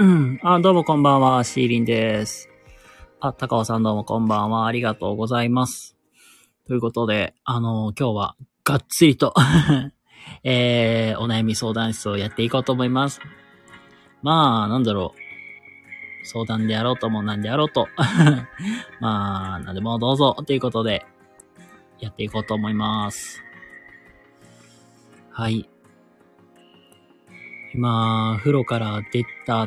うん。あ、どうもこんばんは、シーリンです。あ、高尾さんどうもこんばんは、ありがとうございます。ということで、あの今日は、がっつりと、えー、お悩み相談室をやっていこうと思います。まあ、なんだろう。相談であろうともなんであろうと。まあ、なんでもどうぞ、ということで、やっていこうと思います。はい。今、風呂から出た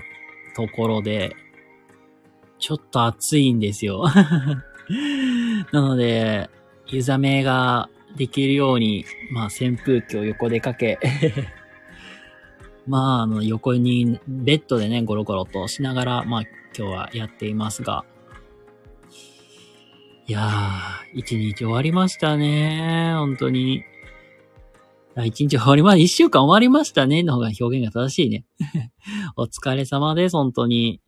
ところで、ちょっと暑いんですよ。なので、湯冷めができるように、まあ扇風機を横でかけ、まああの横にベッドでね、ゴロゴロとしながら、まあ今日はやっていますが、いやー、一日終わりましたね。本当に。あ一日終わりま、一週間終わりましたね。の方が表現が正しいね。お疲れ様です、本当に。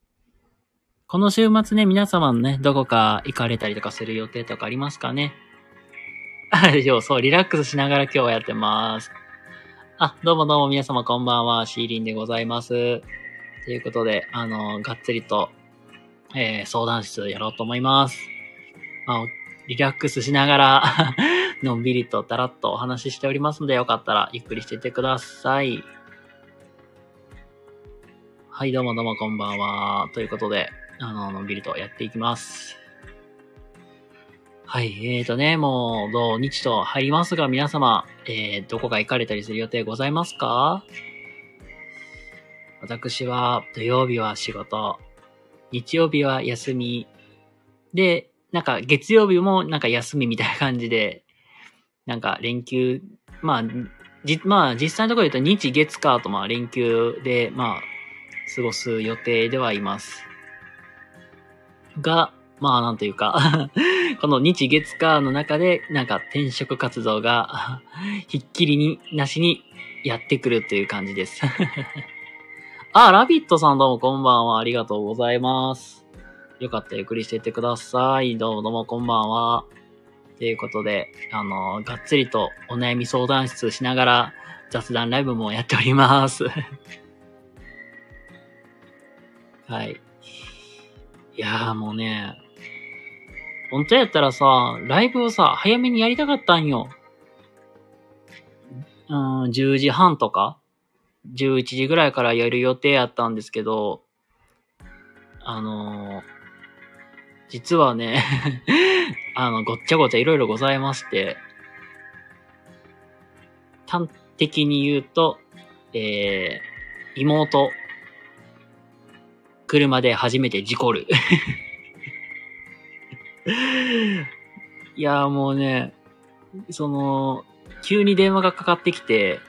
この週末ね、皆様のね、どこか行かれたりとかする予定とかありますかね？あ、でしょ、そう、リラックスしながら今日はやってます。あ、どうもどうも皆様こんばんは、シーリンでございます。ということで、あの、がっつりと、えー、相談室やろうと思います。まあ、リラックスしながら、のんびりとだらっとお話ししておりますので、よかったらゆっくりしていてください。はい、どうもどうもこんばんは。ということで、あの、のんびりとやっていきます。はい、えーとね、もう、土日と入りますが、皆様、えー、どこか行かれたりする予定ございますか？私は、土曜日は仕事、日曜日は休み、で、なんか月曜日もなんか休みみたいな感じで、なんか連休、まあ、じ、まあ実際のところで言うと日月火とまあ連休で、まあ、過ごす予定ではいます。が、まあなんというか、この日月火の中で、なんか転職活動が、ひっきりになしにやってくるという感じです。あ、ラビットさんどうもこんばんは。ありがとうございます。よかったらゆっくりしていってください。どうもどうもこんばんは。ということで、あの、がっつりとお悩み相談室しながら雑談ライブもやっております。はい。いやーもうね、本当やったらさ、ライブをさ、早めにやりたかったんよ。うん、10時半とか ?11 時ぐらいからやる予定やったんですけど、あのー実はね、あの、ごっちゃごちゃいろいろございまして、端的に言うと、えー、妹、車で初めて事故る。いやもうね、その、急に電話がかかってきて、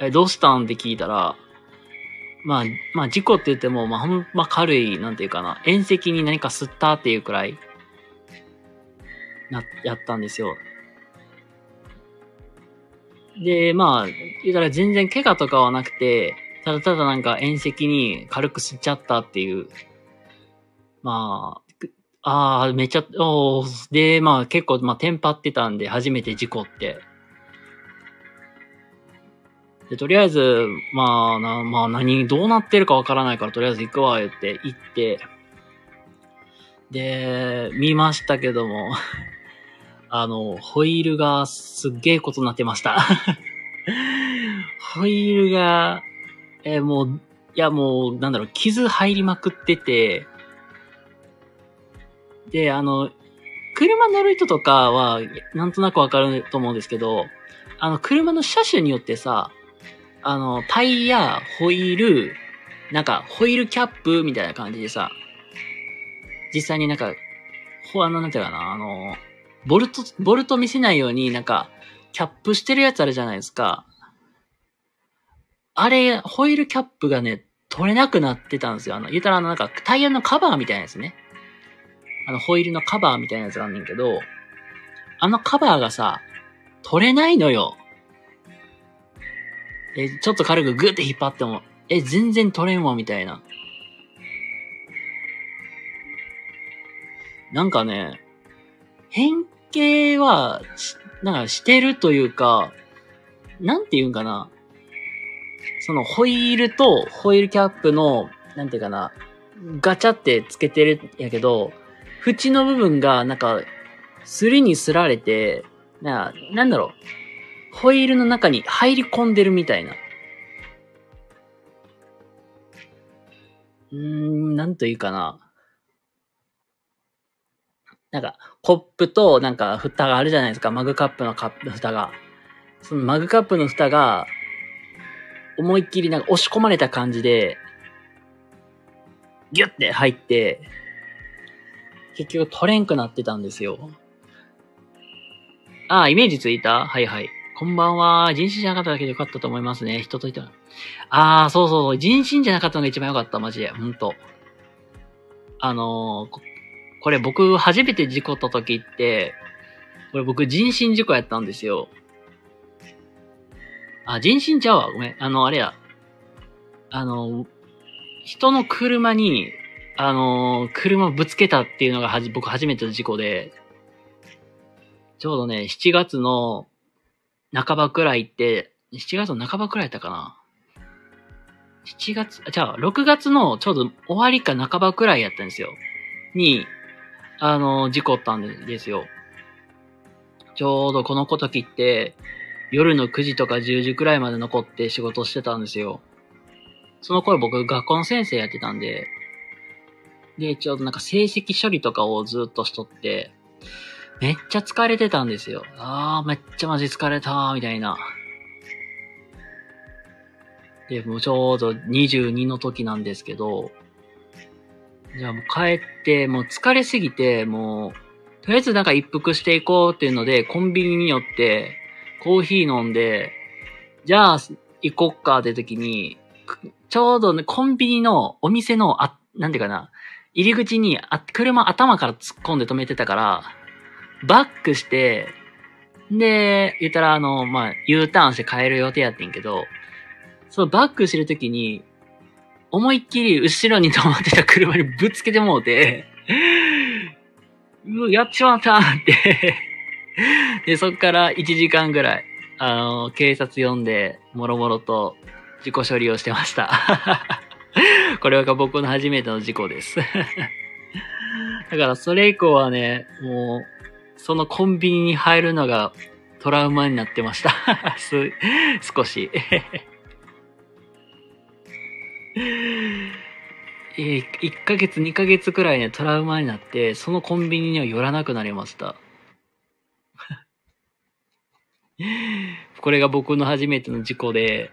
え、どうしたん？って聞いたら、まあ、まあ、事故って言っても、まあ、ほんま軽い、なんていうかな、縁石に何か吸ったっていうくらい、な、やったんですよ。で、まあ、言うたら全然怪我とかはなくて、ただただなんか縁石に軽く吸っちゃったっていう。まあ、ああ、めちゃ、おで、まあ結構、まあテンパってたんで、初めて事故って。で、とりあえず、まあ、な、まあ何、どうなってるかわからないから、とりあえず行くわ、言って、行って、で、見ましたけども、あの、ホイールがすっげえことになってました。ホイールが、えもう、いやもう、なんだろう、傷入りまくってて、で、あの、車乗る人とかは、なんとなくわかると思うんですけど、あの、車の車種によってさ、あの、タイヤ、ホイール、なんか、ホイールキャップみたいな感じでさ、実際になんか、ほ、あの、なんていうかな、あの、ボルト、ボルト見せないように、なんか、キャップしてるやつあるじゃないですか。あれ、ホイールキャップがね、取れなくなってたんですよ。あの、言ったらあの、なんか、タイヤのカバーみたいなやつね。あの、ホイールのカバーみたいなやつがあんねんけど、あのカバーがさ、取れないのよ。え、ちょっと軽くグーって引っ張っても、え、全然取れんわ、みたいな。なんかね、変形は、なんかしてるというか、なんて言うんかな。そのホイールとホイールキャップのなんていうかな、ガチャってつけてるんやけど、縁の部分が、なんか、すりにすられて、な、なんだろう、ホイールの中に入り込んでるみたいな。うーん、なんというかな。なんか、コップと、なんか、蓋があるじゃないですか。マグカップのカップ、蓋が。そのマグカップの蓋が、思いっきりなんか押し込まれた感じで、ギュッて入って、結局取れんくなってたんですよ。ああ、イメージついた？はいはい。こんばんは。人身じゃなかっただけでよかったと思いますね。人といたら。ああ、そうそうそう。人身じゃなかったのが一番よかった。マジで。ほんと。あのー、ここれ僕初めて事故った時って、これ僕人身事故やったんですよ。あ、人身ちゃうわ。ごめん。あの、あれや。あの、人の車に、あの、車ぶつけたっていうのがはじ、僕初めての事故で、ちょうどね、7月の半ばくらいって、7月の半ばくらいやったかな？7月、じゃあ、6月のちょうど終わりか半ばくらいやったんですよ。に、あの、事故ったんですよ。ちょうどこの時って、夜の9時とか10時くらいまで残って仕事してたんですよ。その頃僕学校の先生やってたんで、で、ちょうどなんか成績処理とかをずっとしとって、めっちゃ疲れてたんですよ。あー、めっちゃマジ疲れたー、みたいな。で、もうちょうど22の時なんですけど、じゃあもう帰って、もう疲れすぎて、もう、とりあえずなんか一服していこうっていうので、コンビニに寄って、コーヒー飲んで、じゃあ行こっかって時に、ちょうどね、コンビニのお店の、あ、なんていうかな、入り口にあ車頭から突っ込んで止めてたから、バックして、で、言ったらあの、まあ、U ターンして帰る予定やってんけど、そのバックしてる時に、思いっきり後ろに止まってた車にぶつけてもうて、う、やっちまったってで、そっから1時間ぐらい、あの、警察呼んで、もろもろと自己処理をしてました。これが僕の初めての事故です だからそれ以降はね、もう、そのコンビニに入るのがトラウマになってました す、少し え、1ヶ月、2ヶ月くらいね、トラウマになって、そのコンビニには寄らなくなりました。これが僕の初めての事故で、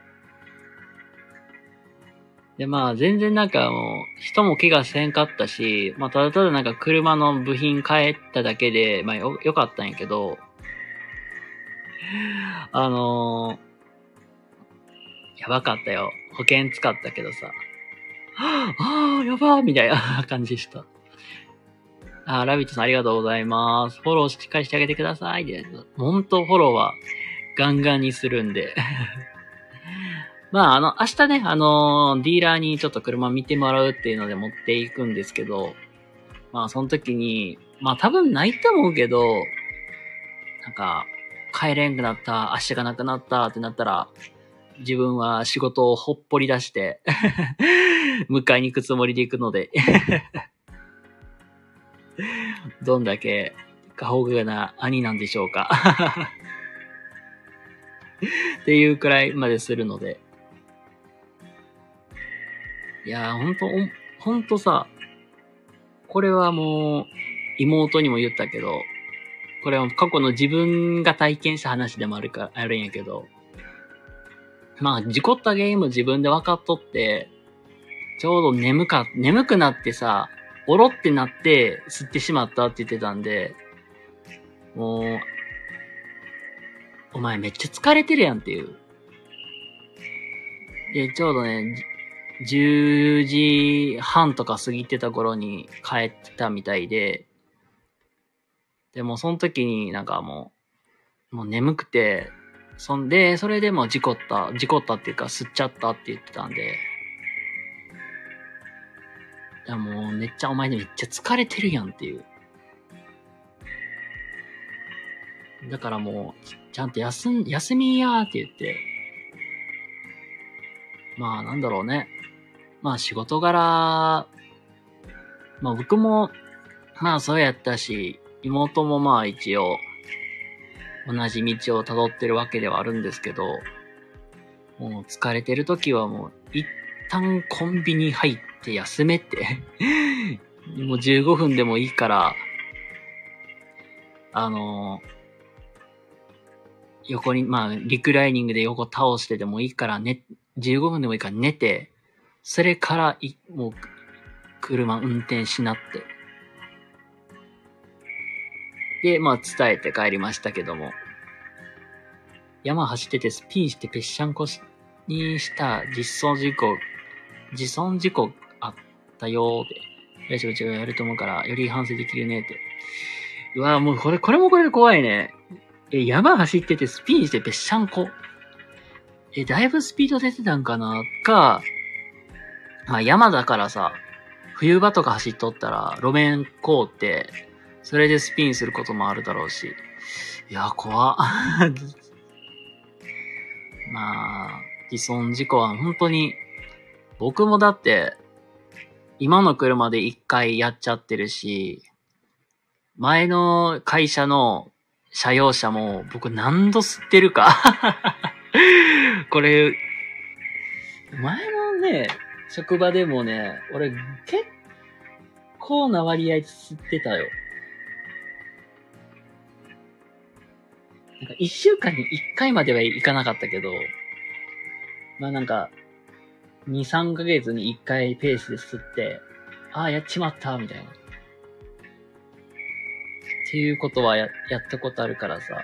で、まあ、全然なんかもう、人も怪我せんかったし、まあ、ただただなんか車の部品変えただけで、まあよ、よかったんやけど、あのー、やばかったよ。保険使ったけどさ。ああ、やばーみたいな感じでした。あ、ラビットさんありがとうございます。フォローしっかりしてあげてください。で、本当フォローはガンガンにするんで。まあ、あの、明日ね、あのディーラーにちょっと車見てもらうっていうので持っていくんですけど、まあ、その時に、まあ多分ないと思うけど、なんか、帰れんくなった、足がなくなったってなったら、自分は仕事をほっぽり出して 迎えに行くつもりで行くので どんだけ過保護な兄なんでしょうか っていうくらいまでするので。いやー、ほんと、ほんとさ、これはもう、妹にも言ったけど、これは過去の自分が体験した話でもあるから、あるんやけど、まあ、事故った原因も自分で分かっとって、ちょうど眠か、眠くなってさ、おろってなって吸ってしまったって言ってたんで、もう、お前めっちゃ疲れてるやんっていう。で、ちょうどね、10時半とか過ぎてた頃に帰ってたみたいで、でもその時になんかもう、もう眠くて、そんで、それでも事故った、事故ったっていうか吸っちゃったって言ってたんで、いやもうめっちゃお前めっちゃ疲れてるやんっていう。だからもう、ちゃんと休ん、休みやーって言って、まあなんだろうね。まあ仕事柄、まあ僕も、まあそうやったし、妹もまあ一応、同じ道を辿ってるわけではあるんですけど、もう疲れてる時はもう一旦コンビニ入って休めって もう15分でもいいから、あの横に、まあ、リクライニングで横倒してでもいいからね、15分でもいいから寝て、それからい、もう、車運転しなって。で、まあ、伝えて帰りましたけども。山走っててスピンしてぺっしゃんこにした実装事故、自損事故あったよーで。よしよしやると思うから、より反省できるねって。うわもうこれ、これもこれで怖いね。え、山走っててスピンしてぺっしゃんこ。え、だいぶスピード出てたんかな？か、まあ山だからさ、冬場とか走っとったら路面凍って、それでスピンすることもあるだろうし。いや、怖 まあ、自損事故は本当に、僕もだって、今の車で一回やっちゃってるし、前の会社の車用車も僕何度吸ってるか これ、前のね、職場でもね、俺結構な割合吸ってたよ。なんか一週間に一回まではいかなかったけど、まあなんか、二、三ヶ月に一回ペースで吸って、ああ、やっちまった、みたいな。っていうことはや、やったことあるからさ。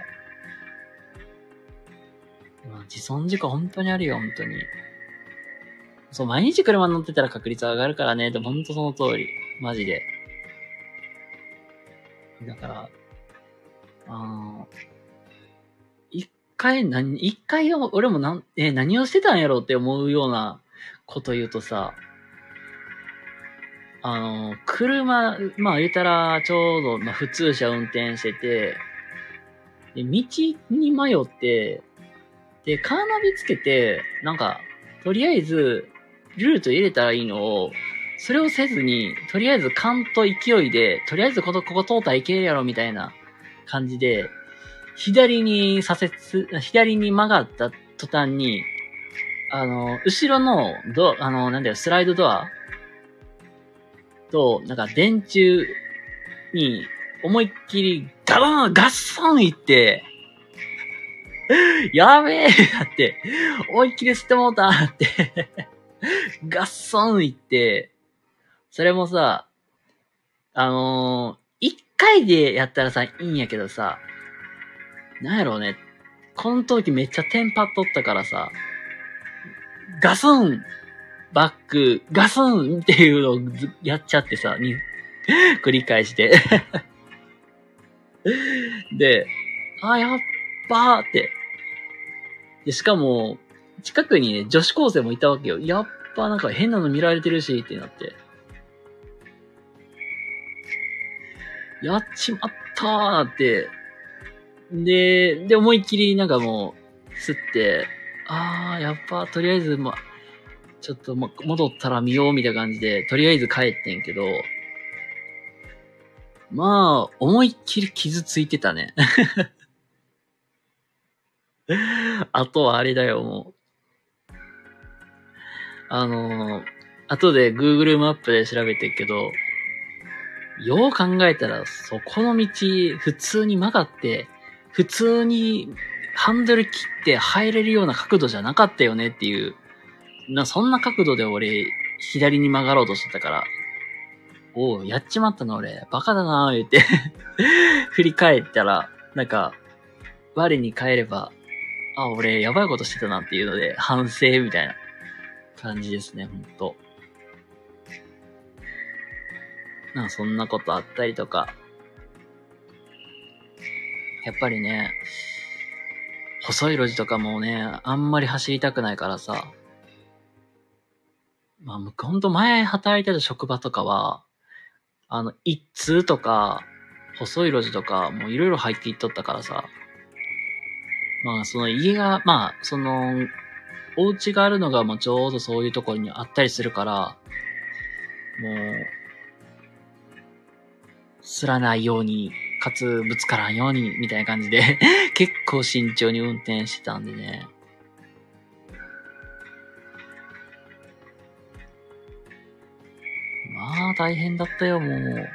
まあ、自損事故本当にあるよ、本当に。そう、毎日車乗ってたら確率上がるからね。でも本当その通り。マジで。だから、あの一回何、一回俺もなん、え、何をしてたんやろうって思うようなこと言うとさ、あの、車、まあ言ったらちょうど、まあ普通車運転してて、で、道に迷って、で、カーナビつけて、なんか、とりあえず、ルート入れたらいいのを、それをせずに、とりあえず勘と勢いで、とりあえずここ、ここ通ったらいけるやろ、みたいな感じで、左に左折、左に曲がった途端に、あの、後ろのド、あの、なんだよ、スライドドアと、なんか電柱に思いっきりガバン、ガッサンいって、やべえだって、思いっきり吸ってもうたって。ガッソンいって、それもさ、あのー、一回でやったらさ、いいんやけどさ、なんやろうね。この時めっちゃテンパっとったからさ、ガスンバック、ガスンっていうのをやっちゃってさ、に、繰り返して で、あ、やっばーって。で、しかも、近くにね、女子高生もいたわけよ。やっぱなんか変なの見られてるし、ってなって。やっちまったーって。で、で、思いっきりなんかもう、吸って、あー、やっぱ、とりあえず、ま、ちょっと、ま、戻ったら見ようみたいな感じで、とりあえず帰ってんけど、まあ、思いっきり傷ついてたね。あとはあれだよ、もう。あのー、後で Google マップで調べてるけど、よう考えたら、そこの道、普通に曲がって、普通にハンドル切って入れるような角度じゃなかったよねっていう、な、そんな角度で俺、左に曲がろうとしてたから、おう、やっちまったな俺、バカだなぁ、言って 振り返ったら、なんか、我に帰れば、あ、俺、やばいことしてたなっていうので、反省みたいな。感じですね、ほんと。なんかそんなことあったりとか。やっぱりね、細い路地とかもね、あんまり走りたくないからさ。まあ、ほんと前働いてた職場とかは、あの、一通とか、細い路地とか、もういろいろ入っていっとったからさ。まあ、その家が、まあ、その、お家があるのがもうちょうどそういうところにあったりするから、もう、すらないように、かつぶつからんように、みたいな感じで、結構慎重に運転してたんでね。まあ、大変だったよ、もう。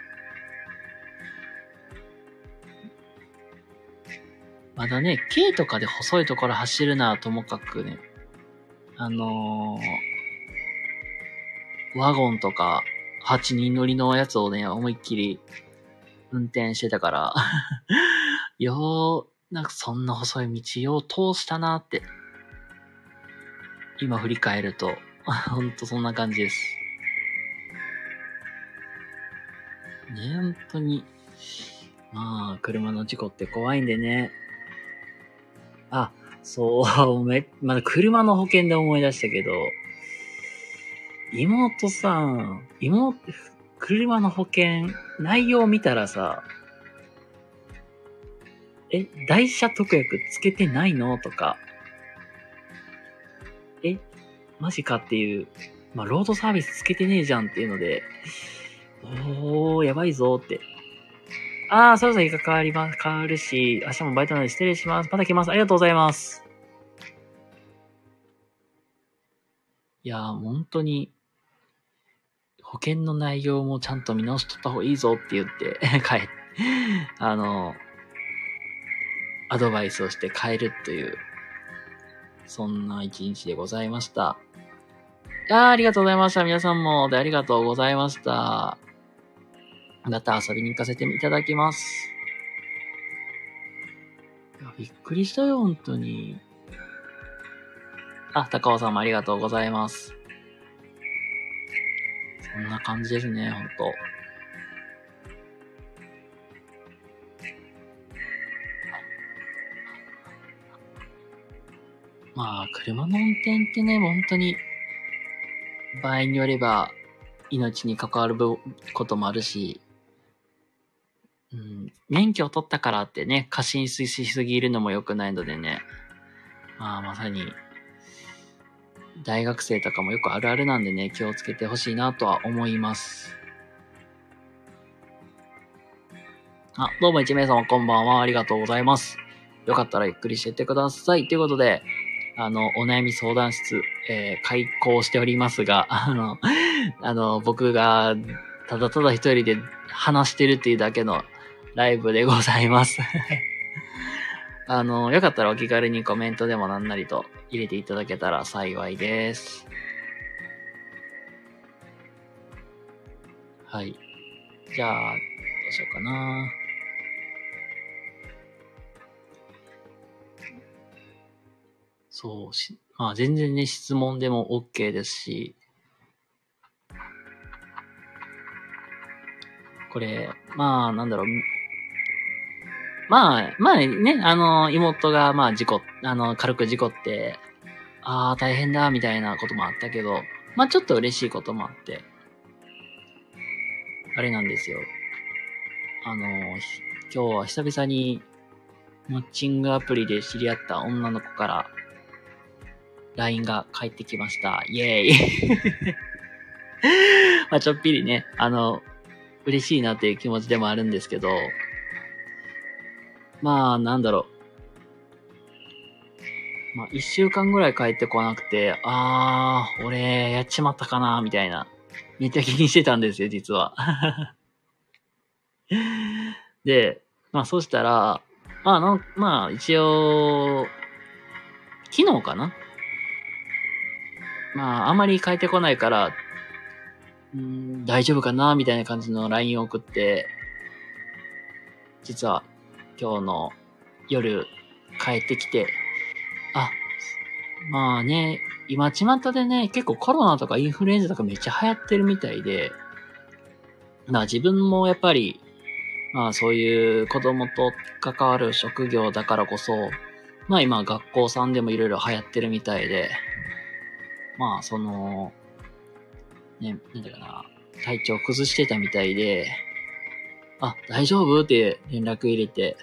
まだね、軽とかで細いところ走るならともかくね、あのー、ワゴンとか8人乗りのやつをね、思いっきり運転してたから、よう、なんかそんな細い道よう通したなって、今振り返ると、ほんとそんな感じです。ね、本当に。まあ、車の事故って怖いんでね。あ、そう、め、まだ車の保険で思い出したけど、妹さん、妹、車の保険、内容見たらさ、え、台車特約つけてないの？とか、え、マジかっていう、まあ、ロードサービスつけてねえじゃんっていうので、おー、やばいぞって。あー、そろそろ日が変わります、変わるし、明日もバイトなので失礼します。また来ます。ありがとうございます。いやー、本当に、保険の内容もちゃんと見直しとった方がいいぞって言って、帰っ、あの、アドバイスをして帰るという、そんな一日でございました。いやーありがとうございました。皆さんも、で、ありがとうございました。また遊びに行かせていただきます。いや、びっくりしたよ、本当に。あ、高尾さんもありがとうございます。そんな感じですね、ほんと。まあ、車の運転ってね、本当に、場合によれば、命に関わることもあるし、うん、免許を取ったからってね、過信しすぎるのも良くないのでね、まあ、まさに、大学生とかもよくあるあるなんでね、気をつけてほしいなとは思います。あ、どうも一名様こんばんは。ありがとうございます。よかったらゆっくりしてってください。ということで、あの、お悩み相談室、えー開講しておりますが、あの、あの、僕が、ただただ一人で話してるっていうだけのライブでございます。あの、よかったらお気軽にコメントでもなんなりと入れていただけたら幸いです。はい。じゃあ、どうしようかな。そうし、まあ全然ね、質問でも OK ですし、これ、まあ、なんだろう。まあ、まあね、あの、妹が、まあ、事故、あの、軽く事故って、ああ、大変だ、みたいなこともあったけど、まあ、ちょっと嬉しいこともあって、あれなんですよ。あの、今日は久々に、マッチングアプリで知り合った女の子から、LINE が返ってきました。イェーイ まあ、ちょっぴりね、あの、嬉しいなっていう気持ちでもあるんですけど、まあ、なんだろう。まあ、一週間ぐらい帰ってこなくて、あー、俺、やっちまったかな、みたいな。めっちゃ気にしてたんですよ、実は。で、まあ、そうしたら、まあ、なんまあ、一応、昨日かな？まあ、あまり帰ってこないから、うん、大丈夫かなみたいな感じの LINE を送って、実は今日の夜帰ってきて、あ、まあね、今巷でね、結構コロナとかインフルエンザとかめっちゃ流行ってるみたいで、まあ自分もやっぱり、まあそういう子供と関わる職業だからこそ、まあ今学校さんでもいろいろ流行ってるみたいで、まあその、ね、なんだかな、体調崩してたみたいで、あ、大丈夫？って連絡入れて、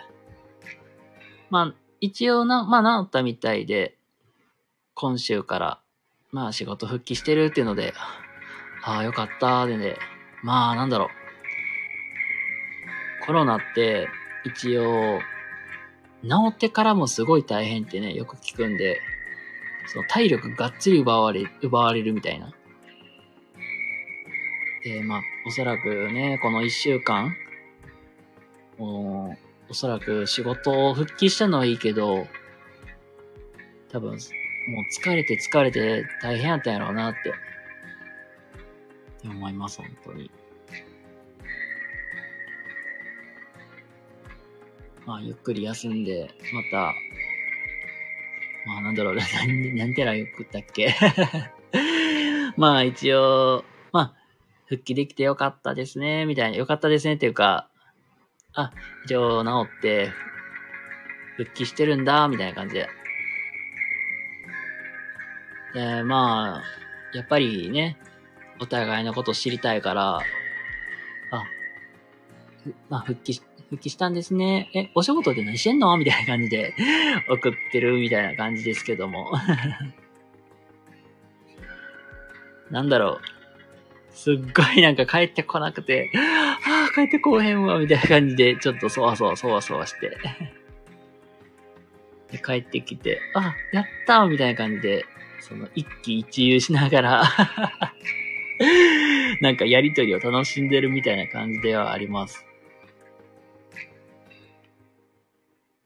まあ、一応な、まあ治ったみたいで、今週から、まあ仕事復帰してるっていうので、ああ、よかったでね、まあなんだろう。コロナって一応、治ってからもすごい大変ってね、よく聞くんで、その体力がっつり奪われ、奪われるみたいな。で、まあ、おそらくね、この一週間、おおそらく仕事を復帰したのはいいけど、多分、もう疲れて疲れて大変やったんやろうなって、って思います、本当に。まあ、ゆっくり休んで、また、まあ、なんだろう、なん、なんてらよくったっけ。まあ、一応、まあ、復帰できてよかったですね、みたいな、よかったですねっていうか、あ、一応治って、復帰してるんだ、みたいな感じで。で、まあ、やっぱりね、お互いのこと知りたいから、あ、まあ、復帰し、復帰したんですね。え、お仕事で何してんの？みたいな感じで 送ってるみたいな感じですけども なんだろう。すっごいなんか帰ってこなくて、帰ってこうへんわ、みたいな感じで、ちょっとそわそわそわそわしてで、帰ってきて、あ、やったみたいな感じで、その一喜一憂しながら なんかやりとりを楽しんでるみたいな感じではあります。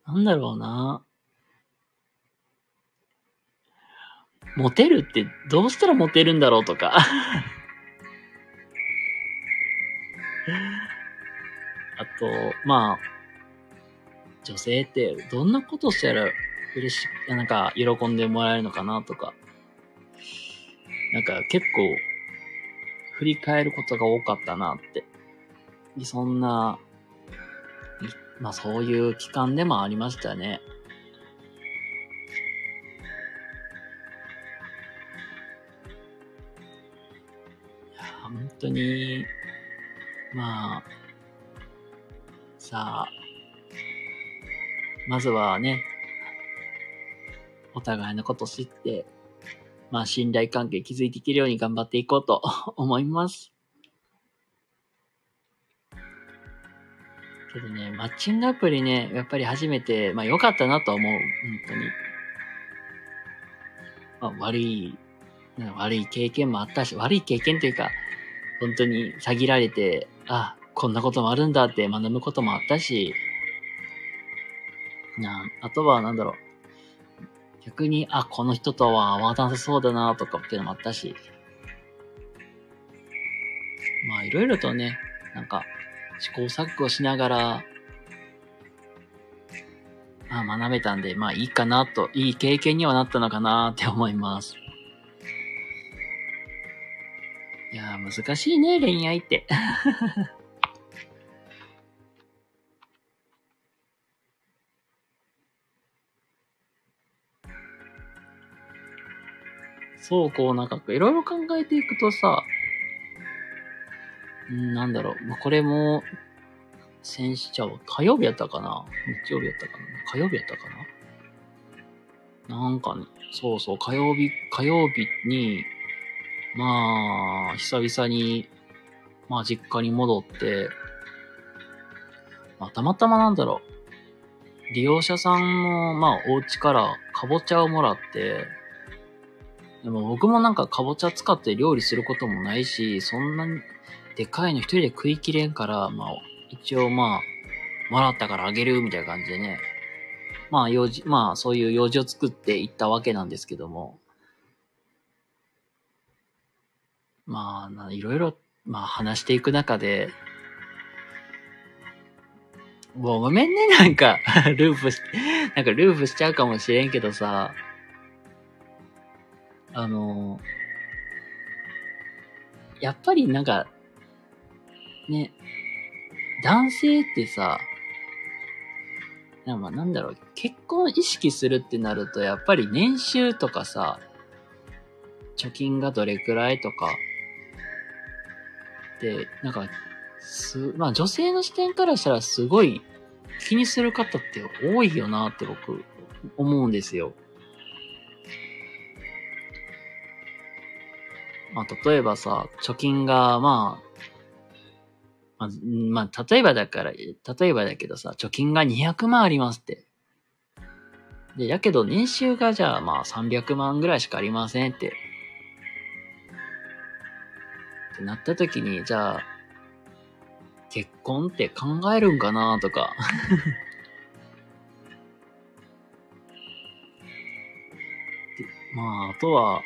なんだろうな。モテるってどうしたらモテるんだろうとかあと、まあ、女性ってどんなことしたら嬉しい、なんか喜んでもらえるのかなとか、なんか結構振り返ることが多かったなって。そんなまあそういう期間でもありましたね。本当に、まあ、さあ、まずはね、お互いのこと知って、まあ信頼関係築いていけるように頑張っていこうと 思います。けどね、マッチングアプリね、やっぱり初めて、まあ良かったなと思う。本当に。まあ悪い、悪い経験もあったし、悪い経験というか、本当に詐欺られて、あ、こんなこともあるんだって学ぶこともあったし、なあとはなんだろう。逆に、あ、この人とは合わなさそうだなとかっていうのもあったし。まあいろいろとね、なんか、試行錯誤しながら、まあ、学べたんで、まあいいかなと、いい経験にはなったのかなって思います。いや、難しいね、恋愛って。そう、こう、なんか、いろいろ考えていくとさ、んなんだろう。まあ、これも、先週、火曜日やったかな？日曜日やったかな？火曜日やったかな？なんかね、そうそう、火曜日、火曜日に、まあ、久々に、まあ、実家に戻って、まあ、たまたまなんだろう。利用者さんの、まあ、お家からかぼちゃをもらって、でも僕もなんかかぼちゃ使って料理することもないし、そんなにでかいの一人で食いきれんから、まあ、一応まあ、もらったからあげるみたいな感じでね。まあ、用事、まあ、そういう用事を作っていったわけなんですけども。まあ、いろいろ、まあ、話していく中で、もうごめんね、なんか ループし、なんかループしちゃうかもしれんけどさ、あの、やっぱりなんか、ね、男性ってさ、まあなんだろう、結婚意識するってなると、やっぱり年収とかさ、貯金がどれくらいとか、で、なんか、す、まあ女性の視点からしたらすごい気にする方って多いよなって僕思うんですよ。まあ、例えばさ、貯金が、まあ、まあ、まあ、例えばだから、例えばだけどさ、貯金が200万ありますって。で、やけど年収がじゃあまあ300万ぐらいしかありませんって。ってなった時に、じゃあ、結婚って考えるんかなとか まあ、あとは、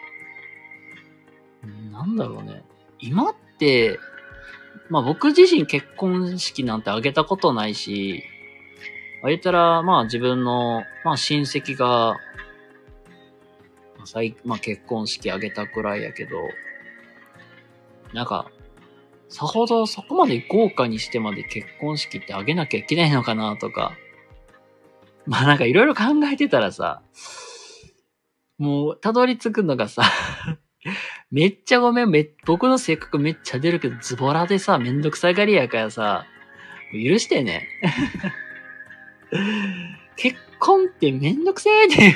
なんだろうね。今って、まあ僕自身結婚式なんて挙げたことないし、あげたら、まあ自分の、まあ親戚が、最、まあ結婚式挙げたくらいやけど、なんか、さほどそこまで豪華にしてまで結婚式ってあげなきゃいけないのかなとか、まあなんかいろいろ考えてたらさ、もうたどり着くのがさ めっちゃごめん、め、僕の性格めっちゃ出るけど、ズボラでさ、めんどくさがりやからさ、許してね。結婚ってめんどくせえっていう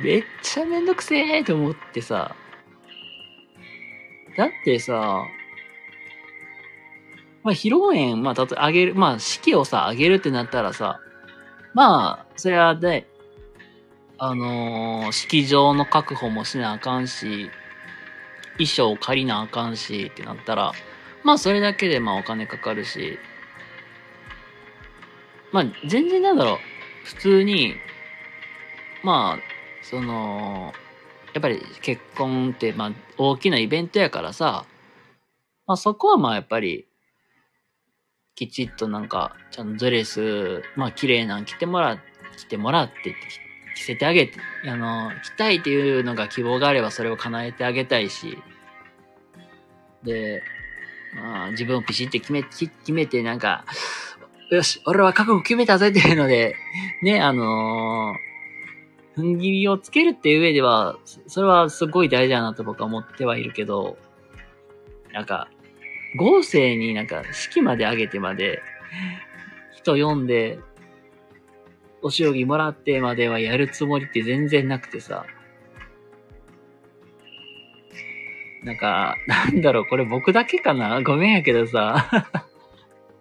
めっちゃめんどくせえと思ってさ。だってさ、まあ、披露宴、まあ、たとあげる、まあ、式をさ、あげるってなったらさ、まあ、それはね、あのー、式場の確保もしなあかんし、衣装を借りなあかんしってなったら、まあそれだけでまあお金かかるし、まあ全然なんだろう、普通に、まあ、その、やっぱり結婚ってまあ大きなイベントやからさ、まあそこはまあやっぱり、きちっとなんか、ちゃんとドレス、まあ綺麗なん着てもら、着てもらって着せてあげて、あの、着たいっていうのが希望があればそれを叶えてあげたいし、で、まあ、自分をピシって決め、決めてなんか、よし、俺は覚悟決めたぜっていうので、ね、あのー、踏ん切りをつけるっていう上では、それはすごい大事だなと僕は思ってはいるけど、なんか、合成になんか式まで上げてまで、人読んで、お仕置きもらってまではやるつもりって全然なくてさ。なんか、なんだろう、これ僕だけかな？ごめんやけどさ。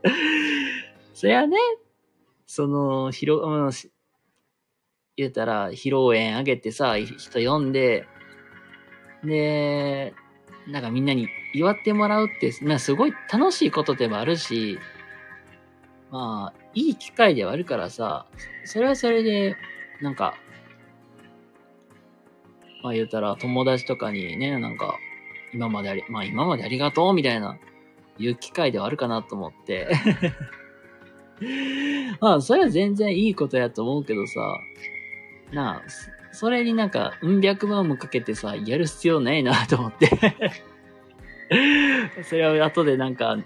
そりゃね、その、ひろ、うん、言うたら、披露宴あげてさ、人呼んで、で、なんかみんなに祝ってもらうって、なすごい楽しいことでもあるし、まあ、いい機会ではあるからさ、それはそれで、なんか、まあ言うたら友達とかにね、なんか、今まであり、まあ今までありがとうみたいな、言う機会ではあるかなと思って。まあ、それは全然いいことやと思うけどさ、なあ、それになんか、うん百万もかけてさ、やる必要ないなと思って。それは後でなんか、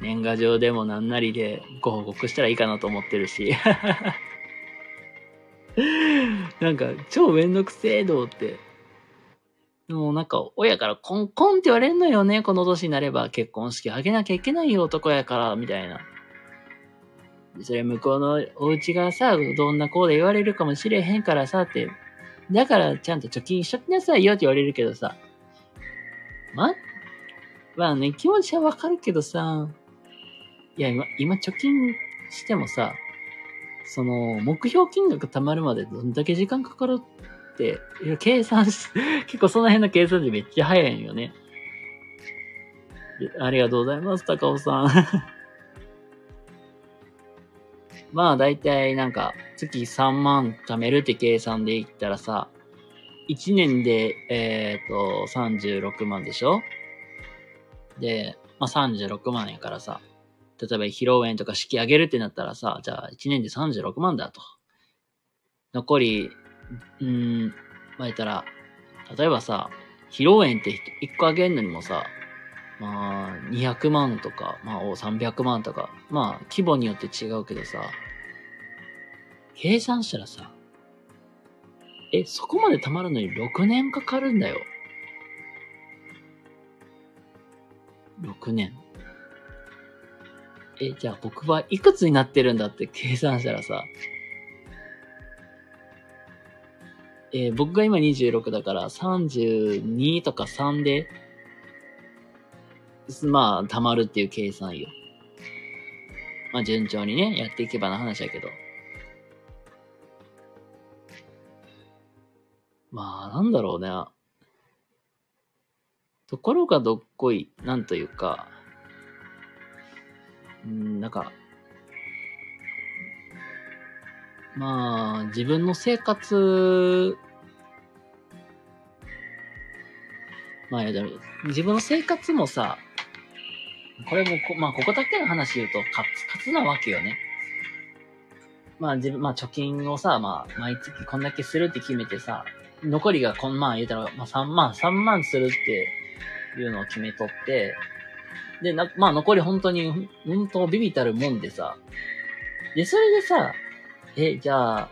年賀状でもなんなりでご報告したらいいかなと思ってるし なんか、超めんどくせえどうって。もうなんか、親からコンコンって言われんのよね。この年になれば結婚式あげなきゃいけないよ、男やから、みたいな。それ向こうのお家がさ、どんな子で言われるかもしれへんからさ、って。だからちゃんと貯金しときなさいよって言われるけどさ。ま、まあね、気持ちはわかるけどさ、いや、今、今貯金してもさ、その、目標金額貯まるまでどんだけ時間かかるって、いや、計算し、結構その辺の計算でめっちゃ早いんよね。ありがとうございます、高尾さん。まあ、だいたいなんか、月3万貯めるって計算で言ったらさ、1年で、えっ、ー、と、36万でしょ？で、まあ36万やからさ、例えば披露宴とか式上げるってなったらさ、じゃあ1年で36万だと。残り、うん、まあたら、例えばさ、披露宴って1個上げるのにもさ、まあ、200万とか、まあ、300万とか、まあ、規模によって違うけどさ、計算したらさ、え、そこまで貯まるのに6年かかるんだよ。6年。え、じゃあ僕はいくつになってるんだって計算したらさ、えー僕が今26だから32とか3で、まあ、溜まるっていう計算よ。まあ、順調にね、やっていけばな話やけど。まあ、なんだろうね。ところがどっこい、なんというか、うん、なんか、まあ、自分の生活、まあ、や自分の生活もさ、これもこ、まあ、ここだけの話言うと、カツカツなわけよね。まあ、自分、まあ、貯金をさ、まあ、毎月こんだけするって決めてさ、残りがこん、まあ、言うたら、まあ、3万、3万するっていうのを決めとって、で、な、まあ、残り本当に、本当ビビたるもんでさ、で、それでさ、え、じゃあ、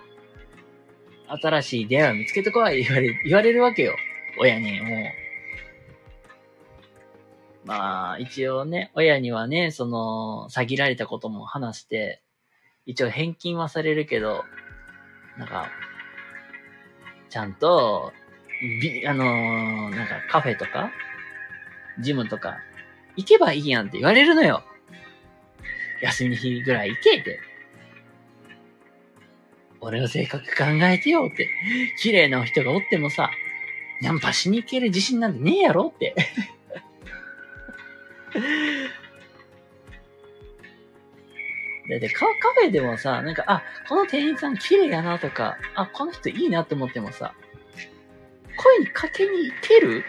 新しい出会いを見つけてこい言われ、言われるわけよ。親に、もう。まあ、一応ね、親にはね、その、詐欺られたことも話して、一応返金はされるけど、なんか、ちゃんと、び、あのーなんかカフェとか、ジムとか、行けばいいやんって言われるのよ。休みの日ぐらい行けって。俺の性格考えてよって。綺麗な人がおってもさ、ナンパしに行ける自信なんてねえやろって。だってカカフェでもさ、なんか、あ、この店員さん綺麗やなとか、あ、この人いいなって思ってもさ、声にかけに行ける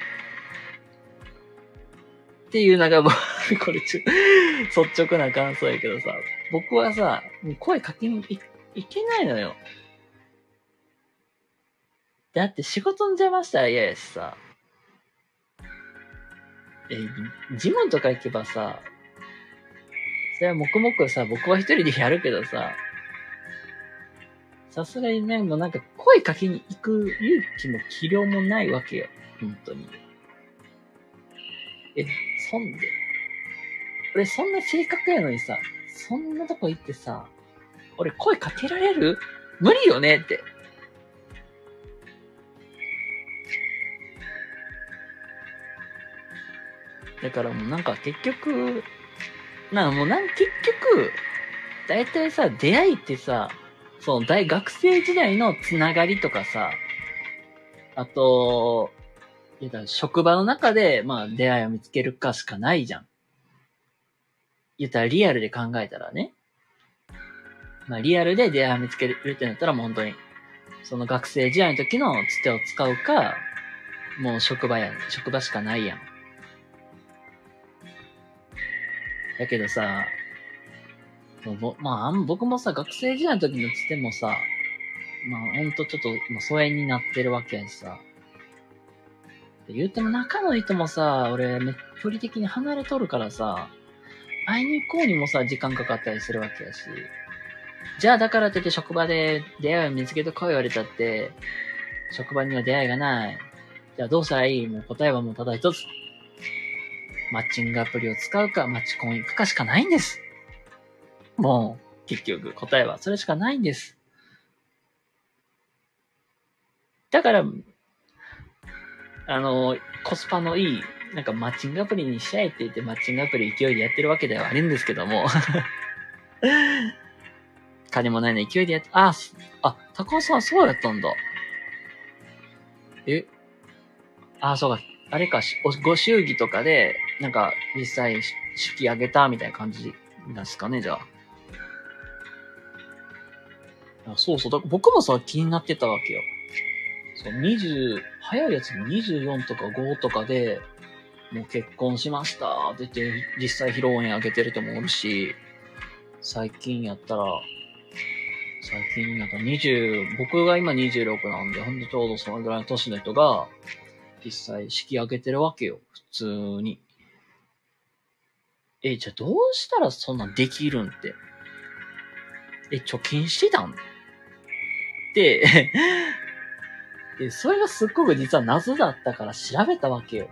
っていうなんかもう、これちょ、率直な感想やけどさ、僕はさ、声かけにいいけないのよ。だって仕事の邪魔したら嫌やしさ、え、ジムとか行けばさ、それは黙々さ、僕は一人でやるけどさ、さすがにね、もうなんか声かけに行く勇気も気量もないわけよ。本当に。え、そんで、俺そんな性格やのにさ、そんなとこ行ってさ、俺声かけられる？無理よねって。だからもうなんか結局、なんもうなん結局、だいたいさ、出会いってさ、その大学生時代のつながりとかさ、あと、いや職場の中で、まあ出会いを見つけるかしかないじゃん。言ったらリアルで考えたらね。まあリアルで出会いを見つけるってなったらもう本当に、その学生時代の時のつてを使うか、もう職場や、職場しかないやん。だけどさ、そうぼまあ僕もさ、学生時代の時のつてもさ、まあほんとちょっと、まあ、疎遠になってるわけやしさ。言うても仲のいい人もさ、俺、め距離的に離れとるからさ、会いに行こうにもさ、時間かかったりするわけやし。じゃあだからといって職場で出会いを見つけてこい言われたって、職場には出会いがない。じゃあどうしたらいい？もう答えはもうただ一つ。マッチングアプリを使うか、マッチコン行くかしかないんです。もう、結局答えはそれしかないんです。だから、あの、コスパのいい、なんかマッチングアプリにしちゃえって言って、マッチングアプリ勢いでやってるわけではあるんですけども。金もないのに勢いでやって、あ、すあ、高尾さんそうやったんだ。え？あ、そうか。あれか、ご祝儀とかで、なんか、実際、し式挙げたみたいな感じなんですかね、じゃあ。あそうそう。僕もさ、気になってたわけよ。そう、20、早いやつ24とか5とかで、もう結婚しましたって言って、実際披露宴あげてる人もおるし、最近やったら、最近なんか20、僕が今26なんで、ほんとちょうどそのぐらいの年の人が、実際式挙げてるわけよ。普通に。え、じゃあどうしたらそんなんできるんって。え、貯金してたん？で、で、それがすっごく実は謎だったから調べたわけよ。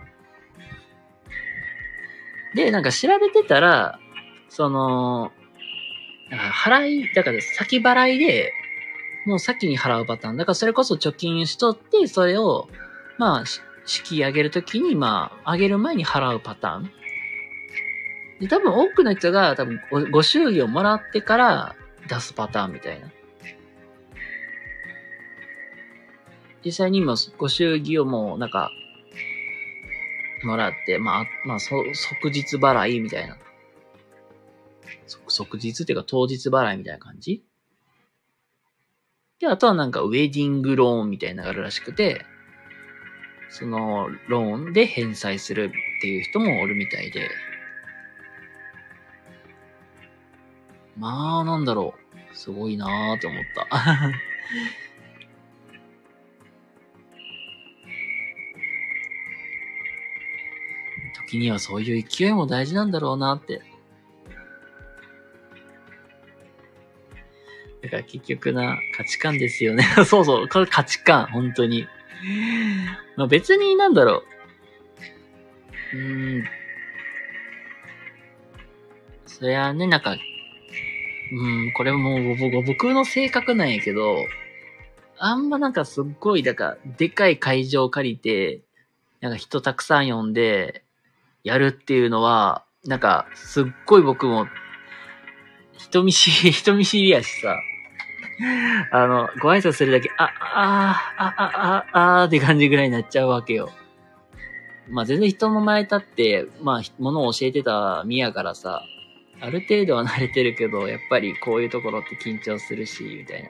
で、なんか調べてたら、その、なんか払い、だから先払いで、もう先に払うパターン。だからそれこそ貯金しとって、それを、まあ、式上げるときに、まあ、上げる前に払うパターン。で、多分多くの人が多分ご祝儀をもらってから出すパターンみたいな。実際に今、ご祝儀をもうなんか、もらって、まあ、まあ、そ、即日払いみたいな。即日っていうか当日払いみたいな感じ？で、あとはなんかウェディングローンみたいなのがあるらしくて、そのローンで返済するっていう人もおるみたいで。まあ、なんだろう。すごいなーって思った。時にはそういう勢いも大事なんだろうなってだから結局な、価値観ですよね。そうそう、これ価値観、本当に。まあ別になんだろう。うーん。そりゃね、なんか、うん、これも僕の性格なんやけど、あんまなんかすっごい、だから、でかい会場借りて、なんか人たくさん呼んで、やるっていうのは、なんか、すっごい僕も、人見知り、人見知りやしさ、あの、ご挨拶するだけ、あ、あ、あ、あ、あ、あって感じぐらいになっちゃうわけよ。まあ全然人の前立って、まあ、ものを教えてた身やからさ、ある程度は慣れてるけど、やっぱりこういうところって緊張するし、みたいな。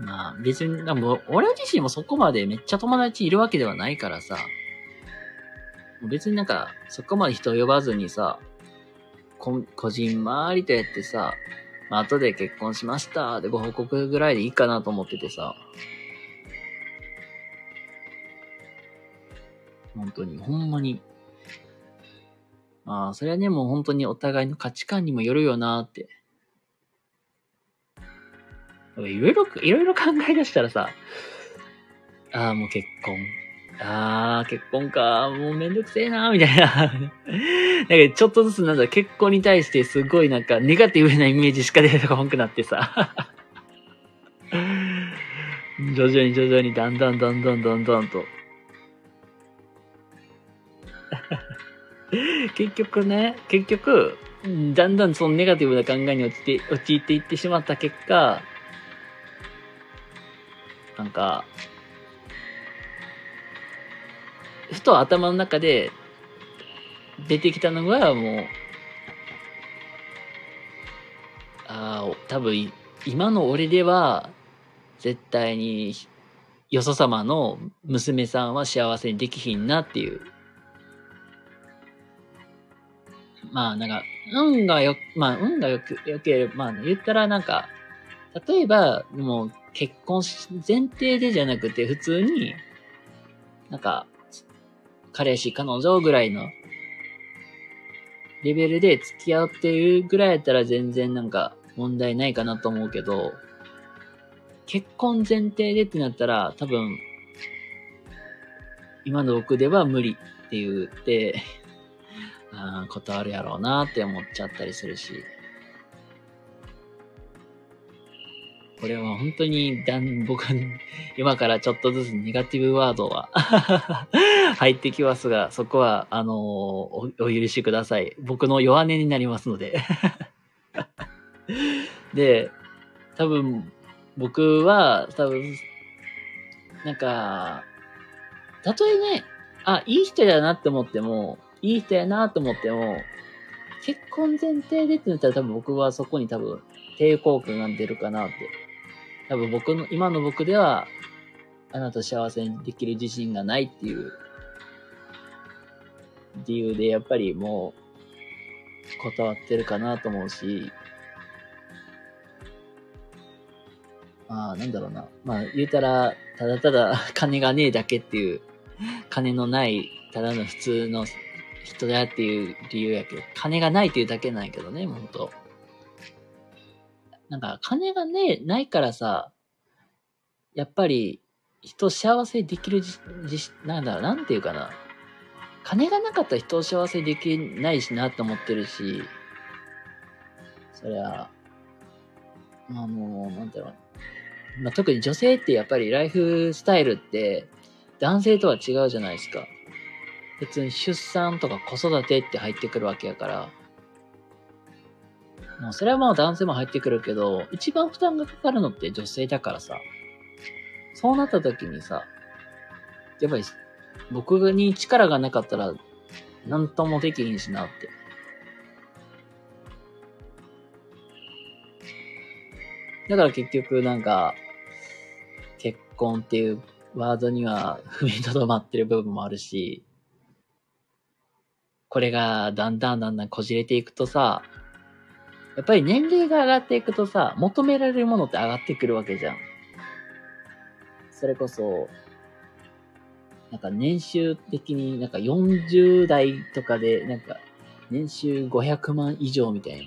まあ別に、俺自身もそこまでめっちゃ友達いるわけではないからさ、別になんかそこまで人を呼ばずにさ、こ個人周りとやってさ、まあ、後で結婚しましたでご報告ぐらいでいいかなと思っててさ。本当に、ほんまに。まあ、それはね、もう本当にお互いの価値観にもよるよなって。いろいろ、いろいろ考え出したらさ、ああ、もう結婚ああ、結婚か、もうめんどくせえな、みたいな。なんかちょっとずつなんだ、結婚に対してすごいなんかネガティブなイメージしか出てこなくなってさ。徐々に徐々にだんだんだんだんだんだんと。結局ね、結局、だんだんそのネガティブな考えに陥って陥っていってしまった結果、なんか、ふと頭の中で出てきたのがもう、ああ、多分今の俺では絶対によそ様の娘さんは幸せにできひんなっていう。まあなんか、運がよ、まあ運がよく、よければ、まあ言ったらなんか、例えばもう結婚前提でじゃなくて普通に、なんか、彼氏、彼女ぐらいのレベルで付き合ってるぐらいやったら全然なんか問題ないかなと思うけど、結婚前提でってなったら多分、今の僕では無理って言って、あことあるやろうなって思っちゃったりするし。これは本当にだん、僕は、今からちょっとずつネガティブワードは 入ってきますが、そこは、あの、お、お許しください。僕の弱音になりますので で、多分、僕は、多分、なんか、たとえね、あ、いい人だなって思っても、いい人やなと思っても、結婚前提でってなったら多分僕はそこに多分抵抗感が出るかなって多分僕の、今の僕では、あなた幸せにできる自信がないっていう理由で、やっぱりもう、断ってるかなと思うし、まあ、なんだろうな。まあ、言うたら、ただただ金がねえだけっていう、金のない、ただの普通の人だっていう理由やけど、金がないっていうだけなんやけどね、ほんと。なんか金がね、ないからさ、やっぱり人を幸せできるじ、じ、なんだろう、なんていうかな。金がなかったら人を幸せにできないしなって思ってるし、そりゃ、あの、なんだろう。まあ、特に女性ってやっぱりライフスタイルって男性とは違うじゃないですか。別に出産とか子育てって入ってくるわけやから。もうそれはまあ男性も入ってくるけど、一番負担がかかるのって女性だからさ。そうなった時にさ、やっぱり僕に力がなかったら何ともできひんしなって。だから結局なんか、結婚っていうワードには踏みとどまってる部分もあるし、これがだんだんだんだんこじれていくとさ、やっぱり年齢が上がっていくとさ、求められるものって上がってくるわけじゃん。それこそ、なんか年収的になんか40代とかで、なんか年収500万以上みたいな。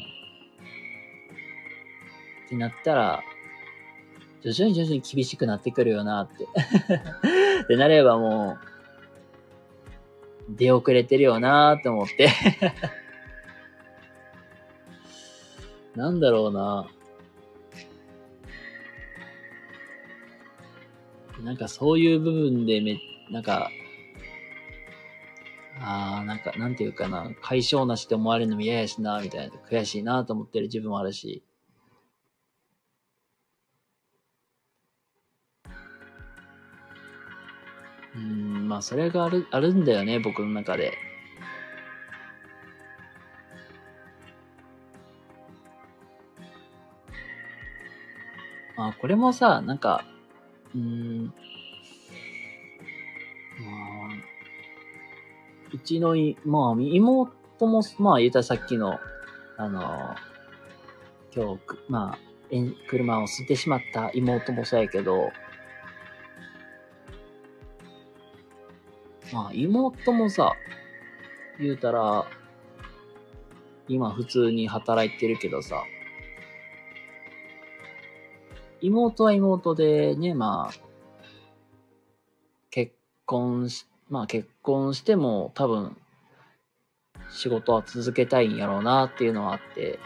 ってなったら、徐々に徐々に厳しくなってくるよなってで、なればもう、出遅れてるよなって思って なんだろうな。なんかそういう部分でめ、なんか、ああ、なんか、なんていうかな、解消なしって思われるのも嫌やしな、みたいな、悔しいなと思ってる自分もあるし。うん、まあ、それがある、あるんだよね、僕の中で。まあ、これもさ、なんか、うん、まあ、うちのい、まあ、妹も、まあ、言ったらさっきの、あの、今日、まあ、車を捨ててしまった妹もそうやけど、まあ、妹もさ、言うたら、今普通に働いてるけどさ、妹は妹でね、まあ、結婚し、まあ結婚しても多分、仕事は続けたいんやろうなっていうのはあって、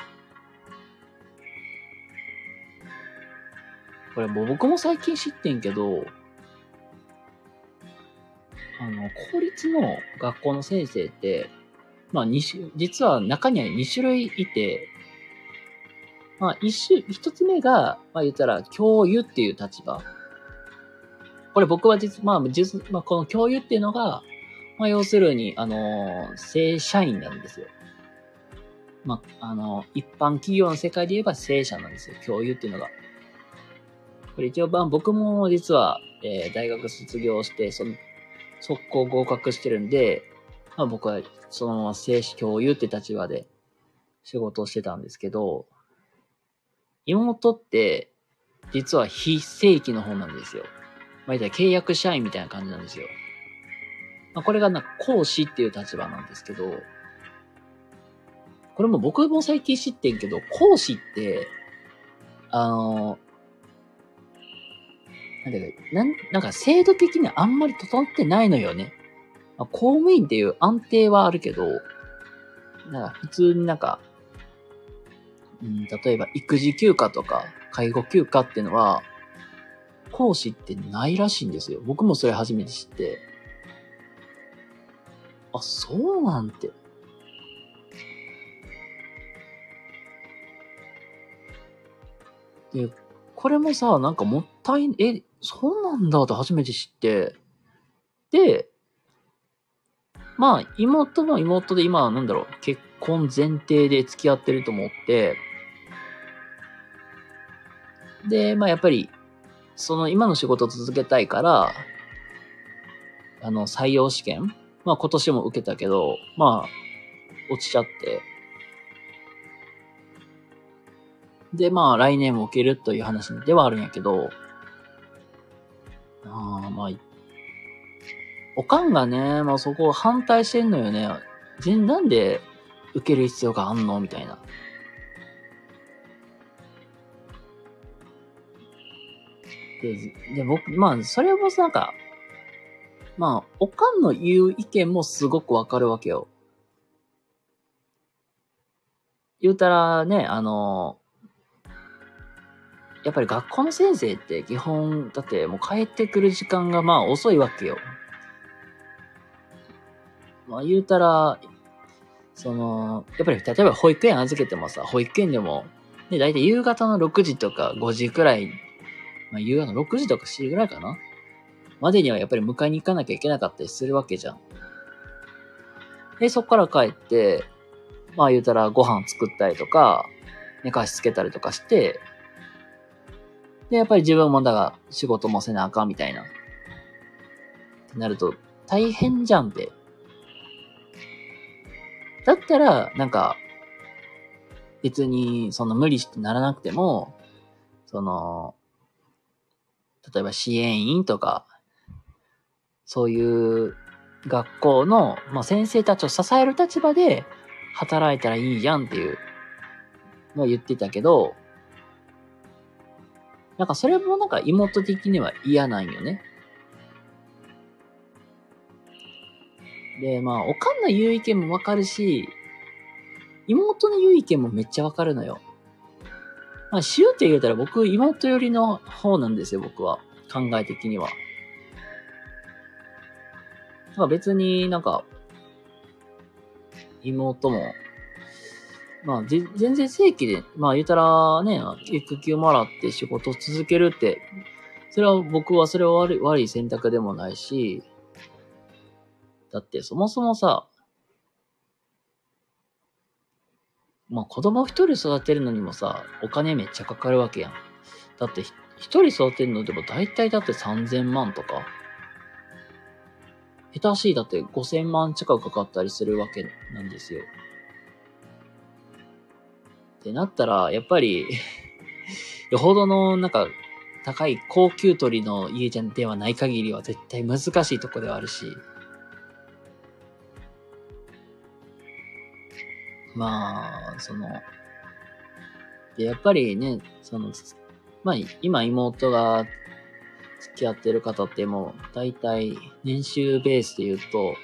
これも僕も最近知ってんけど、あの、公立の学校の先生って、まあ、二種、実は中には2種類いて、まあ、一種、一つ目が、まあ言ったら、教諭っていう立場。これ僕は実、まあ、実、まあ、この教諭っていうのが、まあ、要するに、あの、正社員なんですよ。まあ、あの、一般企業の世界で言えば正社なんですよ。教諭っていうのが。これ一応、まあ、僕も実は、えー、大学卒業して、その、速攻合格してるんで、まあ僕はそのまま正式教諭って立場で仕事をしてたんですけど、妹って、実は非正規の方なんですよ。まあ、言ったら契約社員みたいな感じなんですよ。まあ、これがなんか講師っていう立場なんですけど、これも僕も最近知ってんけど、講師って、あの、なんだか、なん、なんか制度的にあんまり整ってないのよね。まあ、公務員っていう安定はあるけど、なんか普通になんか、うん、例えば育児休暇とか介護休暇っていうのは、講師ってないらしいんですよ。僕もそれ初めて知って。あ、そうなんて。で、これもさ、なんかもったい、え、そうなんだと初めて知って。で、まあ、妹も妹で今なんだろう、結婚前提で付き合ってると思って、で、まあやっぱり、その今の仕事を続けたいから、あの、採用試験まあ今年も受けたけど、まあ、落ちちゃって。で、まあ来年も受けるという話ではあるんやけど、ああ、まあ、おかんがね、まあそこを反対してんのよね。全なんで受ける必要があんの？みたいな。で、で、僕、まあ、それもなんか、まあ、おかんの言う意見もすごくわかるわけよ。言うたらね、あの、やっぱり学校の先生って基本、だってもう帰ってくる時間がまあ遅いわけよ。まあ言うたら、その、やっぱり例えば保育園預けてもさ、保育園でも、で、大体夕方の6時とか5時くらい、まあ夕方の6時とか7時ぐらいかなまでにはやっぱり迎えに行かなきゃいけなかったりするわけじゃん。で、そっから帰って、まあ言うたらご飯作ったりとか、寝かしつけたりとかして、で、やっぱり自分もだが仕事もせなあかんみたいな。ってなると、大変じゃんって。だったら、なんか、別に、その無理してならなくても、その、例えば支援員とか、そういう学校の、まあ、先生たちを支える立場で働いたらいいじゃんっていうのを言ってたけど、なんかそれもなんか妹的には嫌なんよね。で、まあ、おかんの言う意見もわかるし、妹の言う意見もめっちゃわかるのよ。まあ、しようって言うたら僕、妹寄りの方なんですよ、僕は。考え的には。まあ別になんか、妹も、まあ、全然正規で、まあ言ったらね、育休もらって仕事続けるって、それは僕はそれは悪い悪い選択でもないし、だってそもそもさ、まあ子供一人育てるのにもさ、お金めっちゃかかるわけやん。だって一人育てるのでも大体だって3000万とか。下手しいだって5000万近くかかったりするわけなんですよ。ってなったら、やっぱり よほどの、なんか、高い高級鳥の家じゃんではない限りは絶対難しいとこではあるし。まあ、その、で、やっぱりね、その、まあ、今妹が付き合ってる方ってもう、だいたい年収ベースで言うと、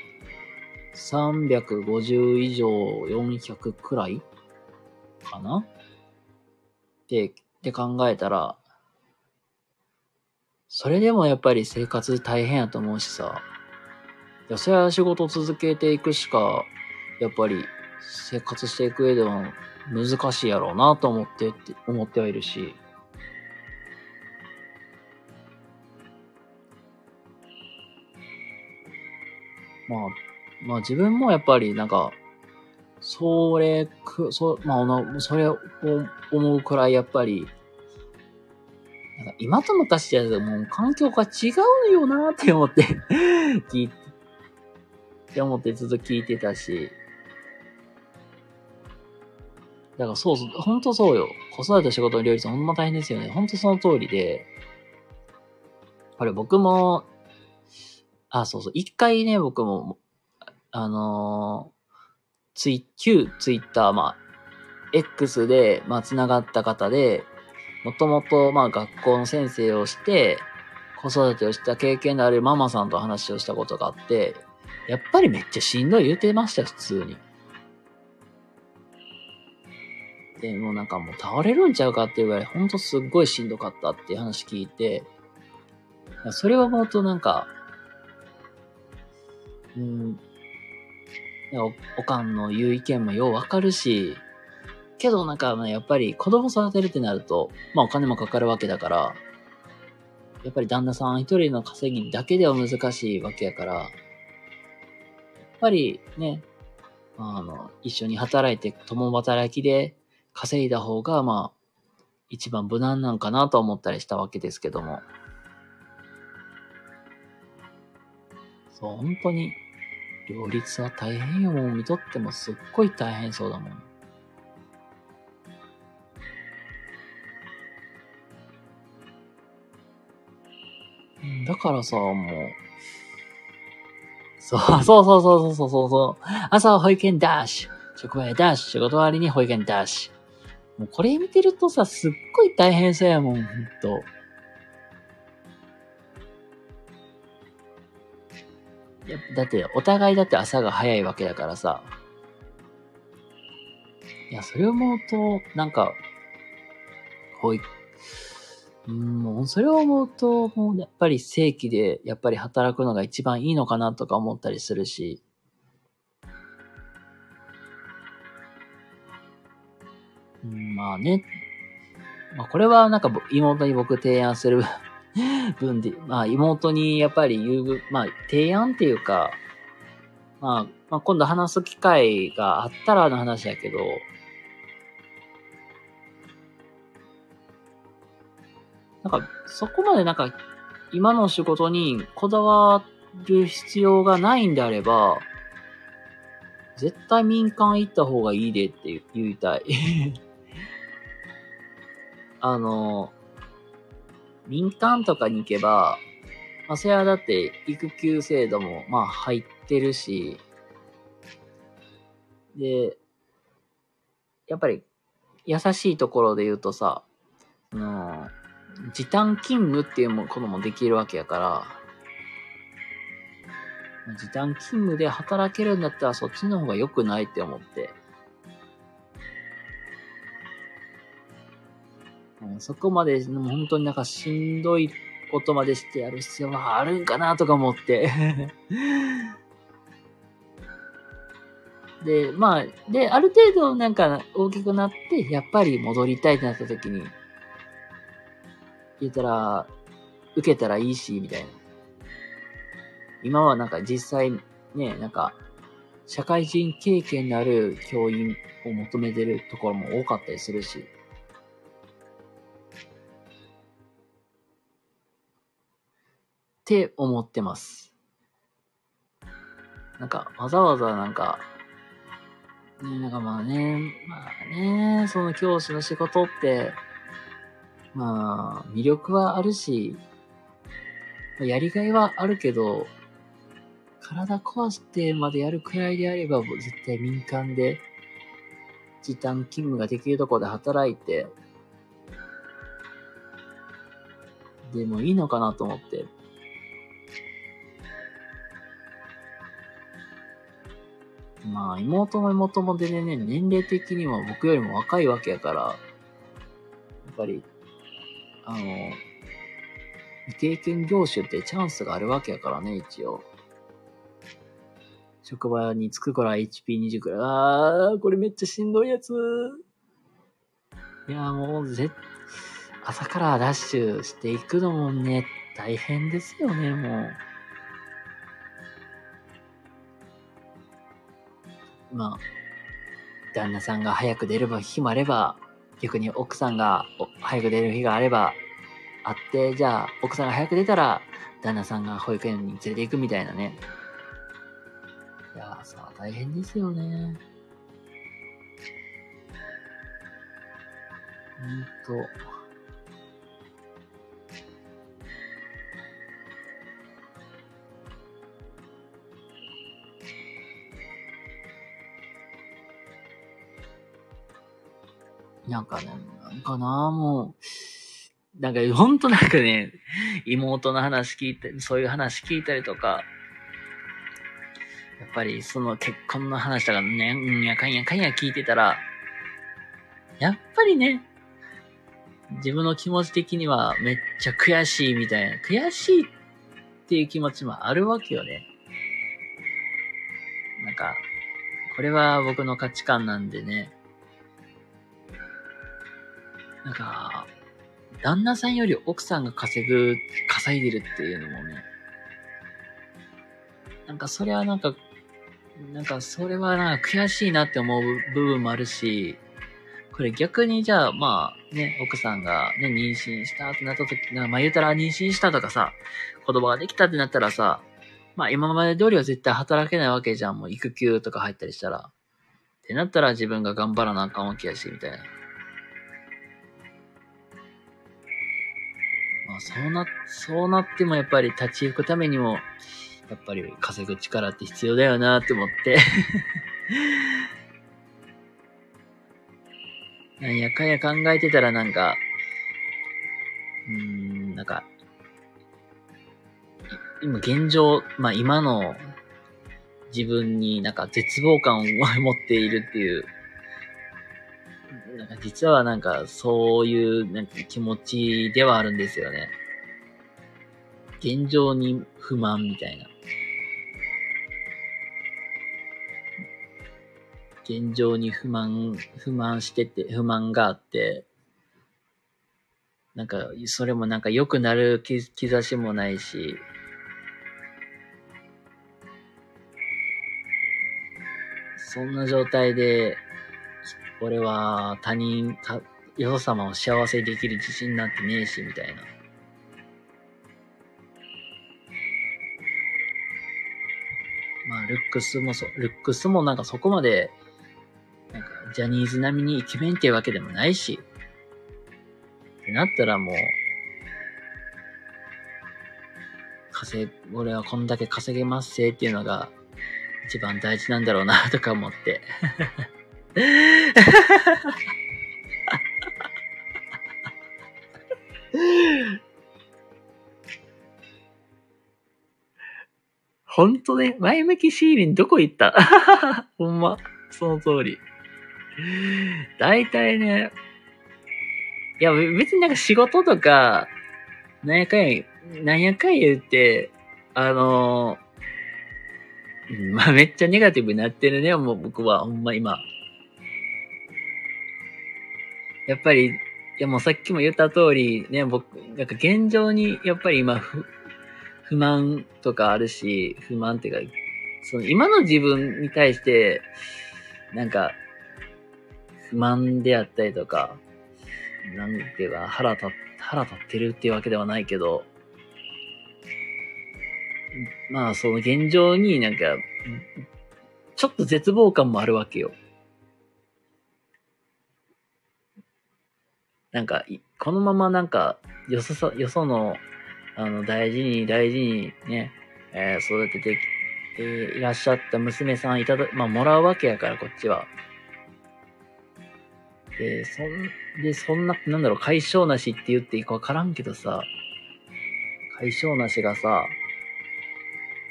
350以上400くらいかな？って、って考えたら、それでもやっぱり生活大変やと思うしさ、いや、それは仕事続けていくしか、やっぱり生活していく上では難しいやろうなと思ってって、思ってはいるし、まあ、まあ自分もやっぱりなんか、それ、く、そ、まあ、それを思うくらいやっぱり、なんか今と昔じゃもう環境が違うよなって思って 聞いて、って思ってずっと聞いてたし、だからそうそう、ほんとそうよ。子育て仕事の両立ほんま大変ですよね。ほんとその通りで、やっぱり僕も、あ、そうそう。一回ね、僕も、あのー、ツイ、旧ツイッター、まあ、X で、まあ、繋がった方で、もともと、まあ、学校の先生をして、子育てをした経験のあるママさんと話をしたことがあって、やっぱりめっちゃしんどい言うてましたよ、普通に。で、もうなんかもう倒れるんちゃうかっていうぐらい、ほんとすっごいしんどかったっていう話聞いて、それを思うとなんか、うん、お、おかんの言う意見もようわかるし、けどなんか、やっぱり子供育てるってなると、まあお金もかかるわけだから、やっぱり旦那さん一人の稼ぎだけでは難しいわけやから、やっぱりね、あの、一緒に働いて、共働きで稼いだ方が、まあ、一番無難なんかなと思ったりしたわけですけども。そう、本当に、両立は大変よ。もう見とってもすっごい大変そうだもん。だからさ、もう、そう、そうそうそうそうそうそう。朝は保育園ダッシュ。職場へダッシュ。仕事終わりに保育園ダッシュ。もうこれ見てるとさ、すっごい大変そうやもん、ほんと。だって、お互いだって朝が早いわけだからさ。いや、それを思うと、なんか、保育、うん、もうそれを思うと、もうやっぱり正規でやっぱり働くのが一番いいのかなとか思ったりするし。うん、まあね。まあこれはなんか妹に僕提案する 分で、まあ妹にやっぱり言う、まあ提案っていうか、まあ、まあ今度話す機会があったらの話やけど、なんか、そこまでなんか、今の仕事にこだわる必要がないんであれば、絶対民間行った方がいいでって言いたい。あの、民間とかに行けば、まあ、それはだって育休制度もまあ入ってるし、で、やっぱり優しいところで言うとさ、あの、時短勤務っていうこともできるわけやから、時短勤務で働けるんだったらそっちの方が良くないって思って。そこまで、もう本当になんかしんどいことまでしてやる必要はあるんかなとか思って。で、まあ、で、ある程度なんか大きくなって、やっぱり戻りたいってなった時に、言ったら、受けたらいいし、みたいな。今はなんか実際ね、なんか、社会人経験のある教員を求めてるところも多かったりするし。って思ってます。なんか、わざわざなんか、ね、なんかまあね、まあね、その教師の仕事って、まあ、魅力はあるし、やりがいはあるけど、体壊してまでやるくらいであれば、絶対民間で、時短勤務ができるところで働いて、でもいいのかなと思って。まあ、妹も妹もでね、年齢的にも僕よりも若いわけやから、やっぱり、あの、未経験業種ってチャンスがあるわけやからね、一応。職場に着くから HP20 くらい。あー、これめっちゃしんどいやつ。いや、もう、ぜ、朝からダッシュしていくのもね、大変ですよね、もう。まあ、旦那さんが早く出れば日もあれば、逆に奥さんが早く出る日があれば、あって、じゃあ、奥さんが早く出たら、旦那さんが保育園に連れて行くみたいなね。いやーさ、大変ですよね。ほんと。なんかね、なんかな、もう、なんかほんとなんかね、妹の話聞いて、そういう話聞いたりとか、やっぱりその結婚の話とかね、うんやかんやかんや聞いてたら、やっぱりね、自分の気持ち的にはめっちゃ悔しいみたいな、悔しいっていう気持ちもあるわけよね。なんか、これは僕の価値観なんでね、なんか、旦那さんより奥さんが稼ぐ、稼いでるっていうのもね、なんかそれはなんか、なんかそれはなんか悔しいなって思う部分もあるし、これ逆にじゃあまあね、奥さんがね、妊娠したってなった時、なまあ言うたら妊娠したとかさ、子供ができたってなったらさ、まあ今まで通りは絶対働けないわけじゃん、もう育休とか入ったりしたら。ってなったら自分が頑張らなあかんわけやし、みたいな。まあそうな、そうなってもやっぱり立ち行くためにも、やっぱり稼ぐ力って必要だよなって思って。なんやかんや考えてたらなんか、うーん、なんか、今現状、まあ今の自分になんか絶望感を 持っているっていうなんか実はなんかそういうなんか気持ちではあるんですよね。現状に不満みたいな。現状に不満、不満してて、不満があって、なんか、それもなんか良くなる兆しもないし、そんな状態で、俺は他人、た、よそ様を幸せにできる自信なんてねえし、みたいな。まあ、ルックスもそ、ルックスもなんかそこまでなんか、ジャニーズ並みにイケメンっていうわけでもないし、ってなったらもう、稼、俺はこんだけ稼げますせっていうのが一番大事なんだろうなとか思って。ほんとね、前向きシーリンどこ行った？ほんま、その通り。大体ね、いや、別になんか仕事とか、なんやかんや、なんやかんや言って、あのー、まあめっちゃネガティブになってるね、もう僕は、ほんま今。やっぱり、いやもうさっきも言った通り、ね、僕、なんか現状に、やっぱり今、不、不満とかあるし、不満っていうか、その今の自分に対して、なんか、不満であったりとか、なんていうか、腹立、腹立ってるっていうわけではないけど、まあ、その現状になんか、ちょっと絶望感もあるわけよ。なんか、このままなんか、よそそ、よその、あの、大事に大事にね、えー、育ててきていらっしゃった娘さんいただ、まあ、もらうわけやから、こっちは。で、そん、で、そんな、なんだろう、解消なしって言っていいかわからんけどさ、解消なしがさ、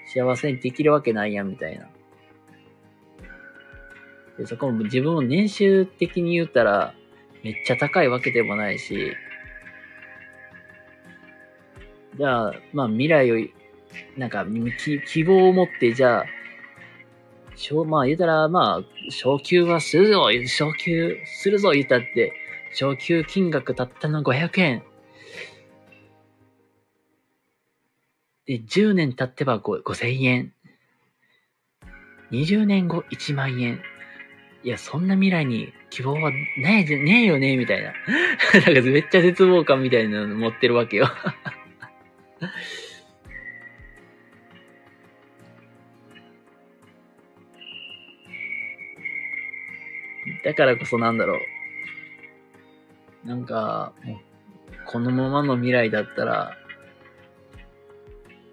幸せにできるわけないやん、みたいな。で、そこも自分を年収的に言ったら、めっちゃ高いわけでもないし、じゃあ、まあ未来を、なんか、希望を持って、じゃあ、小、まあ言うたら、まあ、昇給はするぞ、昇給するぞ言ったって、昇給金額たったの500円。で、10年経ってば5000円。20年後1万円。いや、そんな未来に希望はないじゃねえよね、みたいな。なんかめっちゃ絶望感みたいなの持ってるわけよ。だからこそなんだろう。なんか、このままの未来だったら、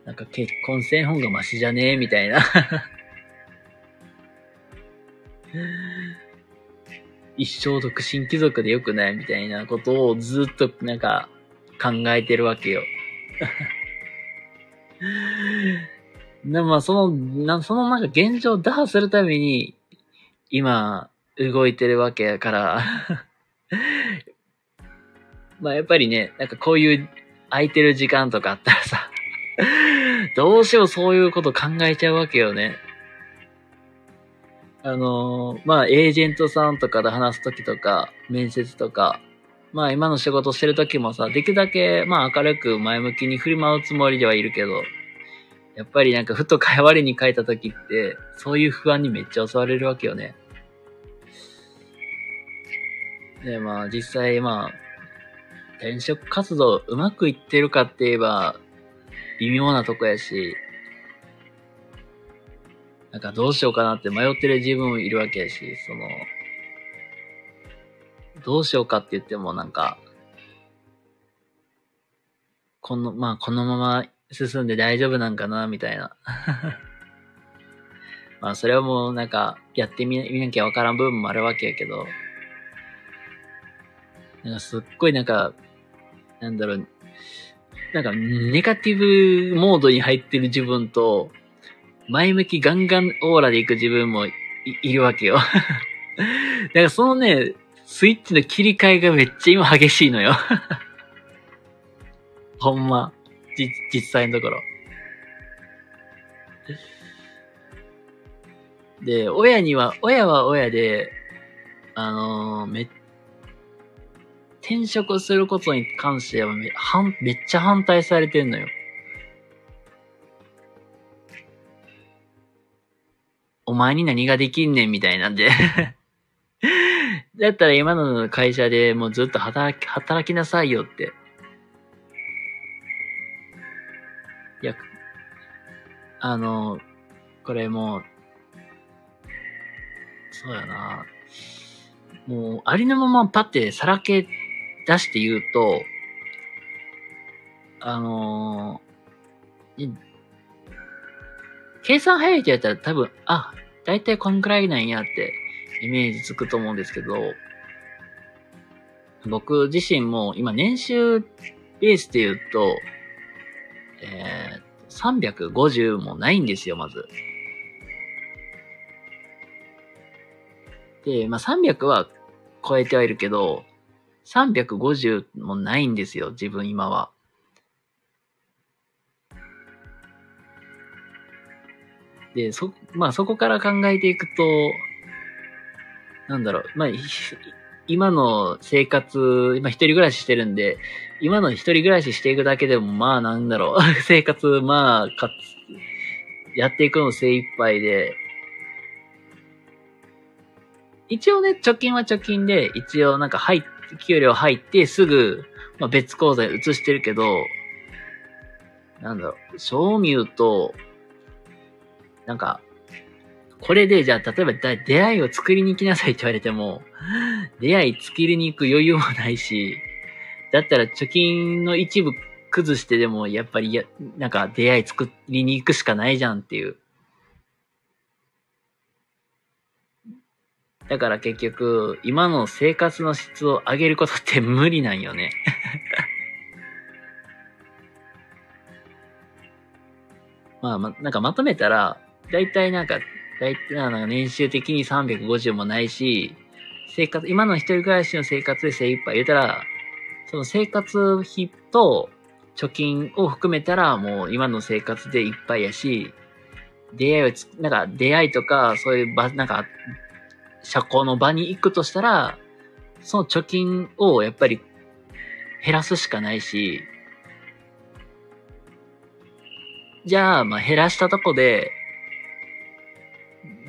なんか結婚せん方がマシじゃね？えみたいな 一生独身貴族でよくないみたいなことをずっとなんか考えてるわけよ でもまあその、なそのなんか現状を打破するために、今、動いてるわけやから まあやっぱりね、なんかこういう空いてる時間とかあったらさどうしようそういうこと考えちゃうわけよね。あのー、まあエージェントさんとかで話すときとか、面接とか、まあ今の仕事してるときもさ、できるだけまあ明るく前向きに振り回うつもりではいるけど、やっぱりなんかふと会話に書いたときって、そういう不安にめっちゃ襲われるわけよね。で、まあ実際まあ、転職活動うまくいってるかって言えば、微妙なとこやし、なんかどうしようかなって迷ってる自分もいるわけやし、その、どうしようかって言ってもなんか、この、まあこのまま進んで大丈夫なんかな、みたいな。まあそれはもうなんか、やってみなきゃわからん部分もあるわけやけど、なんかすっごいなんか、なんだろう、なんかネガティブモードに入ってる自分と、前向きガンガンオーラで行く自分もいるわけよ。だからそのね、スイッチの切り替えがめっちゃ今激しいのよ。ほんま。じ、実際のところ。で、親には、親は親で、あのーめ、転職することに関してはめはんめっちゃ反対されてんのよ。お前に何ができんねんみたいなんで。だったら今の会社でもうずっと働き、働きなさいよって。いや、あの、これもう、そうやな。もう、ありのままパッてさらけ出して言うと、あのい計算早い人やったら多分、あ、だいたいこんくらいなんやってイメージつくと思うんですけど、僕自身も今年収ベースで言うと、えー、350もないんですよ、まず。で、まあ、300は超えてはいるけど、350もないんですよ、自分今は。で、そ、まあそこから考えていくと、なんだろう、まあ、今の生活、今一人暮らししてるんで、今の一人暮らししていくだけでも、まあなんだろう、生活、まあ、かつ、やっていくの精一杯で、一応ね、貯金は貯金で、一応なんか入っ、給料入ってすぐ、まあ、別口座に移してるけど、なんだろう、正味言うと、なんか、これで、じゃあ、例えば出会いを作りに行きなさいって言われても、出会い作りに行く余裕もないし、だったら貯金の一部崩してでも、やっぱりや、なんか出会い作りに行くしかないじゃんっていう。だから結局、今の生活の質を上げることって無理なんよね。まあ、ま、なんかまとめたら、だいたいなんか、だいたいなんか年収的に350もないし、生活、今の一人暮らしの生活で精一杯言うたら、その生活費と貯金を含めたらもう今の生活でいっぱいやし、出会いをつ、なんか出会いとかそういう場、なんか社交の場に行くとしたら、その貯金をやっぱり減らすしかないし、じゃあ、まあ減らしたとこで、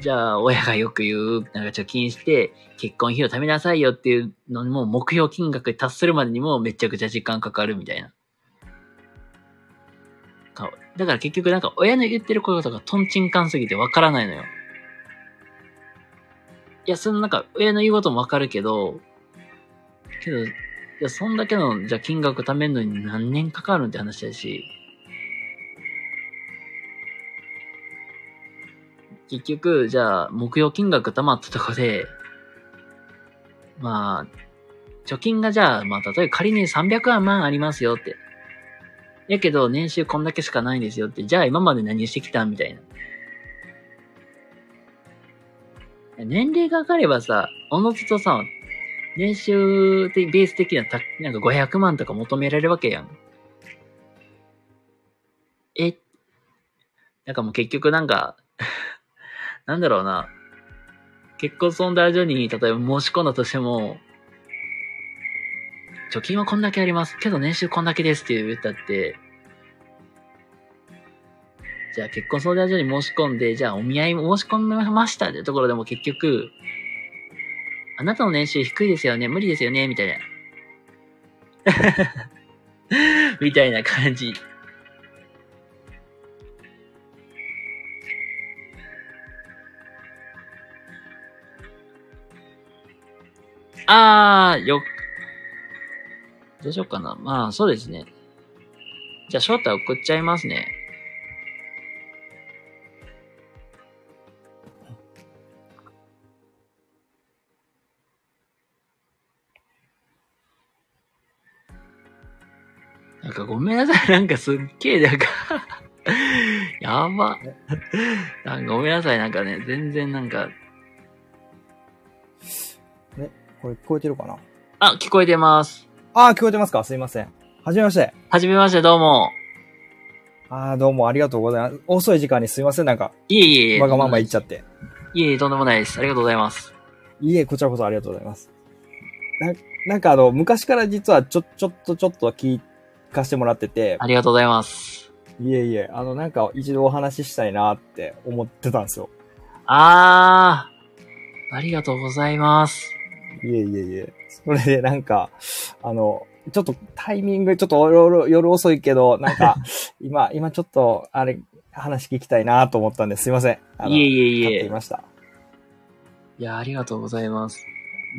じゃあ、親がよく言う、なんか貯金して、結婚費を貯めなさいよっていうのにも、目標金額に達するまでにもめちゃくちゃ時間かかるみたいな。だから結局なんか親の言ってることがトンチンカンすぎてわからないのよ。いや、そのなんか親の言うこともわかるけど、けど、いや、そんだけの、じゃあ金額貯めるのに何年かかるんって話だし、結局、じゃあ、目標金額貯まったとこで、まあ、貯金がじゃあ、まあ、例えば仮に300万ありますよって。やけど、年収こんだけしかないんですよって。じゃあ、今まで何してきたみたいな。年齢が上がればさ、おのずとさ、年収的、ベース的なた、なんか500万とか求められるわけやん。え？なんかもう結局なんか、なんだろうな。結婚相談所に、例えば申し込んだとしても、貯金はこんだけあります。けど年収こんだけですって言ったって、じゃあ結婚相談所に申し込んで、じゃあお見合い申し込みましたってところでも結局、あなたの年収低いですよね、無理ですよね、みたいな。みたいな感じ。あー、よ、どうしようかな。まあ、そうですね。じゃあ、翔太送っちゃいますね。なんかごめんなさい。なんかすっげえ、なんか やば。なんかごめんなさい。なんかね、全然なんか、これ聞こえてるかな？あ、聞こえてます。ああ、聞こえてますか？すいません。はじめまして。はじめまして、どうも。ああ、どうもありがとうございます。遅い時間にすいません。なんか、いえいえいえ。わがまま言っちゃって。いえいえ、とんでもないです。ありがとうございます。いえ、こちらこそありがとうございます。な、なんかあの、昔から実はちょ、ちょっとちょっと聞かせてもらってて、ありがとうございます。いえいえ、あの、なんか一度お話ししたいなって思ってたんですよ。あー、ありがとうございます。いえいえいえ。それでなんか、あの、ちょっとタイミングちょっと夜夜遅いけど、なんか、今、今ちょっと、あれ、話聞きたいなと思ったんですいません。あのいえいえいえ買ってい。ました。いや、ありがとうございます。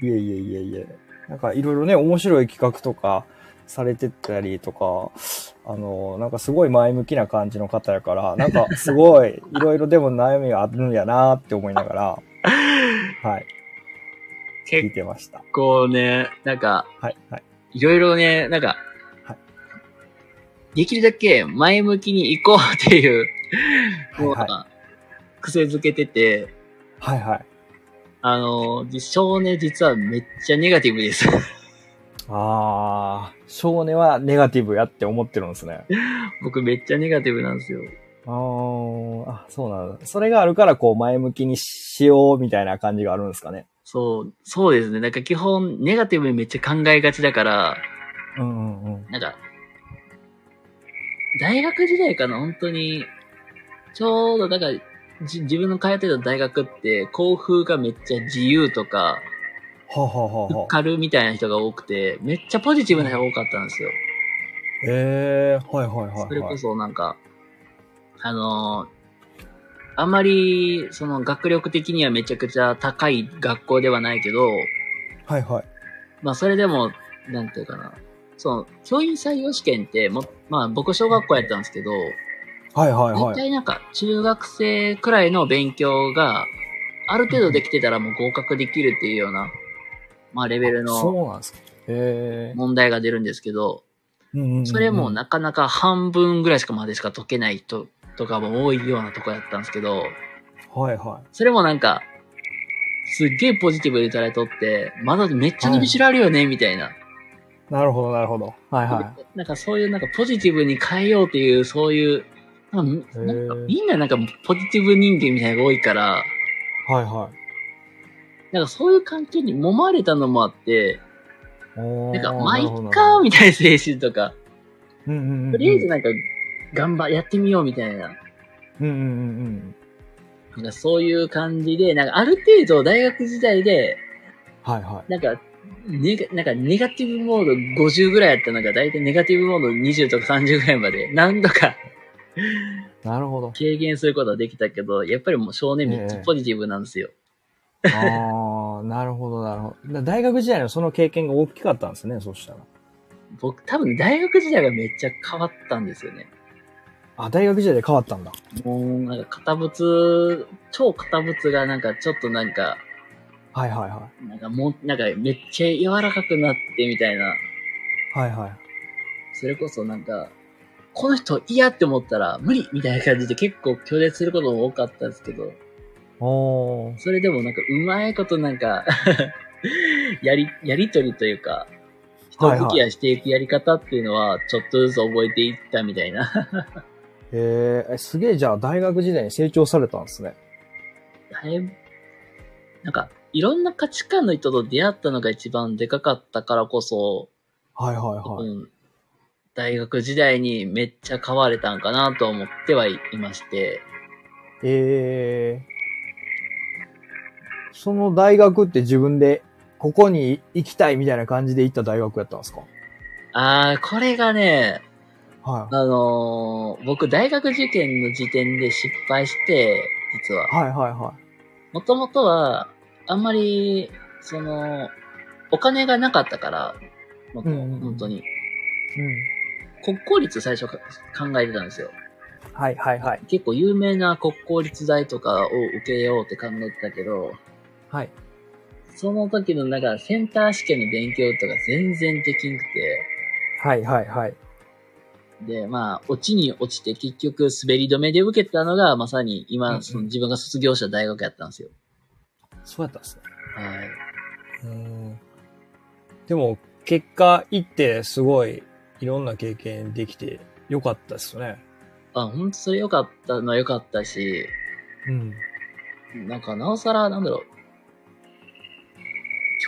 いえいえいえいえ。なんかいろいろね、面白い企画とかされてたりとか、あの、なんかすごい前向きな感じの方やから、なんかすごい、いろいろでも悩みがあるんやなって思いながら、はい、聞い結てました。構ね、なんか、はい、はい。いろいろね、なんか、はいできるだけ前向きに行こうっていう、はいはいもう癖づけてて、はい、はい。あの、じ少年実はめっちゃネガティブです。あー、少年はネガティブやって思ってるんですね。僕めっちゃネガティブなんですよ。あー、あ、そうなんだ。それがあるから、こう、前向きにしようみたいな感じがあるんですかね。そう、そうですね。なんか基本ネガティブにめっちゃ考えがちだから、うんうんうん。なんか、大学時代かな、本当に、ちょうど、だから、じ自分の通ってた大学って、校風がめっちゃ自由とか、はあ、はあはあはあ、軽みたいな人が多くて、めっちゃポジティブな人が多かったんですよ。ええー、はいはいはい、はい。それこそなんか、あのーあんまり、その学力的にはめちゃくちゃ高い学校ではないけど、はいはい。まあそれでも、なんていうかな、その、教員採用試験っても、まあ僕小学校やったんですけど、はいはい大はい。体なんか中学生くらいの勉強が、ある程度できてたらもう合格できるっていうような、まあレベルのそうなんですか。へえ。問題が出るんですけど、それもなかなか半分ぐらいしかまでしか解けない人とかも多いようなとこやったんですけど、はいはそれもなんか、すっげえポジティブで捉えとって、まだめっちゃ伸びしろあるよね、みたいな。い。なるほどなるほど。はいはなんかそういうなんかポジティブに変えようっていう、そういう、なんかみんななんかポジティブ人間みたいなのが多いから、い。はいはい。なんかそういう環境に揉まれたのもあって、なんか、まあ、いっか、みたいな精神とか、うんうんうんうん。とりあえずなんか、頑張、やってみようみたいな。うんうんうんうん。なんかそういう感じで、なんかある程度大学時代で、はいはなんか、ネガ、なんかネガティブモード50ぐらいやったのが、だいたいネガティブモード20とか30ぐらいまで、何度かい。なるほど。軽減することはできたけど、やっぱりもう少年めっちゃポジティブなんですよ。ああ、なるほどなるほど。だ大学時代のその経験が大きかったんですね、そしたら。僕多分大学時代がめっちゃ変わったんですよね。あ、大学時代で変わったんだ。もうなんか堅物、超堅物がなんかちょっとなんか、はいはいはなんかもう、なんかめっちゃ柔らかくなってみたいな。い。はいはい。それこそなんか、この人嫌って思ったら無理みたいな感じで 結構拒絶することも多かったんですけど、おー。それでもなんかうまいことなんか、やり、やりとりというか、人付き合いしていくやり方っていうのはちょっとずつ覚えていったみたいな。へえ、えすげえじゃあ大学時代に成長されたんですね。だいぶ、なんか、いろんな価値観の人と出会ったのが一番でかかったからこそ、はいはいはい。うん、大学時代にめっちゃ変われたんかなと思ってはいまして、ええその大学って自分でここに行きたいみたいな感じで行った大学やったんですか？あー、これがね、はい。あのー僕大学受験の時点で失敗して、実は。はいはいはもともとは、あんまり、その、お金がなかったから、もっとうん本当に。い。うん。国公立最初か考えてたんですよ。はいはいはい。結構有名な国公立大とかを受けようって考えてたけど、はい。その時のなんかセンター試験の勉強とか全然できんくて、はいはいはい。で、まあ、落ちに落ちて結局滑り止めで受けたのがまさにうんう今、んその自分が卒業した大学やったんですよ。そうやったんですね。はい。うん。でも、結果行ってすごいいろんな経験できてよかったですね。あ、ほんとそれ良かったのは良かったし、うん。なんか、なおさら、なんだろう。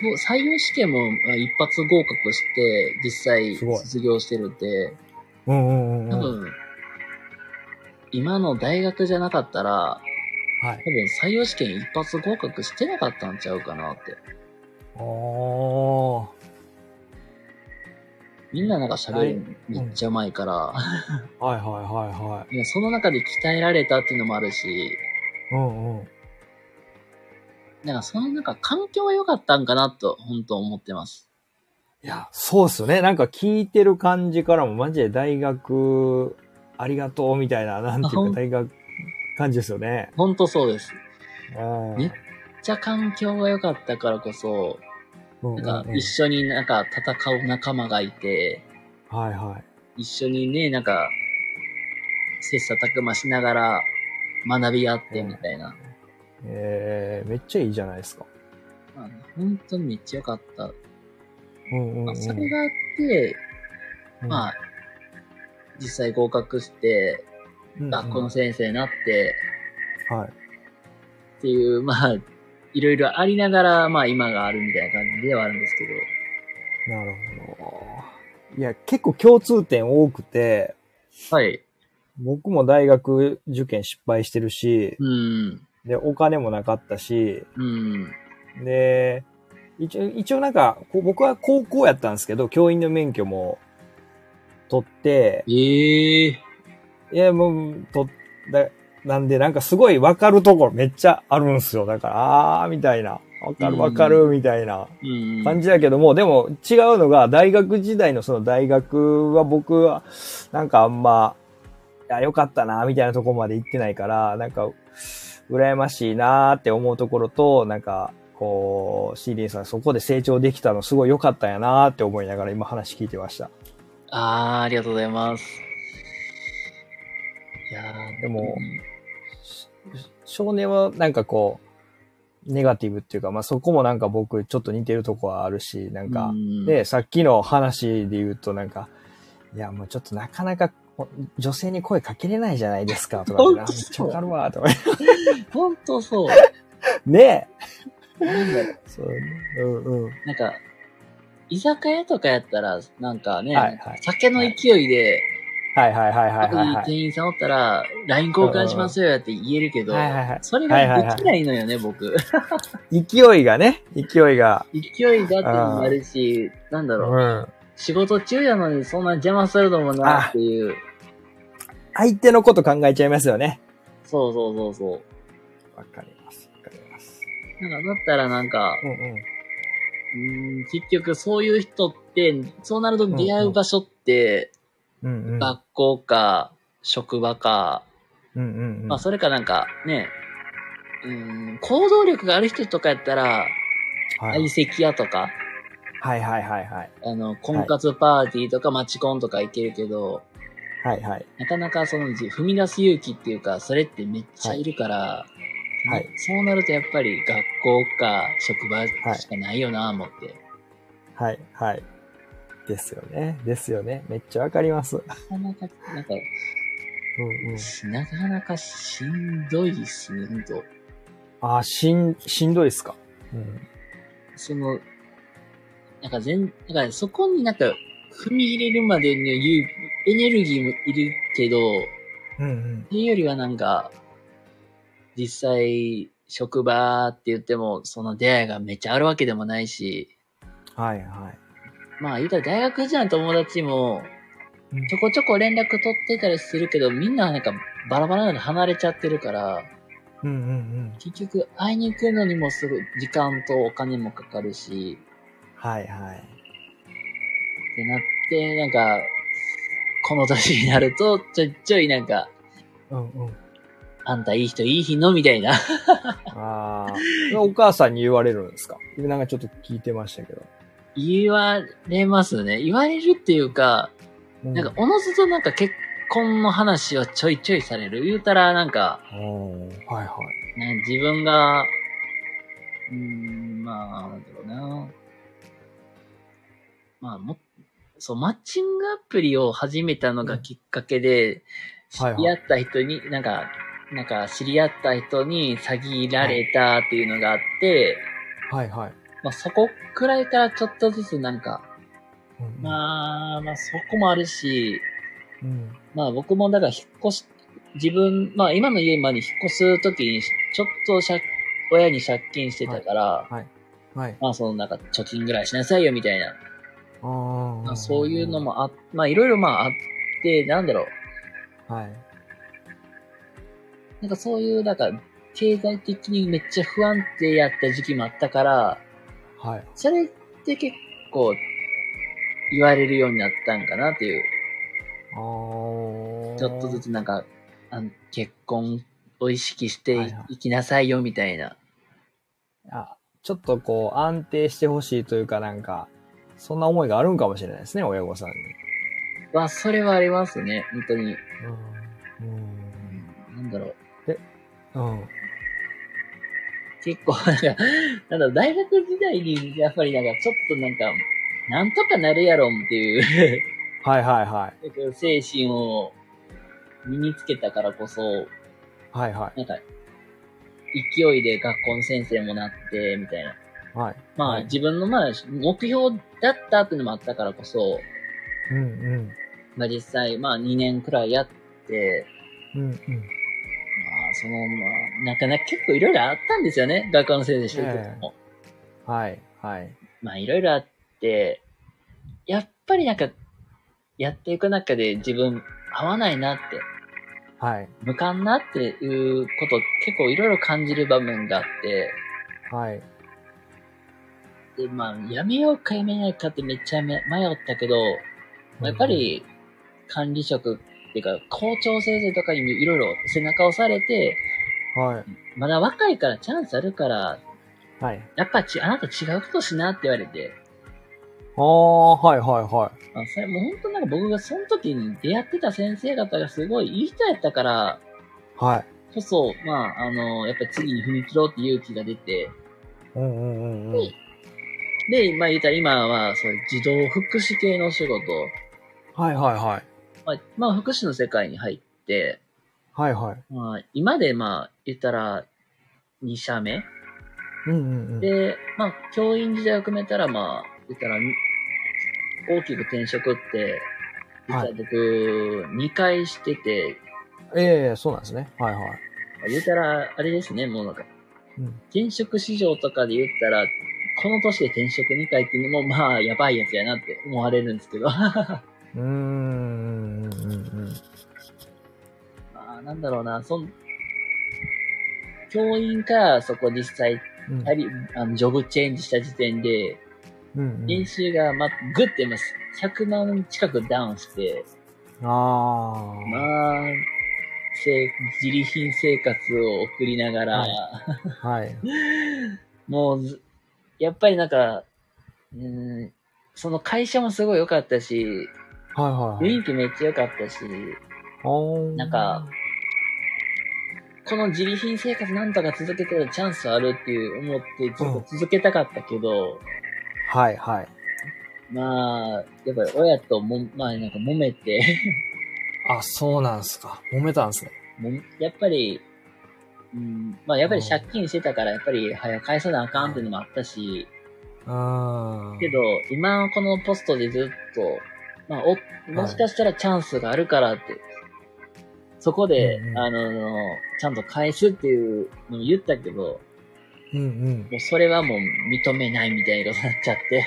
今日、採用試験もあ一発合格して、実際卒業してるんで、うんうんうん多うん。分、今の大学じゃなかったら、はい。多分採用試験一発合格してなかったんちゃうかなって。ああ。みんななんか喋るめっちゃうまいから、はいはいはいはい やその中で鍛えられたっていうのもあるし、い。うんうん。なんかそのなんか環境が良かったんかなと、本当思ってます。いや、そうっすよね。なんか聞いてる感じからもマジで大学ありがとうみたいな、なんていうんか大学感じですよね。本当そうです。うんめっちゃ環境が良かったからこそ、なんかうん一緒になんか戦う仲間がいて、はいはい。一緒にね、なんか、切磋琢磨しながら学び合ってみたいな。えー、めっちゃいいじゃないですか。まあ本当にめっちゃ良かった。それがあって、まあ、実際合格して、うん、学校の先生になって、はい。っていう、まあ、いろいろありながら、まあ今があるみたいな感じではあるんですけど。なるほど。いや、結構共通点多くて、はい。僕も大学受験失敗してるし、うん。で、お金もなかったし、うん。で、一応、一応なんか、僕は高校やったんですけど、教員の免許も取って、ええいや、もう、と、だ、なんで、なんかすごいわかるところめっちゃあるんすよ。だから、あー、みたいな。わかるわかる、みたいなうん。感じだけども、でも違うのが、大学時代のその大学は僕は、なんかあんま、いや、よかったな、みたいなところまで行ってないから、なんか、羨ましいなーって思うところと、なんか、こう、シーリンさんそこで成長できたのすごい良かったんやなーって思いながら今話聞いてました。ああ、ありがとうございます。いやーでも少年はなんかこう、ネガティブっていうか、まあそこもなんか僕ちょっと似てるとこはあるし、なんか、うんで、さっきの話で言うとなんか、いやもうちょっとなかなかお女性に声かけれないじゃないですか、とかめっちゃわかるわ、とか。ほんとそう。ねなんだろうえ。そうね。うんうん。なんか、居酒屋とかやったら、なんかね、はいはい酒の勢いで、はいはいはいはいはい、はい。店員さんおったら、LINE 交換しますよって言えるけど、それができないのよね、僕。勢いがね、勢いが。勢いだってのもあるし、なんだうろう、ん。仕事中やのにそんな邪魔するのもなっていう。相手のこと考えちゃいますよね。そうそうそうそう。わかり。なんか、だったらなんか、うんうん。ん、結局そういう人って、そうなると出会う場所って、うんうん。学校か、職場か、うんうんうん。まあそれかなんかね、うーん、行動力がある人とかやったら、はい相席屋とか、はいはいはいはい。あの、婚活パーティーとかマチコンとか行けるけど、はいはい。なかなかそのじ踏み出す勇気っていうか、それってめっちゃいるから、はいそうなるとやっぱり学校か職場しかないよな、思って。はいはい。ですよね。ですよね。めっちゃわかります。なかなか、なんか、うんうん。なかなかしんどいっすね、ほんと。あー、しん、しんどいっすか？うん。その、なんか全、なんかそこになんか踏み入れるまでの勇エネルギーもいるけど、うんうん。っていうよりはなんか、実際、職場って言っても、その出会いがめっちゃあるわけでもないし、はいはい。まあ言うたら大学時代の友達もうん、ちょこちょこ連絡取ってたりするけど、みんななんかバラバラなので離れちゃってるから、うんうんうん。結局会いに行くのにもすごい時間とお金もかかるし、はいはい。ってなって、なんか、この年になると、ちょいちょいなんか、うんうん。あんたいい人いい日のみたいな。ああ。お母さんに言われるんですか？なんかちょっと聞いてましたけど。言われますね。言われるっていうか、うなんか、おのずとなんか結婚の話はちょいちょいされる。言うたらなんか、うん。はいはい。ね自分が、うーん、まあ、なんだろうな。まあも、そう、マッチングアプリを始めたのがきっかけで、知はいはいった人に、なんか、なんか知り合った人に詐欺られたっていうのがあって、はいはい。まあそこくらいからちょっとずつなんか、うんまあ、まあそこもあるし、うん。まあ僕もだから引っ越し、自分、まあ今の家まで引っ越すときに、ちょっと借親に借金してたから、はい。まあそのなんか貯金ぐらいしなさいよみたいな、あまあ、そういうの。もあ、まあいろいろまああって、なんだろう、はい。なんかそういう、なんか経済的にめっちゃ不安定やった時期もあったから、はい。それって結構言われるようになったんかなっていう、あーちょっとずつなんか、あの結婚を意識してはいきなさいよみたいな。あ、ちょっとこう、安定してほしいというかなんか、そんな思いがあるんかもしれないですね、親御さんに。まあ、それはありますね、本当に。うん。なんだろう。うん。結構、なんか、なんだ大学時代に、やっぱりなんか、ちょっとなんか、なんとかなるやろっていうはいはいはい。精神を身につけたからこそ、はいはなんか、勢いで学校の先生もなって、みたいな。い。はい。まあ、はい自分のまあ、目標だったっていうのもあったからこそ、うんうん。まあ実際、まあ2年くらいやって、うんうん。まあ、その、まあ、なかなか結構いろいろあったんですよね、学校の先生してる時も。はいはい。まあ、いろいろあって、やっぱりなんか、やっていく中で自分合わないなって、はい。向かんなっていうこと結構いろいろ感じる場面があって、はい。で、まあ、やめようかやめないかってめっちゃ迷ったけど、まあやっぱり管理職っていうか、校長先生とかにもいろいろ背中を押されて、はい。まだ若いからチャンスあるから、はい。やっぱち、あなた違うことしなって言われて、ああ、はいはいはあそれもう本当なんか僕がその時に出会ってた先生方がすごいいい人やったから、い。はい。こそ、まあ、あの、やっぱり次に踏み切ろうって勇気が出て、うんうんうんうん。で、まあ言ったら今は、そういう児童福祉系のお仕事、はいはいはい。まあ、まあ福祉の世界に入って、はいはい。まあ今でまあ言ったら2社目うんうんうん。で、まあ教員時代を含めたらまあ言ったらに大きく転職って、実ははい僕2回してて、ええそうなんですね。はいはい。まあ言ったらあれですね、もうなんかうん。転職市場とかで言ったら、この年で転職2回っていうのも、まあ、やばいやつやなって思われるんですけど。まうーん。うんうんうん。あ、なんだろうな、そん、教員からそこ実際、うんやり、あの、ジョブチェンジした時点で、うんうん年収が、ま、ぐってます。100万近くダウンして、あまあ、せ自利品生活を送りながら、はいあ。はい。もうず、やっぱりなんか、うん、その会社もすごい良かったし、はいはいはい。雰囲気めっちゃ良かったし、なんか、この自利品生活なんとか続けてるチャンスあるっていう思ってずっと続けたかったけど、はいはい。まあ、やっぱり親とも、まあなんか揉めて、あ、そうなんすか。揉めたんですね。もやっぱり、うん、まあやっぱり借金してたから、やっぱり早く返さなあかんっていうのもあったし、あけど、今このポストでずっと、まあ、お、もしかしたらチャンスがあるからって、そこで、うんうんあの、ちゃんと返すっていうのを言ったけど、うんうん。もうそれはもう認めないみたいなことになっちゃって。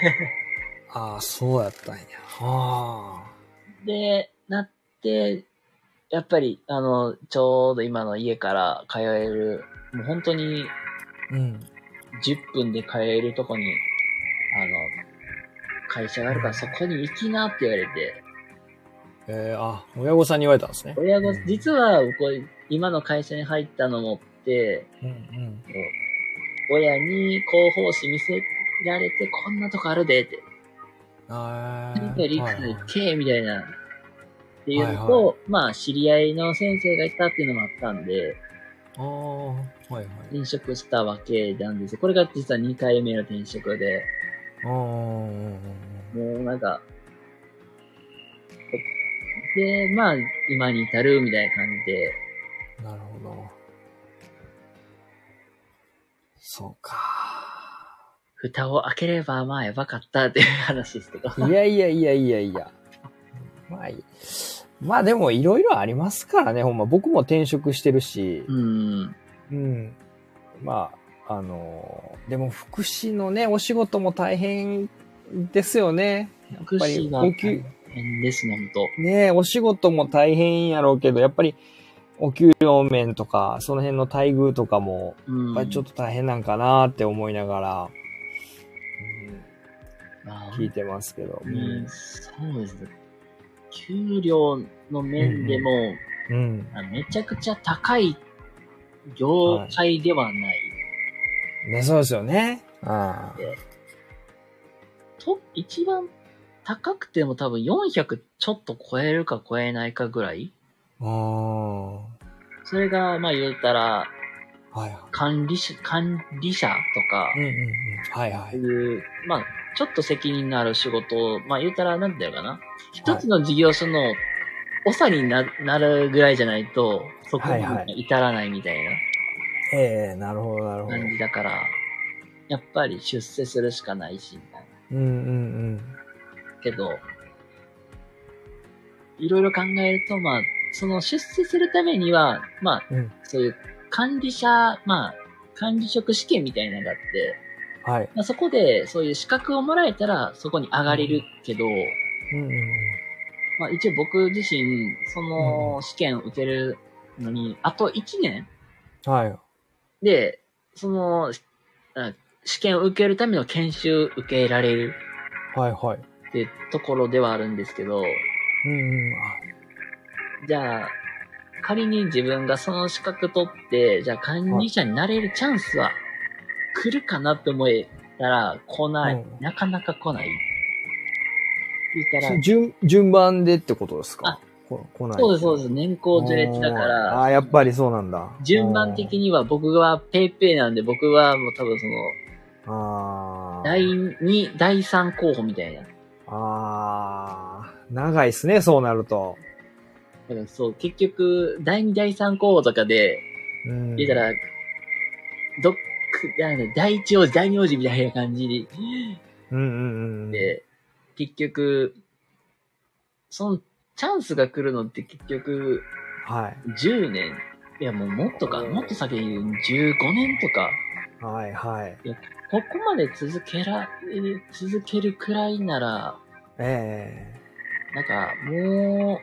ああ、そうやったんや。はで、なって、やっぱり、あの、ちょうど今の家から通える、もう本当にあ。うん。10分で通えるとこに、あの、会社があるからそこに行きなって言われて、えー、あ、親御さんに言われたんですね。親御うん、実は僕、今の会社に入ったのもって、うんうん。親に広報誌見せられて、こんなとこあるでって、あ何か陸に行け、みたいな。っていうのはいと、まあ、知り合いの先生がいたっていうのもあったんで、ああ、はいはい。転職したわけなんですよ。これが実は2回目の転職で。もうなんか、で、まあ、今に至るみたいな感じで、なるほど。そうか。蓋を開ければまあやばかったっていう話ですけど。いやいやいやいやいや。まあいい。まあでもいろいろありますからね、ほんま。僕も転職してるし。うん。うん。まあ、あのでも福祉のね、お仕事も大変ですよね。やっ福ぱり祉が大お給、変ですね、ほんと。ねお仕事も大変やろうけど、やっぱりお給料面とか、その辺の待遇とかも、うん。やっぱりちょっと大変なんかなって思いながら、聞いてますけど。うん、そうですね。給料の面でも、うん。あめちゃくちゃ高い業界ではない。ね、そうですよね。あと、一番高くても多分400ちょっと超えるか超えないかぐらいあ。あそれが、まあ言うたら、あ。はいはい。管理者、管理者とかうん、うんうん。はいはい。いう、まあ、ちょっと責任のある仕事を、まあ言うたら、なんていうのかな。一つの事業所の長にななるぐらいじゃないと、そこにはいはい至らないみたいなええなるほどなるほど。感じだから、やっぱり出世するしかないし、みたいな。うんうんけど、いろいろ考えると、まあ、その出世するためには、まあ、うん。うん。そういう管理者、まあ、管理職試験みたいなのがあって、はい。まあ、そこでそういう資格をもらえたらそこに上がれるけど、うんうんうん。まあ一応僕自身、その試験を受けるのに、あと1年はい。で、その、あ試験を受けるための研修受けられるはいはい。っていうところではあるんですけど、うんうん。じゃあ、仮に自分がその資格取って、じゃあ管理者になれるチャンスは来るかなって思えたら来ない。うんなかなか来ない。言ったらあ、順、順番でってことですか？あこ来ない。そうです、そうです。年功序列だかああら、ー、やっぱりそうなんだ。順番的には僕はペイペイなんで、僕はもう多分その、ああ。第2、第3候補みたいな。ああ。長いっすね、そうなると。だからそう、結局、第2、第3候補とかで、うん。言ったら、どっく、なんか第1王子、第2王子みたいな感じうんうんうん。で、結局、その、チャンスが来るのって結局、はい。10年、いやもうもっとか、もっと先に15年とか、はいはい。ここまで続けら、えー続けるくらいなら、えなんか、もう、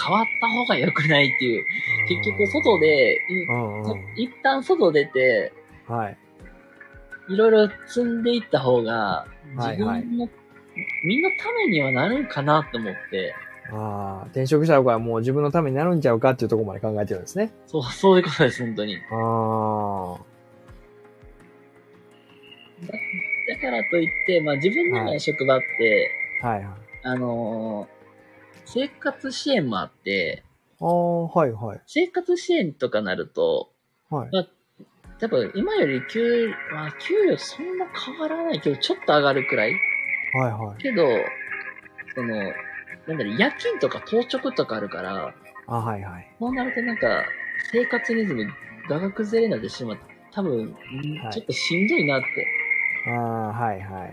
変わった方が良くないっていう。え結局、外、で。一旦外出て、はい。いろいろ積んでいった方が、はい自分の、みんなためにはなるんかなと思って、ああ、転職した方がもう自分のためになるんちゃうかっていうところまで考えてるんですね。そう、そういうことです、本当に。あだからといって、まあ自分のはい職場って、あ。はいはい。あのー生活支援もあって、ああ、はいはい。生活支援とかなると、はい。多分今より給、まあ給料そんな変わらないけど、ちょっと上がるくらいはいはい。けど、その、なんだろう、夜勤とか当直とかあるから、あはいはい。そうなるとなんか、生活リズムがが崩れになってしまって、多分、んはいちょっとしんどいなってああ、はいはいはいは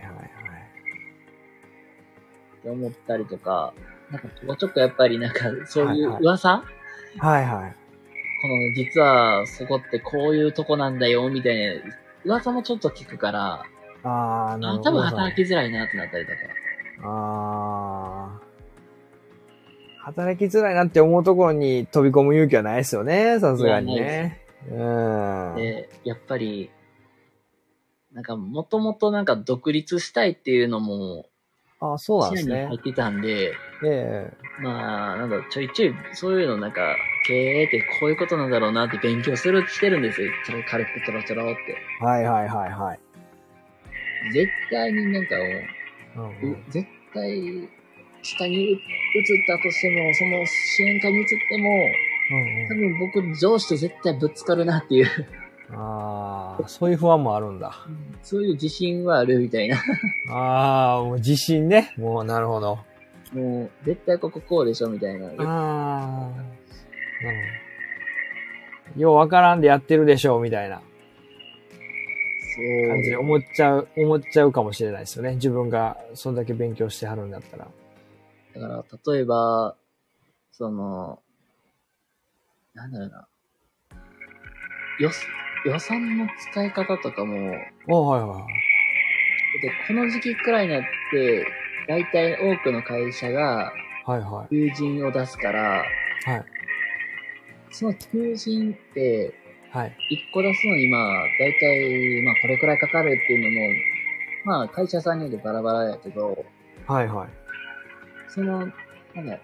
い。思ったりとか、なんかちょこちょこやっぱりなんか、そういうはいはい噂、はいはい。この、実はそこってこういうとこなんだよ、みたいな、噂もちょっと聞くから、ああ、なるあほど。多分働きづらいなってなったりとか。ああ。働きづらいなって思うところに飛び込む勇気はないですよね、さすがにね。うん。で、やっぱり、なんか、もともとなんか独立したいっていうのも、あそうなんですね入。ってたんで、えまあ、なんだろう、ちょいちょい、そういうのなんか、経営ってこういうことなんだろうなって勉強する、してるんですよ。ちょろ軽くちょろちょろって。えはいはいはいはい。絶対になんかうんもう、うん絶対、下に移ったとしても、その支援課に移っても、うんうん多分僕上司と絶対ぶつかるなっていう。ああ、そういう不安もあるんだ。そういう自信はあるみたいな。ああ、もう自信ね。もう、なるほど。もう、絶対こここうでしょみたいな。ああ、なるほど。ようわからんでやってるでしょう、みたいな感じで。思っちゃう、思っちゃうかもしれないですよね。自分がそんだけ勉強してはるんだったら。だから、例えば、その、なんだろうな。予予算の使い方とかも、おはいはいはい。で、この時期くらいになって、大体多くの会社がはいは求人を出すから、い。はい。その求人って、はい。1個出すのにまあ、大体、まあこれくらいかかるっていうのも、まあ会社さんによってバラバラやけど、はいはい。その、なんだ、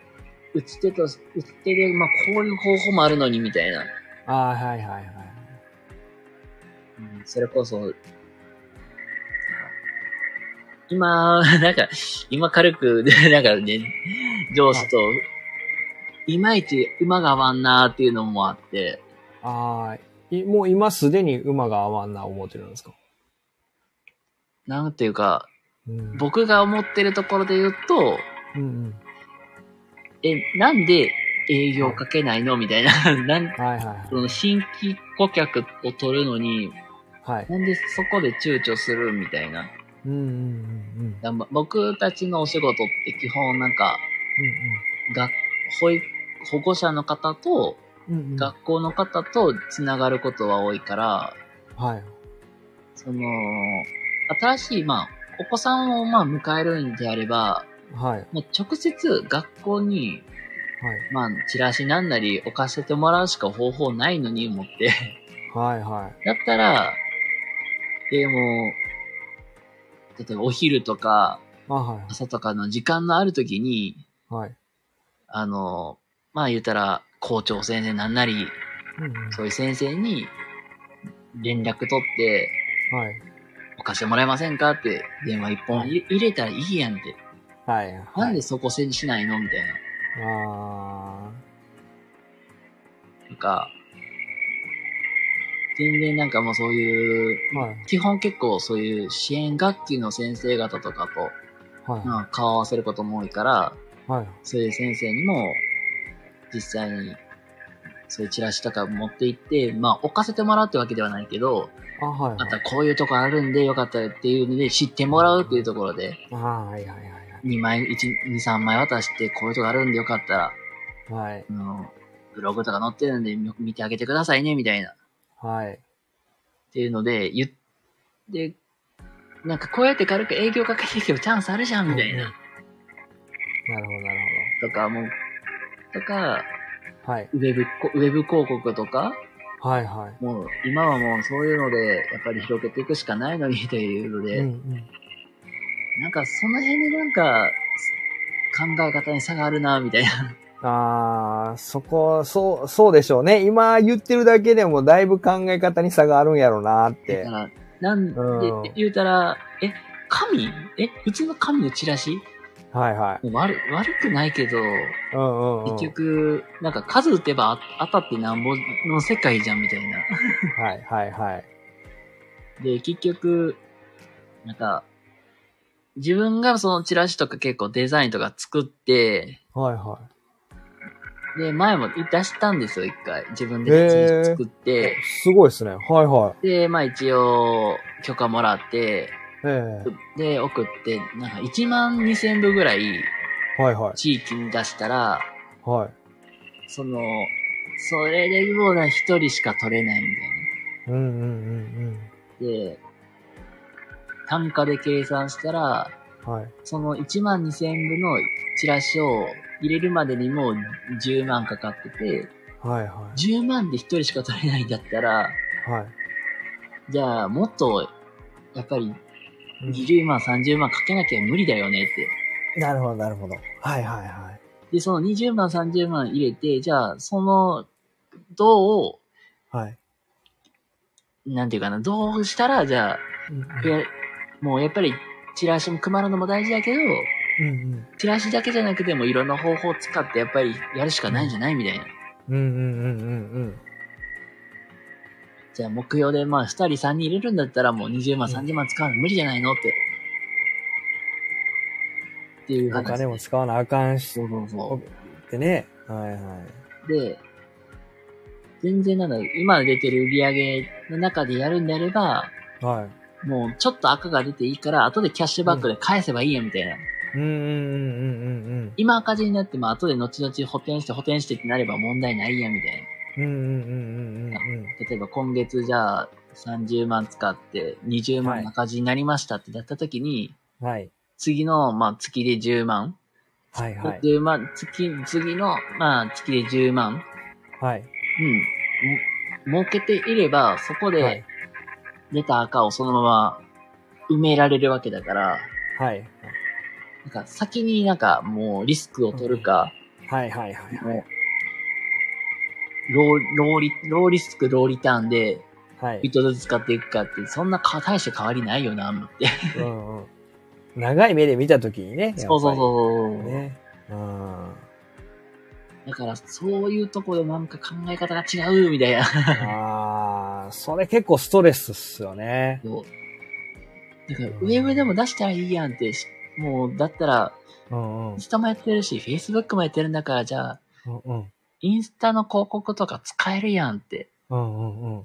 打ち手と、打ち手で、まあこういう方法もあるのにみたいな。ああ、はいはいはい。うんそれこそ、今、なんか、今軽く、なんかね、上司と、いまいち馬が合わんなーっていうのもあって、ああ、いもう今すでに馬が合わんな思ってるんですか？なんていうか、うん。僕が思ってるところで言うと、うんうん。え、なんで営業かけないの？みたいな。なんはいはいはいそ。の新規顧客を取るのに、はい。なんでそこで躊躇するみたいな。うんうんうんだま僕たちのお仕事って基本なんか、うん。学保育保護者の方とうんうん。学校の方とつながることは多いから、はい。その、新しい、まあ、お子さんをまあ迎えるんであれば、はい。もう直接学校に、はい。まあ、チラシなんなり置かせてもらうしか方法ないのに思って。はいはい。だったら、でも、例えばお昼とか朝とかの時間のある時に、い。はい。あの、まあ言ったら校長先生なんなり、うんうん。そういう先生に連絡取って、はい。置かしてもらえませんかって電話一本入入れたらいいやんって。はい。はい。なんでそこせにしないの？みたいな。あなんか、全然なんかもうそういう、あ。はい。基本結構そういう支援学級の先生方とかと、はい。まあ顔合わせることも多いから、はい。そういう先生にも、実際に、そういうチラシとか持って行って、まあ置かせてもらうってわけではないけど、あ、はい。またこういうとこあるんでよかったらっていうので知ってもらうっていうところで、はいはいはい2枚、1、2、3枚渡してこういうとこあるんでよかったら、はい。はい。あの、ブログとか載ってるんでみ見てあげてくださいね、みたいな。はい。っていうので、言って、なんかこうやって軽く営業かけていけばチャンスあるじゃん、みたいな。なるほど、なるとか、もう、とか。はい。ウェブこ、ウェブ広告とか、はいはい。もう、今はもうそういうので、やっぱり広げていくしかないのにというので、うんうん。なんかその辺でなんか、考え方に差があるな、みたいな。ああ、そこ、そう、そうでしょうね。今言ってるだけでもだいぶ考え方に差があるんやろうなってだか。ら、なんうんで、言うたら、え、紙え、普通の紙のチラシ？はいはい。悪、悪くないけど、うんうん、うん。結局、なんか数打てばあ当たってなんぼの世界じゃんみたいな。はいはいはい。で、結局、なんか、自分がそのチラシとか結構デザインとか作って、はいはで、前も出したんですよ、一回。自分でチラシ作っい。て。すごいですね。はいはで、まあ一応、許可もらって、で、送って、なんか1万2000部ぐらいえはいはい。地域に出したら、はい。その、それでもうな一人しか取れないみたいな。うんうんうんで、単価で計算したら、うん。はい。その1万2000部のチラシを入れるまでにもう10万かかってて、はいは10万で1人しか取れないんだったら、い。はい。じゃあもっと、やっぱりうん20万、30万かけなきゃ無理だよねって。なるほどなるほど。はいはいはい。で、その20万、30万入れて、じゃあその、どはい。う、なんていうかな、どうしたら、じゃあ、うんやもうやっぱりチラシも配るのも大事だけど、うんうん。チラシだけじゃなくてもいろんな方法を使ってやっぱりやるしかないんじゃないみたいな。うんうんうんうんうん。じゃあ目標でまあ2人3人入れるんだったらもう20万、うん30万使うの無理じゃないの？って。っていうお話。金も使わなあかんし、そうそうそってね。はいはい。う。で、全然なんだ、今出てる売り上げの中でやるんであれば、はい。もうちょっと赤が出ていいから、後でキャッシュバックで返せばいいやみたいな。うんうんうんうんうん今赤字になっても後で後々補填して補填してってなれば問題ないやみたいな。うん。うんうんうんうんうん例えば今月じゃあ30万使って20万赤字になりましたってなった時に、うん。はい。次の、まあ、月で10万。はいはい。10万、月、次の、まあ、月で10万。はい。うん。も、儲けていれば、そこはでい。出た赤をそのまま埋められるわけだから、はい。なんか先になんかもうリスクを取るか、はいはいはいはい。ロー、ローリ、ローリスク、ローリターンで、はい。一ずつ使っていくかって、そんなか大して変わりないよな、思って。うんうん。長い目で見たときにね。そうそうう。そう。ね。うん。だから、そういうところでなんか考え方が違う、みたいな。ああ、それ結構ストレスっすよね。そうだから、ウェブでも出したらいいやんって、しもう、だったら、うんうんイン。スタもやってるし、Facebook もやってるんだから、じゃあ、うんうん。インスタの広告とか使えるやんって。うんうんうん。っ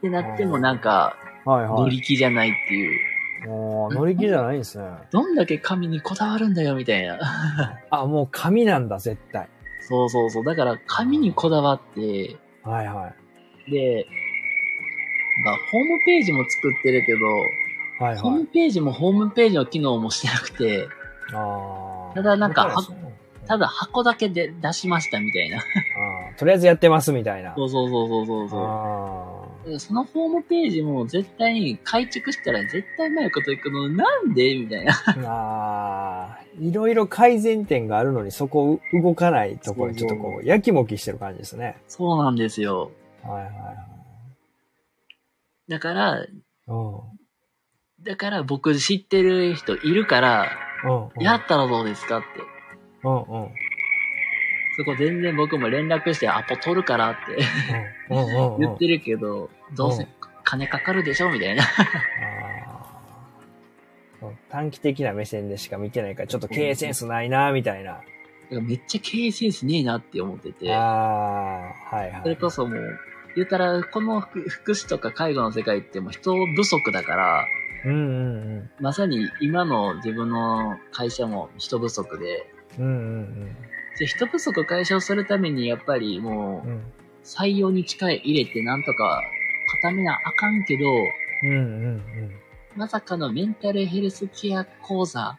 てなってもなんか、はいはい。乗り気じゃないっていう。もう乗り気じゃないんですね。どんだけ紙にこだわるんだよ、みたいな。あ、もう紙なんだ、絶対。そうそうそう。だから、紙にこだわって、はいはい。で、なんか、ホームページも作ってるけど、はいはい。ホームページもホームページの機能もしてなくて、ああ。ただなんかだらそうただ箱だけで出しましたみたいな。あーとりあえずやってますみたいな。そうそうそうそうそうそ。そのホームページも絶対に改築したら絶対うまいこといくのなんでみたいな。ーあー。いろいろ改善点があるのにそこう動かないところにちょっとこう、やきもきしてる感じですね。そうなんですよ。はいはいだから、はい。うん。だから僕知ってる人いるから。やったらどうですかって。うんうん。そこ全然僕も連絡してアポ取るからってうんうんうんうん。言ってるけど、どうせ金かかるでしょみたいな。短期的な目線でしか見てないから、ちょっと経営センスないな、みたいな。めっちゃ経営センスねえなって思ってて。ああ、はいはい。それこそもう、言ったら、この福福祉とか介護の世界ってもう人不足だから、うんうんまさに今の自分の会社も人不足で、うん。うんうんで人不足解消するためにやっぱりもううん。採用に力入れてなんとか固めなあかんけど、うんうんうん。まさかのメンタルヘルスケア講座？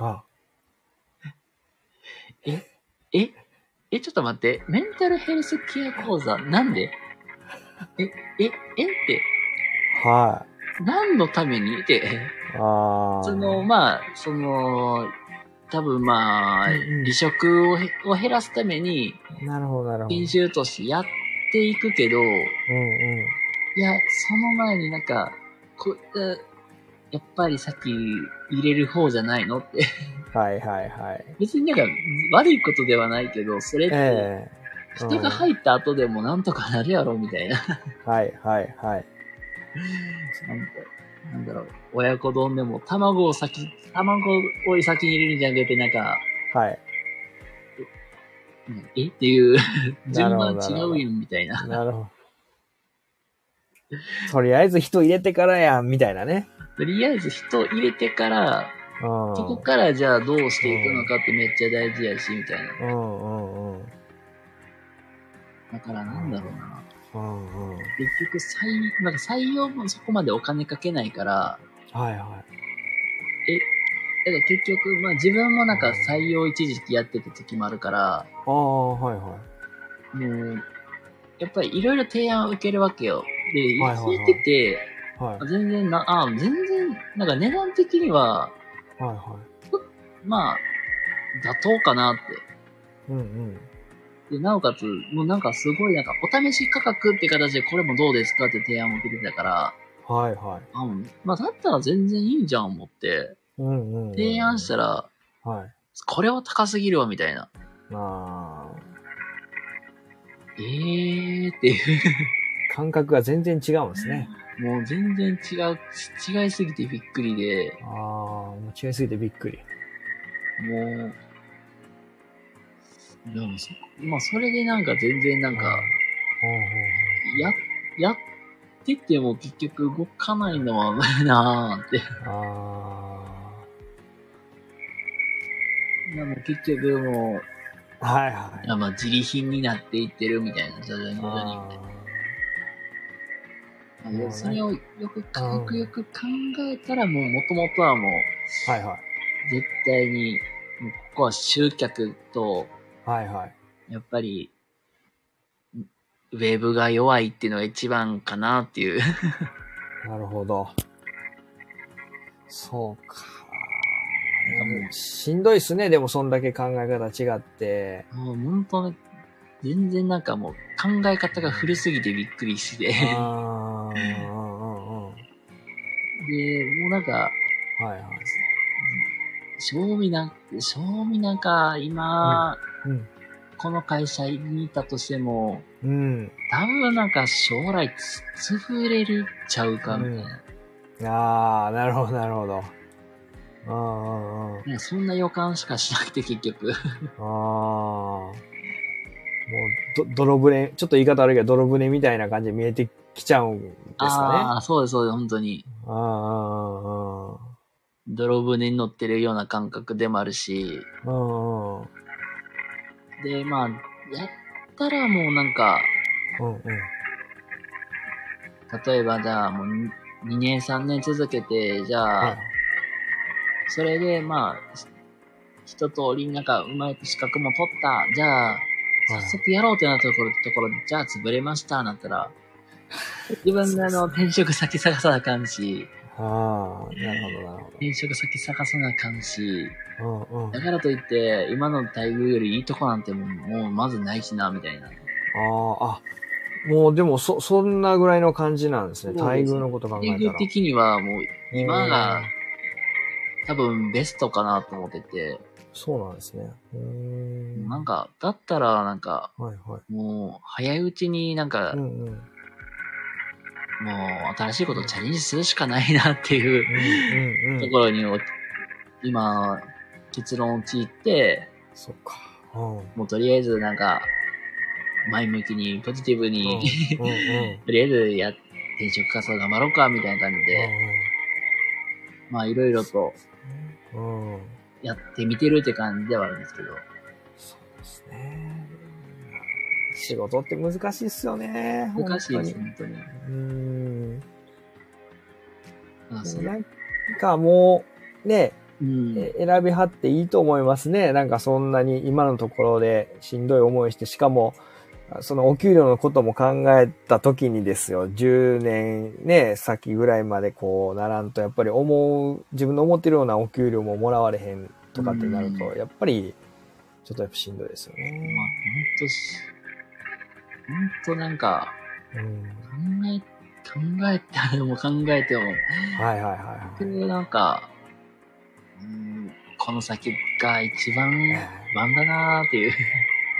あ、ええ、ちょっと待って。メンタルヘルスケア講座？なんで？え、え、えって、は何のために？って。い。ああ。その、まあ、その、多分まあ、うんうん離職をへを減らすために、なるほど、なるほど。研修としてやっていくけど、うんうん。いや、その前になんか、こえやっぱりさっき入れる方じゃないのって。はいはいはい。別になんか悪いことではないけど、それってええ人が入った後でもなんとかなるやろみたいな。はいはいはい。なんかなんだろう、親子丼でも卵を先、卵を先に入れるんじゃなくて、なんか、はい。うんえ？っていう、順番違うやんみたいな。なるほど。とりあえず人入れてからやん、みたいなね。とりあえず人入れてから、うん。そこからじゃあどうしていくのかってめっちゃ大事やし、みたいな。うんうんうん。だからなんだろうな。うんうん。結局採、なんか採用もそこまでお金かけないから、はいはい。だから結局、まあ自分もなんか採用一時期やってた時もあるから、ああ、はいはもう、やっぱりいろいろ提案を受けるわけよ。で、はいはいはい聞いてて、い。はい。全然な、あ全然、なんか値段的には、はいはまあ、妥当かなって。い。うんうん。で、なおかつ、もうなんかすごいなんか、お試し価格って形でこれもどうですかって提案を受けてたから、はいはい。あまあ、だったら全然いいんじゃん思って、うんうん、うん。提案したら、はい。これは高すぎるわ、みたいな。あえーっていう。感覚が全然違うんですね。もう全然違う、違いすぎてびっくりで、ああ、もう違いすぎてびっくり。もう、でもそ、まあそれでなんか全然なんか、や、やってても結局動かないのはなーって。うんうんうん。あでも結局もあ。はいはい。う、まあ自利品になっていってるみたいな、徐々に徐々に。それをよく、よくよく考えたらもう元々はもう、ーはいはい。絶対に、もうここは集客と、はいはい。やっぱり、ウェブが弱いっていうのが一番かなっていう。なるほど。そうか。なんかもしんどいっすね、でもそんだけ考え方違って。もう本当ね、全然なんかもう考え方が古すぎてびっくりして。で、ああ、うんうんうん。もうなんか、はいはい。賞味なん、賞味なんか今、うん。この会社にいたとしても、うん。多分なんか将来つ潰れるちゃうかみたいな。ああ、なるほど、なるほど。うんうんうん。ねそんな予感しかしなくて結局。ああ。もう、ど、泥船、ちょっと言い方悪いけど、泥船みたいな感じで見えてきちゃうんですあかあ、そうです、そうです、本当に。ね。ああ、ああ、泥船に乗ってるような感覚でもあるし、ああ。うんうん。で、まあ、やったらもうなんか、うんうん。例えばじゃあもう2年3年続けて、じゃあ、はいそれでまあ、ひ一通りなんかうまい資格も取った。じゃあ、早速やろうってなったところ、ところで、じゃあ潰れました、なったら、自分であの、転職先探さなあかんし、ああ、なるほど、なるほ転職先探さなあかんし、ど。うんうん。だからといって、今の待遇よりいいとこなんてもう、もうまずないしな、みたいな。ああ、あ、もうでもそ、そんなぐらいの感じなんですね。待遇のこと考えたら。待遇的にはもう、今が多分ベストかなと思ってて、そうなんですね。なんか、だったらなんか、はいはい。もう、早いうちになんか、うんうん。もう、新しいことをチャレンジするしかないなっていう。ところにお、今、結論を聞いて、そっか。うん。もうとりあえずなんか、前向きに、ポジティブに、うんうん。とりあえずや、転職活動頑張ろうか、みたいな感じで、まあいろいろと。やってみてるって感じではあるんですけど、そうですね。仕事って難しいっすよね。難しいです、本本当に。うん。まあなんかもう、ね、うん。え選びはっていいと思いますね。なんかそんなに今のところでしんどい思いして、しかも、そのお給料のことも考えた時にですよ、10年ね、先ぐらいまでこうならんと、やっぱり思う、自分の思ってるようなお給料ももらわれへんとかってなると、うやっぱり、ちょっとやっぱしんどいですよまあ、ね。ほんとし、ほんとなんか、うん。考え、考えても考えても、はいはいはいはい。なんか、うん、この先が一番不安だなーっていう。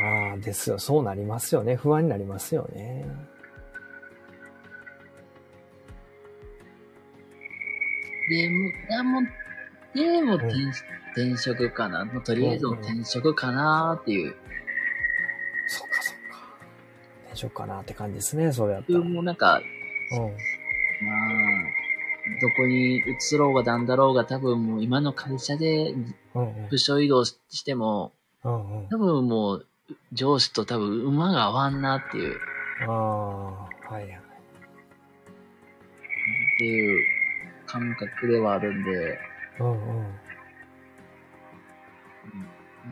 ああ、ですよ。そうなりますよね。不安になりますよね。でも、あもう、でも転,、転職かな。もうとりあえず転職かなーっていう。そっかそっか。なって感じですね、それやったら。もうなんか、うん。まあ、どこに移ろうがなんだろうが多分もう今の会社でうんうん部署移動ししても、うんうん。多分もう上司と多分馬が合わんなっていう、ああ、はいはい。っていう感覚ではあるんで、うんうん。うん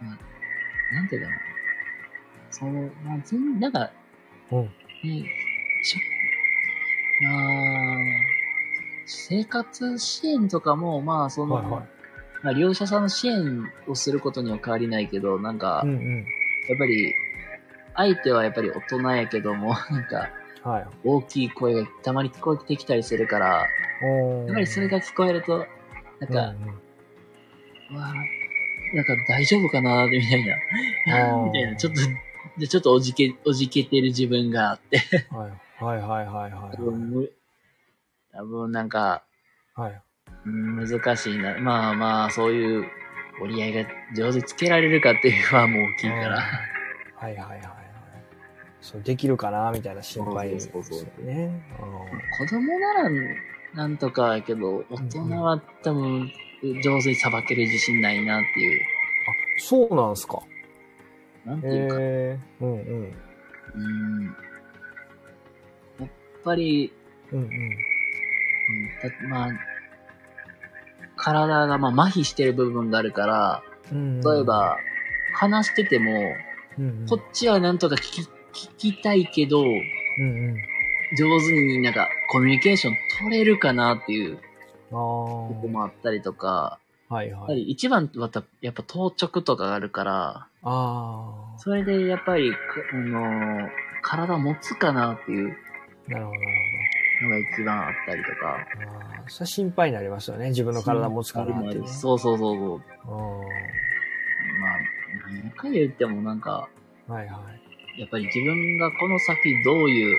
まあ、なんていうかな。その、まあ、全なんか、うん。ね、しょまあ、生活支援とかも、まあ、その、はいはいまあ、利用者さんの支援をすることには変わりないけど、なんか、うんうん。やっぱり、相手はやっぱり大人やけども、なんか、はい。大きい声がたまに聞こえてきたりするから、やっぱりそれが聞こえると、なんうんか、うわぁなんか大丈夫かなみたいな。みたいな、ちょっとで、ちょっとおじけ、おじけてる自分があって、はい。はいはいはいはい多分む多分なんか、はい。難しいな。まあまあ、そういう折り合いが上手つけられるかっていう不安も大きいから。はいはいはいはい。そう、できるかなみたいな心配ですそうそうそうね。子供ならなんとかやけど、大人は多分上手にさばける自信ないなっていう。あ、そうなんすか。なんていうか、えー、うんうん。うん。やっぱり、うんうん。うんたまあ、体がまあ麻痺してる部分があるから、うん例え、ば、話してても、うんうん、こっちはなんとか聞き、聞きたいけど、うんうん。上手になんかコミュニケーション取れるかなっていうあとこもあったりとか、あ。はいはい。り一番はたやっぱ当直とかがあるから、あそれでやっぱり、くあのー体持つかなっていうあ。なるほどなるのが一番あったりとか。ほど。ああ。それは心配になりますよね。自分の体持つかなって、ね。そうそうそうそう。うまあ、何回言ってもなんか、ん。はいはい。やっぱり自分がこの先どういう、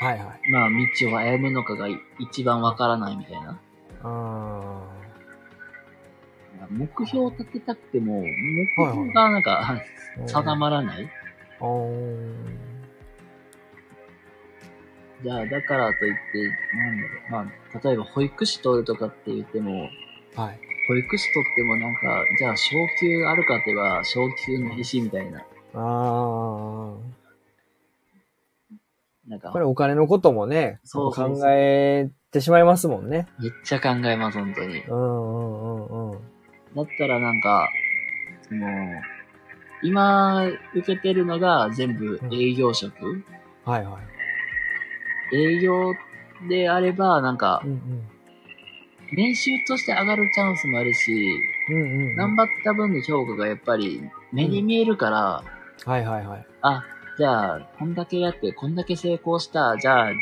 はいはい。まあ、道を歩むのかが一番わからないみたいな。あ目標を立てたくても、目標がなんか、あ。定まらないじゃあ、だからといって、なんだろう。まあ、例えば保育士取るとかって言っても、はい。保育士取ってもなんか、じゃあ昇給あるかって言えば、昇給ないし、みたいな。あなんかあ。こ、れお金のこともね、そう考えてしまいますもんね。めっちゃ考えます、本当に。うんうんうんうん。だったらなんか、その、今受けてるのが全部営業職、はいはい。営業であれば、なんかう、ん年収として上がるチャンスもあるし、うん。うんうんうん。頑張った分の評価がやっぱり目に見えるから、はいはいはい。あ、じゃあ、こんだけやって、こんだけ成功した、じゃあ、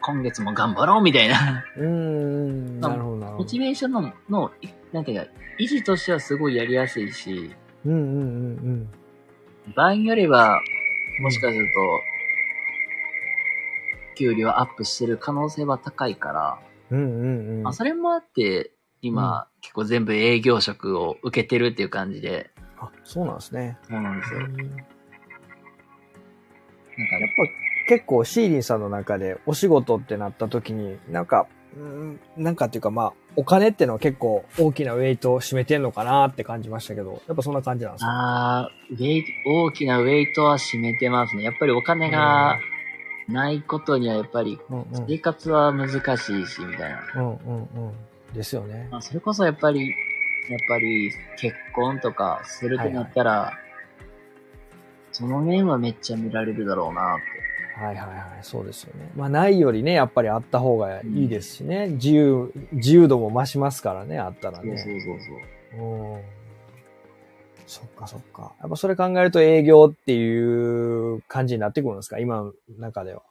今月も頑張ろうみたいな、うーん。なるほどモチ。ベーションの、の、いなんていうか、維持としてはすごいやりやすいし、うんうんうんうん。場合によれば、もしかすると、給料アップしてる可能性は高いから、うんうんうん。まあ、それもあって、今、結構全部営業職を受けてるっていう感じで、あ、そうなんですね。そうなんですよ。なんか、やっぱ結構シーリンさんの中でお仕事ってなった時に、なんか、うんなんかっていうかまあ、お金ってのは結構大きなウェイトを占めてんのかなって感じましたけど、やっぱそんな感じなんですか？あーウェイト、大きなウェイトは占めてますね。やっぱりお金がないことにはやっぱり。生活は難しいし、みたいな。うんうんうん。ですよね。まあ、それこそやっぱり、やっぱり結婚とかするってなったら、その面はめっちゃ見られるだろうなって。はいはいはい。そうですよね。まあないよりね、やっぱりあった方がいいですしね。自由、自由度も増しますからね、あったらね。そうそうそうそう。うんそっかそっか。やっぱそれ考えると営業っていう感じになってくるんですか？今の中では。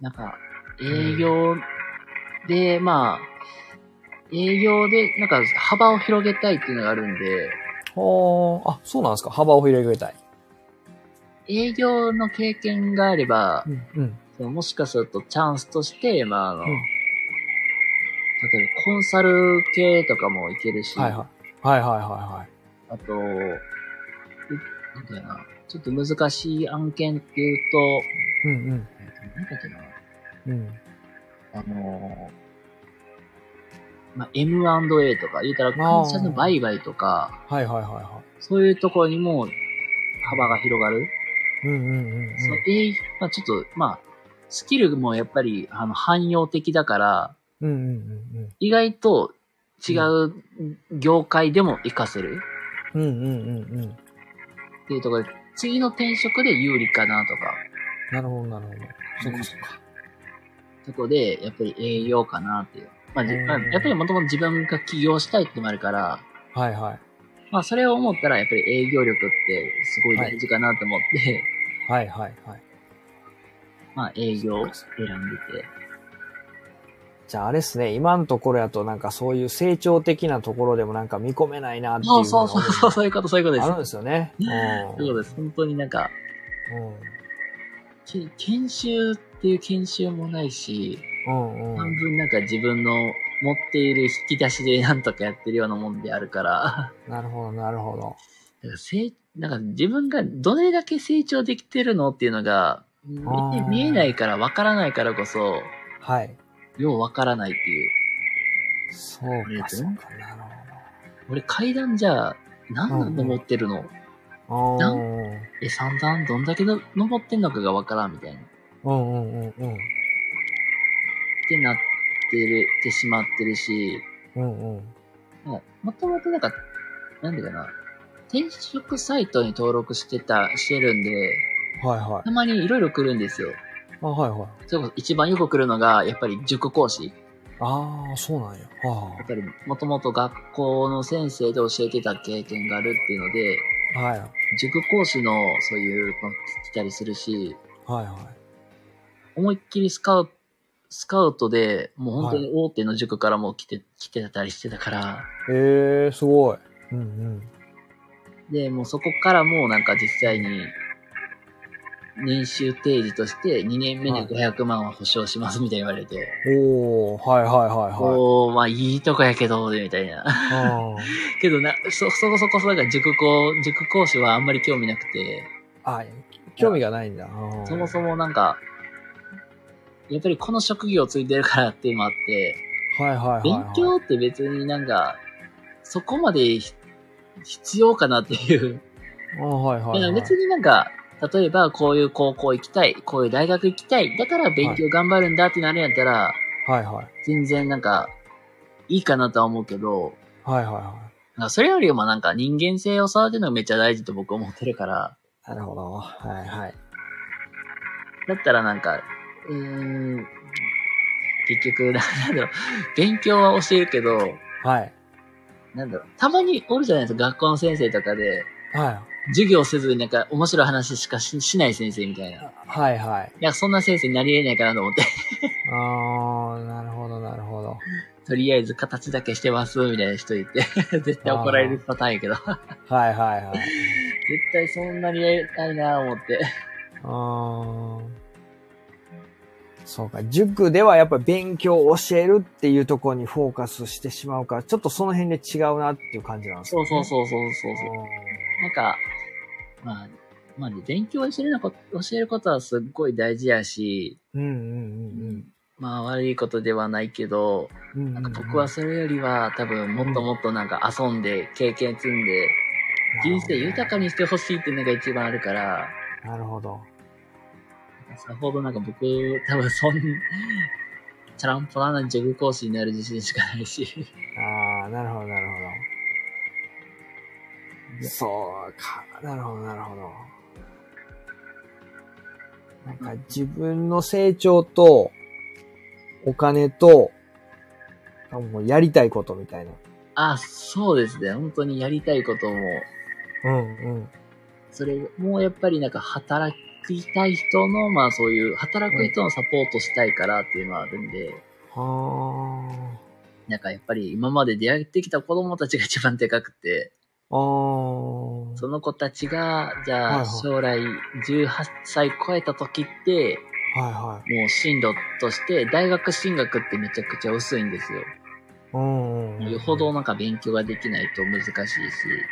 なんか、営業で、まあ、営業で、なんか幅を広げたいっていうのがあるんで、ほー、あ、そうなんですか幅を広げたい。営業の経験があれば、うん。うん。もしかするとチャンスとして、まあ、あの、うん例えばコンサル系とかもいけるし、はいはい。はいはいはあと、うなんだよな、ちょっと難しい案件っていうと、いはい。うんうん。えっとなんだっけな、うん。あのー、まあ、M&A とか、言うたら会社の売買とか、はいはいはいはそういうところにも幅が広がる。い。うんうんうんまあ、ちょっと、まあ、スキルもやっぱり、あの、汎用的だから、うん。うんうんうん意外と違う業界でも活かせるうん。うんうんうんうん。っていうところで、次の転職で有利かなとか、なるほどなるほど。そっかそっか。とこで、やっぱり営業かなっていう。まあ、やっぱりもともと自分が起業したいってのもあるから、はいはい。まあ、それを思ったら、やっぱり営業力ってすごい大事かなと思って、はいはいはい。まあ、営業を選んでて。じゃああれっすね、今のところやとなんかそういう成長的なところでもなんか見込めないなっていうそうそうそうそう、そういうこと、そういうことです。あるんですよね。そういうです。本当になんか、け研修っていう研修もないし、うん。うん。半分なんか自分の持っている引き出しでなんとかやってるようなもんであるから、なるほど、なるほど。だから成なんか自分がどれだけ成長できてるのっていうのが、見見えないから分からないからこそ、はい。よう分からないっていう。そうか、そうか、なる俺階段じゃあ、何段登ってるの、ほど。なうん。え、3段どんだけの登ってんのかが分からんみたいな。っうんうんうんうん。てなってる、てしまってるし、うんうん。もともとなんか、なんでかな。転職サイトに登録してた、してるんで、はいはいた。まにいろいろ来るんですよ。あ、はいはい。それこそ一番よく来るのが、やっぱり塾講師。ああ、そうなんや。はやっぱり、もともと学校の先生で教えてた経験があるっていうので、あ。はい。塾講師のそういうの来たりするし、はいはい。思いっきりスカウト、スカウトで、もう本当に大手の塾からも来て、来てたりしてたから、ええー、すごい。うんうん。で、もうそこからもうなんか実際に、年収提示として2年目に500万は保証しますみたいに言われて、おー、はいはいはいはい。おー、まあいいとこやけど、みたいな。あ けどな、そ、そこそこそ、なんか塾講、塾講師はあんまり興味なくて、ーあ、興味がないんだ。そもそもなんか、やっぱりこの職業ついてるからっていうのもあって、はいはいはいはい。勉強って別になんか、そこまでひ必要かなっていう。あーはいはい、はい。別になんか、例えばこういう高校行きたい、こういう大学行きたい、だから勉強頑張るんだってなるんやったら、はいはい。全然なんか、いいかなとは思うけど、はいはいはなんかそれよりもなんか人間性を育てるのがめっちゃ大事と僕思ってるから、い。なるほど。はいはい。だったらなんか、うーん、結局、なんだろう、勉強は教えるけど、はい。なんだろう、たまにおるじゃないですか、学校の先生とかで、は授業せずになんか面白い話しかししない先生みたいな。いい。はいはい。や、そんな先生になり得ないかなと思って、あー、なるほどなるほど。とりあえず形だけしてます、みたいな人いて、絶対怒られるパターンやけど、絶はいはいはい。対そんなにやりたいな思って。あーそうか。塾ではやっぱ勉強を教えるっていうところにフォーカスしてしまうから、ちょっとその辺で違うなっていう感じなんですそうそううそうそうそうそう。なんか、まあ、まあね、勉強を教えるのこ教えることはすっごい大事やし、うんうんまあ悪いことではないけど、うんうん。なんか僕はそれよりは多分もっともっとなんか遊んで経験積んで人生豊かにしてほしいっていうのが一番あるから、なるほど。さほどなんか僕多分そん、チャランポラな塾講師になる自信しかないし。ああ、なるほど、なるほど。そうか。なるほど、なるほど。なんか自分の成長と、お金と、もうやりたいことみたいな。あ、そうですね。本当にやりたいことも、うんうん。それもやっぱりなんか働きたい人の、まあそういう働く人のサポートしたいからっていうのはあるんで、はなんかやっぱり今まで出会ってきた子供たちが一番でかくて、あ。ああ。その子たちが、じゃあ将来18歳超えた時って、はいはもう進路として大学進学ってめちゃくちゃ薄いんですよ。よほどなんか勉強ができないと難しいし、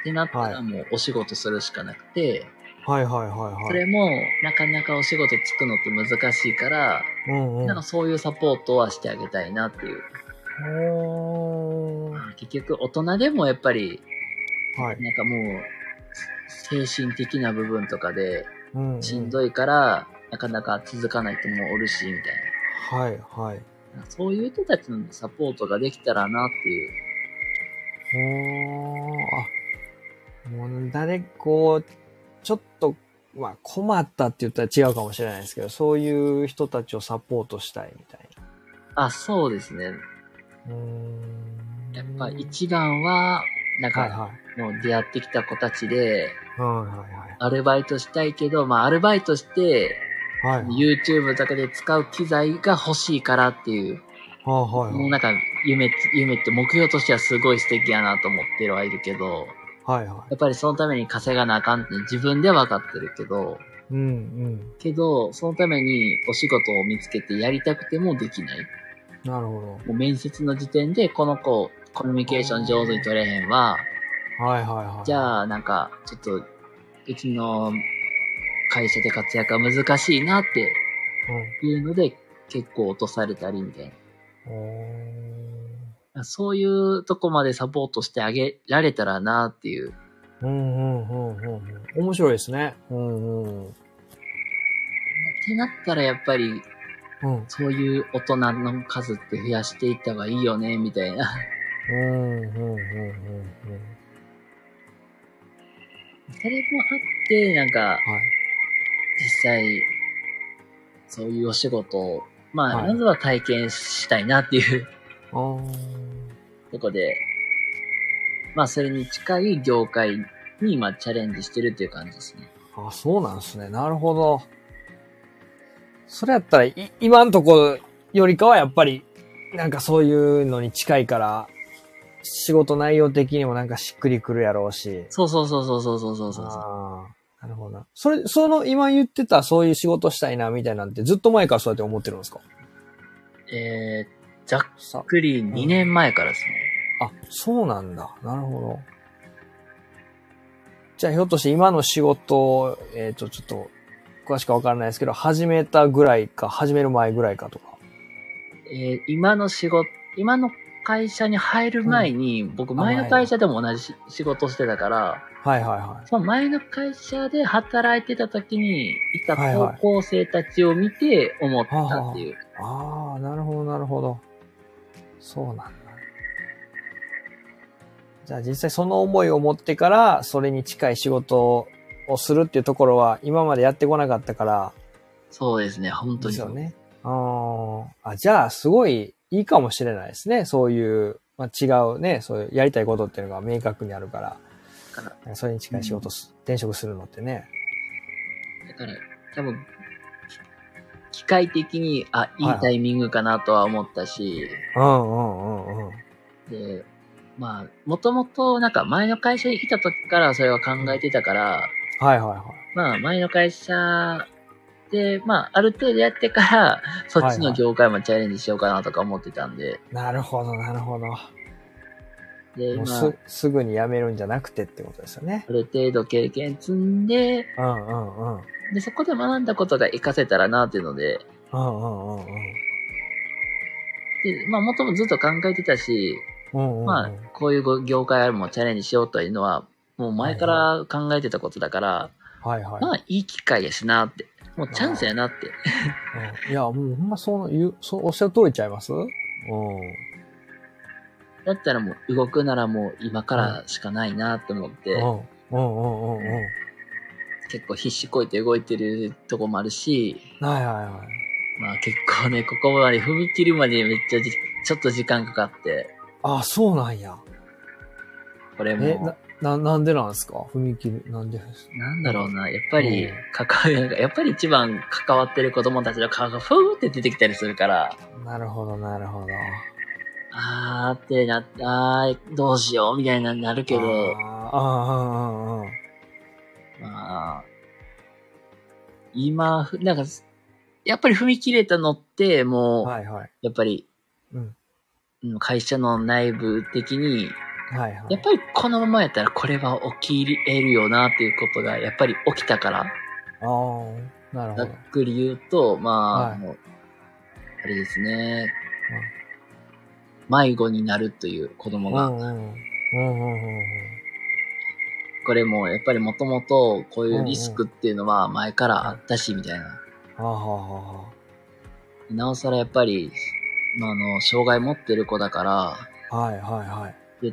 ってなったらもうお仕事するしかなくて、はいはいはいはい。それもなかなかお仕事つくのって難しいから、うんうん。なんかそういうサポートはしてあげたいなっていう。結局大人でもやっぱり、はい。なんかもう、精神的な部分とかでうんうんしんどいから、なかなか続かない人もおるし、みたいはいはい。な。そういう人たちのサポートができたらなっていう。おー、あ、もう誰、こう、ちょっと、まあ困ったって言ったら違うかもしれないですけど、そういう人たちをサポートしたいみたいあ、そうですね。な。うーんやっぱ一番は、なんか、はいはもう出会ってきた子たちで、い。はいはいアルバイトしたいけど、まあアルバイトして、はい。はい。YouTube とかで使う機材が欲しいからっていう、はいはいもうなんか夢、夢って目標としてはすごい素敵やなと思ってはいるけど、はいはやっぱりそのために稼がなあかんって自分では分かってるけど、うんうん。けど、そのためにお仕事を見つけてやりたくてもできない。なるほもう面接の時点で、この子、コミュニケーション上手に取れへんわ。ど。はいはいはい。じゃあ、なんか、ちょっと、うちの会社で活躍は難しいなっていうので、結構落とされたりみたいな。そういうとこまでサポートしてあげられたらなっていう。ーうんうんうんうんうん。面白いですね。うんうん。ってなったらやっぱり、うん。そういう大人の数って増やしていった方がいいよね、みたいな。うんうんうんうんそれもあって、なんか、うん。はい。実際、そういうお仕事を、まあ、はいまずは体験したいなっていうあーとこで、まあ、それに近い業界に今チャレンジしてるっていう感じですね。あ、そうなんですね。なるほど。それやったら、い、今んとこよりかはやっぱり、なんかそういうのに近いから、仕事内容的にもなんかしっくりくるやろうし。そうそうそうそうそうそうそうそう。ああ、なるほどな。それ、その今言ってたそういう仕事したいなみたいなんてずっと前からそうやって思ってるんですか？えー、ざっさくり2年前からですね。あ、そうなんだ。なるほど。じゃあひょっとして今の仕事を、えっ、と、ちょっと、詳しくわからないですけど、始めたぐらいか、始める前ぐらいかとか。えー今の仕事、今の会社に入る前に、僕前の会社でも同じし仕事してたから、はいはいはその前の会社で働いてた時にいたはいはい高校生たちを見て思ったっていう。い。ああ、なるほどなるほど。そうなんだ。じゃあ実際その思いを持ってから、それに近い仕事をするっていうところは、今までやってこなかったから、そうですね、本当に。ですよね。あーあ、じゃあ、すごいいいかもしれないですね。そういう、まあ、違うね、そういうやりたいことっていうのが明確にあるから、だから、それに近い仕事す、転職するのってね。だから多分、機械的に、あ、いいはいタイミングかなとは思ったし、うんうんうんうん。で、まあ、もともとなんか前の会社にいた時からそれは考えてたから、はいはいはい。まあ前の会社で、まあある程度やってから、そっちの業界もチャレンジしようかなとか思ってたんで、なるほど、なるほど。で、もうまあ、す、すぐに辞めるんじゃなくてってことですよね。ある程度経験積んで、うんうんうん。で、そこで学んだことが活かせたらなっていうので、うんうんうんうん。で、まあもともとずっと考えてたし、うんうんうん、まあ、こういう業界もチャレンジしようというのは、もう前から考えてたことだから、はいはい。まあいい機会やしなって、もうチャンスやなって。うんいや、もうほんまそう言う、そうおっしゃる通りちゃいます？うん。だったらもう動くならもう今からしかないなって思って、うん。うんうんうんうん。結構必死こいて動いてるとこもあるし、はいはいはい。まあ結構ね、ここまで踏み切るまでめっちゃじちょっと時間かかって、あ、そうなんや。これえ、もな、、な、なんでなんですか？踏切、なんでなんだろうな、やっぱりうん、関わり、やっぱり一番関わってる子供たちの顔がふーって出てきたりするから、なるほど、なるほど。あーってなあーどうしようみたいなになるけど、あーあー、うんうんうん。まあ、今、ふなんか、やっぱり踏み切れたのって、もう、はいはい。やっぱり、うん。うん会社の内部的に、はいはい。やっぱりこのままやったらこれは起き得るよなっていうことがやっぱり起きたから、ああ、なるほざっど。くり言うと、まあ、はいもうあれですね、迷子になるという子供が、うんうん。うんうんうんこれもやっぱりもともとこういうリスクっていうのは前からあったし、みたいな。あはあはなおさらやっぱり、まあ、あの、障害持ってる子だから、あ。はいはいはい。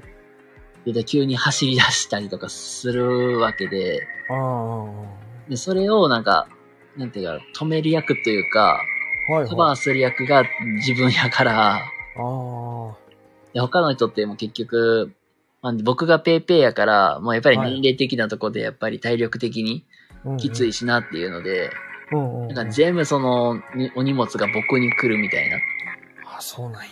でで急に走り出したりとかするわけで、うんうんうん。で、それをなんか、なんていうか、止める役というか、はいカバーはい。する役が自分やから、ああ。で他の人ってもう結局、まあ、僕がペイペイやから、もうやっぱりはい年齢的なところでやっぱり体力的にきついしなっていうので。なんか全部そのにお荷物が僕に来るみたいな。あ、そうなんや。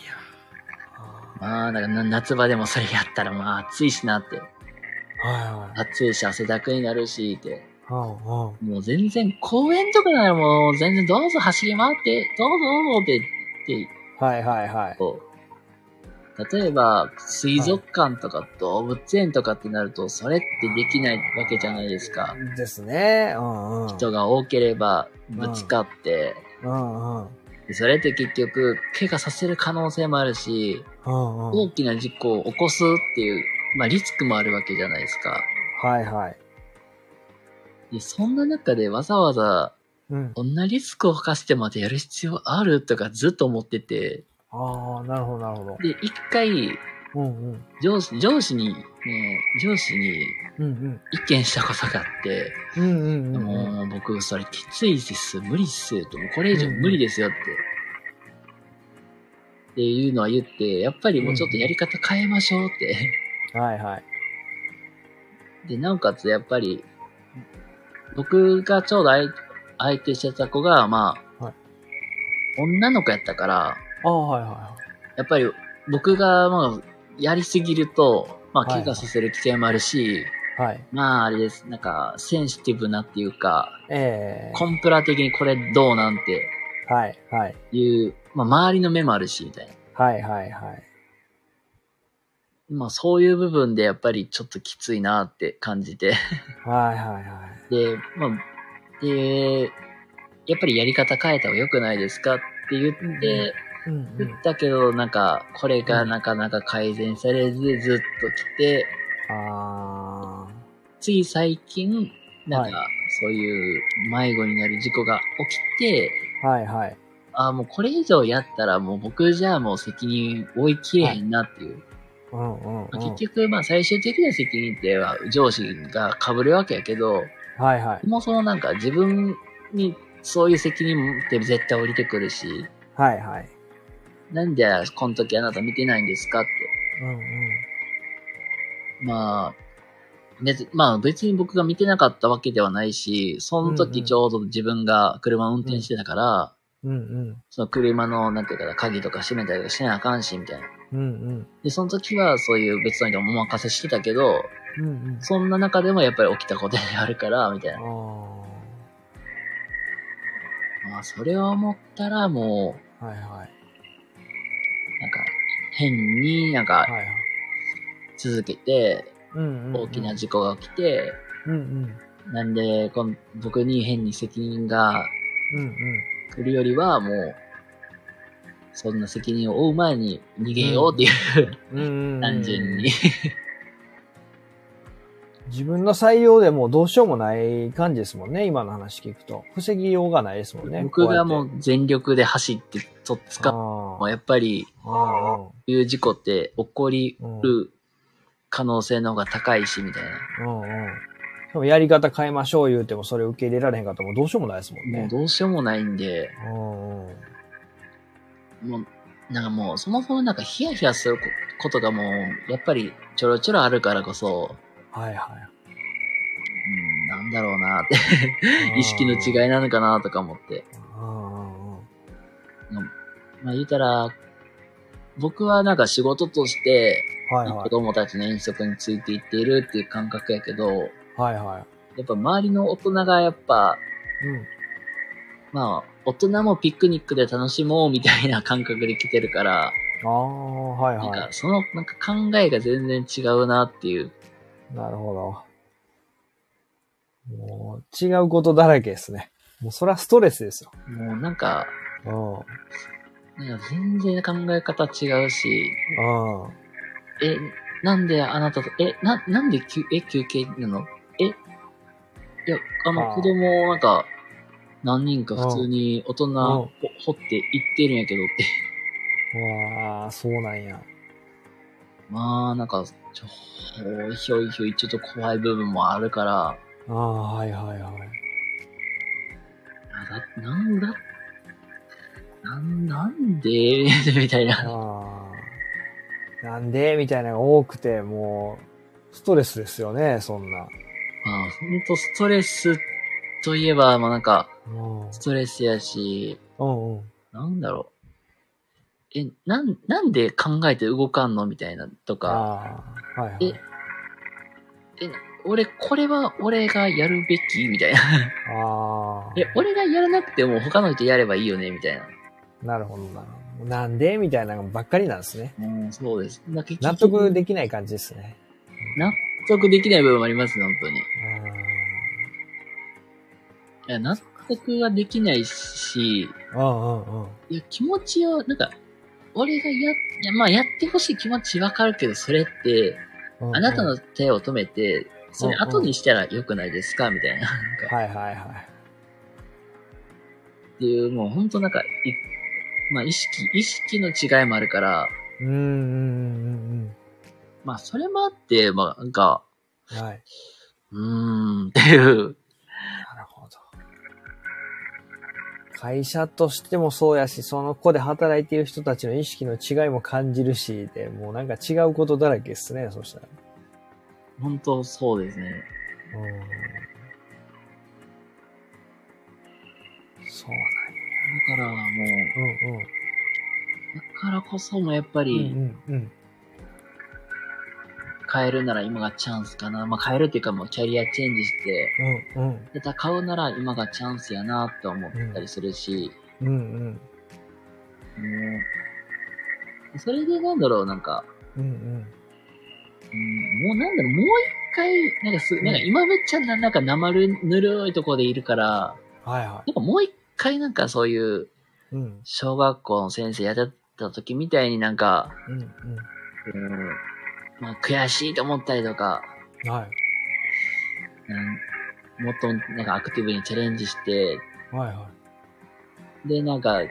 あまあ、なんかな夏場でもそれやったらまあ暑いしなって。ーはいはい。暑いし汗だくになるしって。もう全然公園とかならもう全然どうぞ走り回って、どうぞどうぞってって、はいはいはい。例えば水族館とか動物園とかってなると、それってできないわけじゃないですか。ですね。うんうん。人が多ければぶつかって、うんうん。でそれって結局、怪我させる可能性もあるし、うんうん。大きな事故を起こすっていう、まあリスクもあるわけじゃないですか。はいはい。でそんな中でわざわざ、うん。こんなリスクを犯してまでやる必要あるとかずっと思ってて、ああ、なるほどなるほど。で、一回、うんうん。上司、上司に、ね、上司に。意見したことがあって、うんうん。もう僕、それきついです、無理っす、と、もうこれ以上無理ですよって。っていうのは言って、やっぱりもうちょっとやり方変えましょうって。はいはい。で、なおかつやっぱり、僕がちょうど相相手してた子が、まあ、はい女の子やったから、ああ、はいはやっぱり僕がまあ、やりすぎると、まあ、はい怪我させる危険もあるし、いはい。はい。まあ、あれです。なんか、センシティブなっていうか、ええコンプラ的にこれどうなんてはいはい。いう、まあ、周りの目もあるし、みたいな。はいはいはい。まあ、そういう部分でやっぱりちょっときついなって感じて。はいはいはい。で、まあ、で、やっぱりやり方変えた方が良くないですかって言って、うんう言ん。ったけど、なんか、これがなかなか改善されず、ずっと来て、あつい最近、なんかは、そういう迷子になる事故が起きて、あ。はいはい。ああ、もうこれ以上やったらもう僕じゃあもう責任追い切れへんなっていう。うんうんうん。結局、まあ最終的な責任っては上司が被るわけやけど、はいはい。もうそのなんか自分にそういう責任って絶対降りてくるし、はいはい。なんでこの時あなた見てないんですかって。うんうん。まあ、別まあ別に僕が見てなかったわけではないし、その時ちょうど自分が車を運転してたから、うんうん。その車の、なんていうかな、鍵とか閉めたりとかしなあかんし、みたいな。うんうん。で、その時はそういう別の人もお任せしてたけど、うんうん。そんな中でもやっぱり起きたことであるから、みたいな。あまあ、それを思ったらもあ。はいはい。う、なんか、変になんか。続けて。大きな事故が起きて。なんで、こん僕に変に責任が。来るよりは、もう、そんな責任を負う前に逃げようっていう。単純に。。自分の採用でもうどうしようもない感じですもんね、今の話聞くと。防ぎようがないですもんね。僕がもうう全力で走ってとっつかもうやっぱり、こういう事故って起こりる可能性の方が高いし、みたいな。うんうん。でもやり方変えましょう言うてもそれ受け入れられへんかったらもうどうしようもないですもんね。もうどうしようもないんで、うんうん。もう、なんかもう、そもそもなんかヒヤヒヤするこことがもう、やっぱりちょろちょろあるからこそ、はいはうん、なんだろうなって、い。意識の違いなのかなとか思って。まあ言うたら、僕はなんか仕事として、はいはい。子供たちの遠足についていっているっていう感覚やけど、はいはやっぱ周りの大人がやっぱ、い。うん。まあ、大人もピクニックで楽しもうみたいな感覚で来てるから、ああ、はいなんはかそのなんか考えが全然違うなっていう。い。なるほど。もう、違うことだらけですね。もうそれはストレスですよ。もうなんか、うん。なんか全然考え方違うし、うん。え、なんであなたと、え、な、なんで休、え、休憩なの？え、いや、あの、子供なんか、何人か普通に大人んほ掘って行ってるんやけどって。わあ、そうなんや。まあ、なんか、ちょ、ひょいひょいちょっと怖い部分もあるから、ああ、はいはいはい。あだ、なんだ、なん、なんで？みたいな。ああ。なんで？みたいなのが多くて、もう、ストレスですよね、そんな。まあ、ほんとストレスといえば、まあなんか、うん。ストレスやし、うんうん。なんだろう。え、なん、なんで考えて動かんの？みたいなとか、ああ、はいはい。え俺、これは俺がやるべきみたいな。ああ。え、俺がやらなくても他の人やればいいよねみたいな。なるほどな。なんでみたいなのばっかりなんですね。うん、そうです。納得できない感じですね。納得できない部分もありますね、本当に。いや、納得ができないし、うんうんうん。いや、気持ちを、なんか、俺がや、いや、まあ、やってほしい気持ちわかるけど、それって、あなたの手を止めて、それ後にしたら良くないですか？みたいな。はいはいはい。っていう、もう本当なんか、いまあ、意識、意識の違いもあるから、うんうんうんまあ、それもあって、まあ、なんか、うん。はい。うーん、っていう、なるほど。会社としてもそうやし、その子で働いている人たちの意識の違いも感じるし、で、もうなんか違うことだらけですね、そしたら。本当そうですね。うん。そうだからもう、なんや。うんうん。だからこそもやっぱうんり、うんうん。変えるなら今がチャンスかな。まあ、変えるっていうかもうキャリアチェンジして、うんうん。戦うなら今がチャンスやなって思ったりするし、うんうん。もう、それでなんだろう、なんか、うんうん。うんもうなんだろう、もう一回、なんかす、なんか今めっちゃななんか生るぬるいところでいるから、はいはなんかもう一回なんかそういうい。うん。小学校の先生やってた時みたいになんか、うんうん、まあ悔しいと思ったりとか、うん。はい。うん、もっとなんかアクティブにチャレンジして、はいはで、なんか、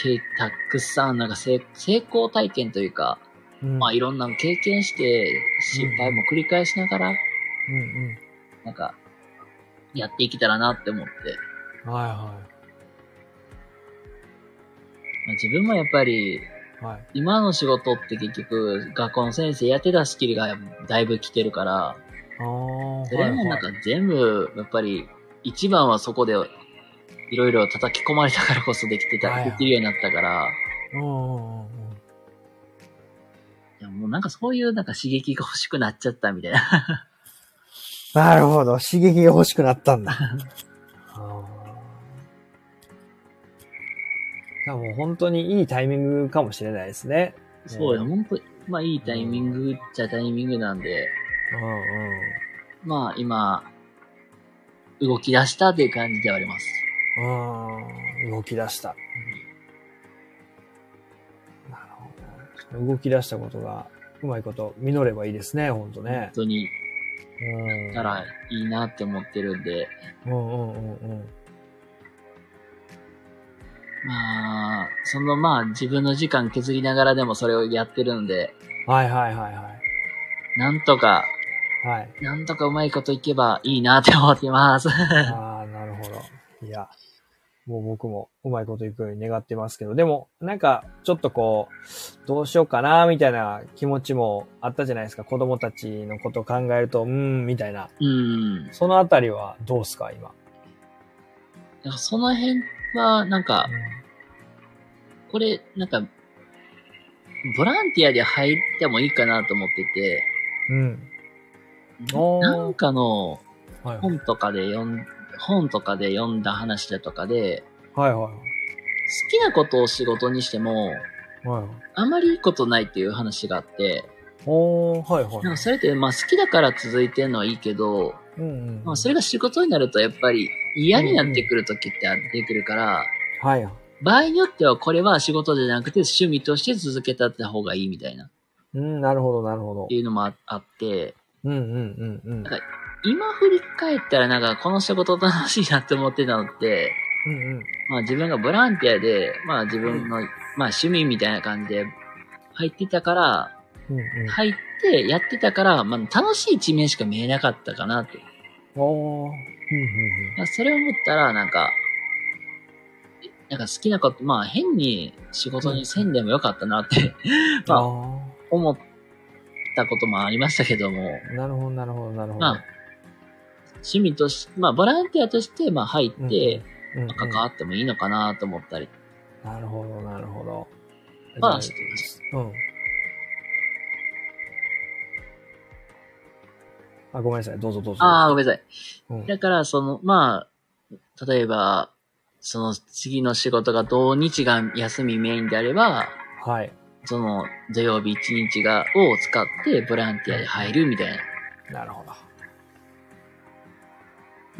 けたくさんなんか成成功体験というか、い。うんまあいろんなの経験して、失敗も繰り返しながら、うんなんか、やっていけたらなって思って、うん。はいはまあ、自分もやっぱり、い。はい。今の仕事って結局、学校の先生やってたスキルがだいぶ来てるから。それもなんか全部、やっぱり、一番はそこで、いろいろ叩き込まれたからこそできてた、はいはいできるようになったから、うんうんうんうん。いやもうなんかそういうなんか刺激が欲しくなっちゃったみたいな。なるほど。刺激が欲しくなったんだ。あーもう本当にいいタイミングかもしれないですね。そうよ、うん本当まあいいタイミングっちゃタイミングなんで、うんまあ今、動き出したっていう感じではあります。うん。うん。動き出した。な動き出したことが、うまいこと実ればいいですね、本当ね本。当に、うん。たらいいなって思ってるんで、うんうんうんうん。まあ、そのまあ自分の時間削りながらでもそれをやってるんで、はいはいはいはなんとか、い。はい。なんとかうまいこといけばいいなって思ってます。ああ、なるほど。いや、もう僕もうまいこといくように願ってますけど、でも、なんか、ちょっとこう、どうしようかな、みたいな気持ちもあったじゃないですか。子供たちのことを考えると、うーん、みたいな。うん。そのあたりはどうすか、今？なんかその辺は、なんか、これ、なんか、ボランティアで入ってもいいかなと思ってて、うん。なんかの。本とかで読ん、本とかで読んだ話だとかで、はいはい好きなことを仕事にしても、はい。あまりいいことないっていう話があって、はいはい。なんかそれって、まあ好きだから続いてるのはいいけど、うんうん。まあそれが仕事になるとやっぱり嫌になってくる時って出てくるから、はいはい。場合によってはこれは仕事じゃなくて趣味として続けたった方がいいみたいな、っうん、なるほどなるほどて。いうのもああって、うんうんうんうん。なんか今振り返ったらなんかこの仕事楽しいなって思ってたのって、うんうん。まあ自分がボランティアで、まあ自分の、まあ趣味みたいな感じで入ってたから、うんうん。入ってやってたから、まあ楽しい一面しか見えなかったかなって。おー。うんうんまあそれを思ったらなんか、なんか好きなこと、まあ変に仕事にせんでもよかったなって、うん。まああ思ったこともありましたけども、あ。なるほどなるほどなるほど。まあ、趣味として、まあボランティアとして、まあ入って、うんうん関わってもいいのかなと思ったりなるほど、なるほど。はしてました。うん。あ、ごめんなさい。どうぞどうぞ。ああ、ごめんなさい。うんだから、その、まあ、例えば、その次の仕事が土日が休みメインであれば、はい。その土曜日一日が、を使ってボランティアで入るみたいな。なるほど。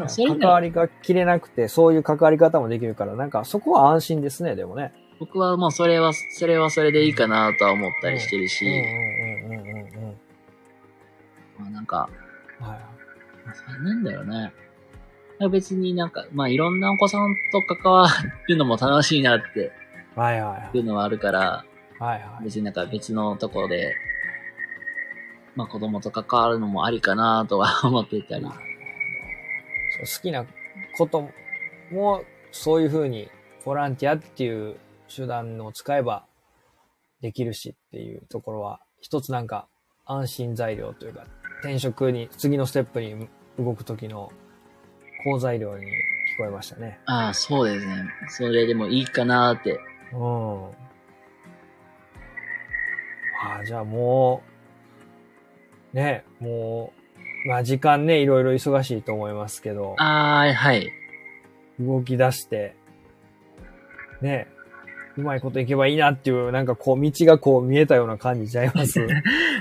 関わりが切れなくて、そういう関わり方もできるから、なんかそこは安心ですね、でもね。僕はもうそれは、それはそれでいいかなとは思ったりしてるし、うんうんうんうんうんうん。まあなんか、はい。なんだろうね。別になんか、まあいろんなお子さんと関わるのも楽しいなってはいはいいうのはあるから、はい。はいはい。別になんか別のところで、まあ子供と関わるのもありかなとは思ってたり。好きなことも、そういうふうに、ボランティアっていう手段を使えばできるしっていうところは、一つなんか安心材料というか、転職に、次のステップに動く時の好材料に聞こえましたね。ああ、そうですね。それでもいいかなって。うん。ああ、じゃあもう、ね、もう、まあ時間ね、いろいろ忙しいと思いますけど、ああ、はい。動き出して、ね、うまいこといけばいいなっていう、なんかこう、道がこう見えたような感じちゃいます？う ん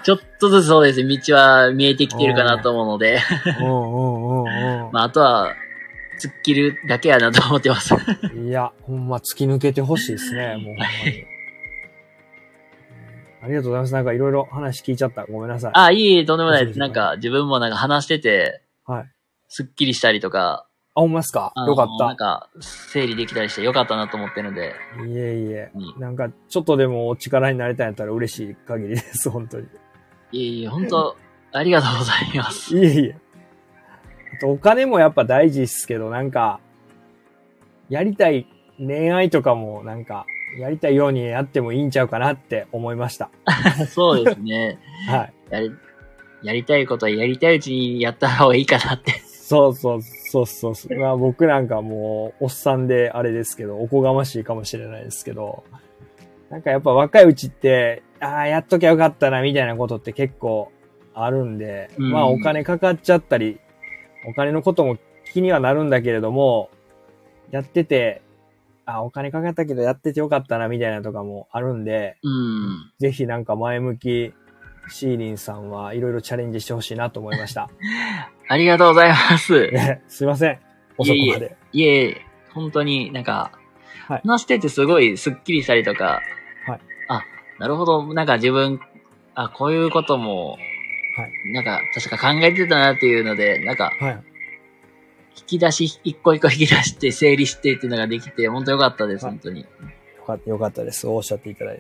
ちょっとずつそうですね。道は見えてきてるかなと思うので、うんうんう まああとは、突っ切るだけやなと思ってます。ん。いや、ほんま突き抜けてほしいですね、もうほんまに。ありがとうございます。なんかいろいろ話聞いちゃった。ごめんなさい。あ、いいえ、とんでもないです。なんか、自分もなんか話してて、はい。あ、すっきりしたりとか、ほんまですか？よかっなんか、整理できたりしてよかったなと思ってるので、た。いえいえうん。なんか、ちょっとでもお力になれたんやったら嬉しい限りです、本当に。いえいえ、本当ありがとうございます。いえいえ。あと、お金もやっぱ大事っすけど、なんか、やりたい恋愛とかも、なんか、やりたいようにやってもいいんちゃうかなって思いました。そうですね。はい。やり、やりたいことはやりたいうちにやった方がいいかなって。そうそう、そうそうそう。まあ僕なんかもう、おっさんであれですけど、おこがましいかもしれないですけど、なんかやっぱ若いうちって、ああ、やっときゃよかったな、みたいなことって結構あるんで、うんまあお金かかっちゃったり、お金のことも気にはなるんだけれども、やってて、あ、お金かかったけどやっててよかったな、みたいなとかもあるんで、うん。ぜひなんか前向き、シーリンさんはいろいろチャレンジしてほしいなと思いました。ありがとうございます。ね すいません。遅くまで。いえいえ、本当になんか、はい話しててすごいスッキリしたりとか、はいあ、なるほど、なんか自分、あ、こういうことも、はい。なんか確か考えてたなっていうので、なんかはい。引き出し、一個一個引き出して整理してっていうのができて、本当よかったです、はい本当に。よかった、よかったです。おっしゃっていただい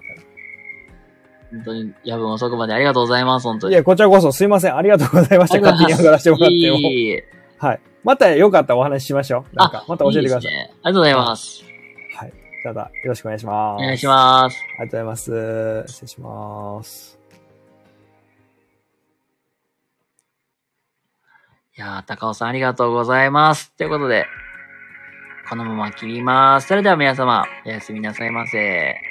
本当に夜分遅くまでありがとうございます、本当たら。に。いや、こちらこそすいません。ありがとうございました。勝手に上がらせてもらっても。いえいはい。またよかったらお話ししましょう。なんかあ、また教えてください。いいね。ありがとうございます。はい。ただ、よろしくお願いします。お願いします。ありがとうございます。失礼します。いやー、高尾さんありがとうございます。ということで、このまま切ります。それでは皆様、おやすみなさいませ。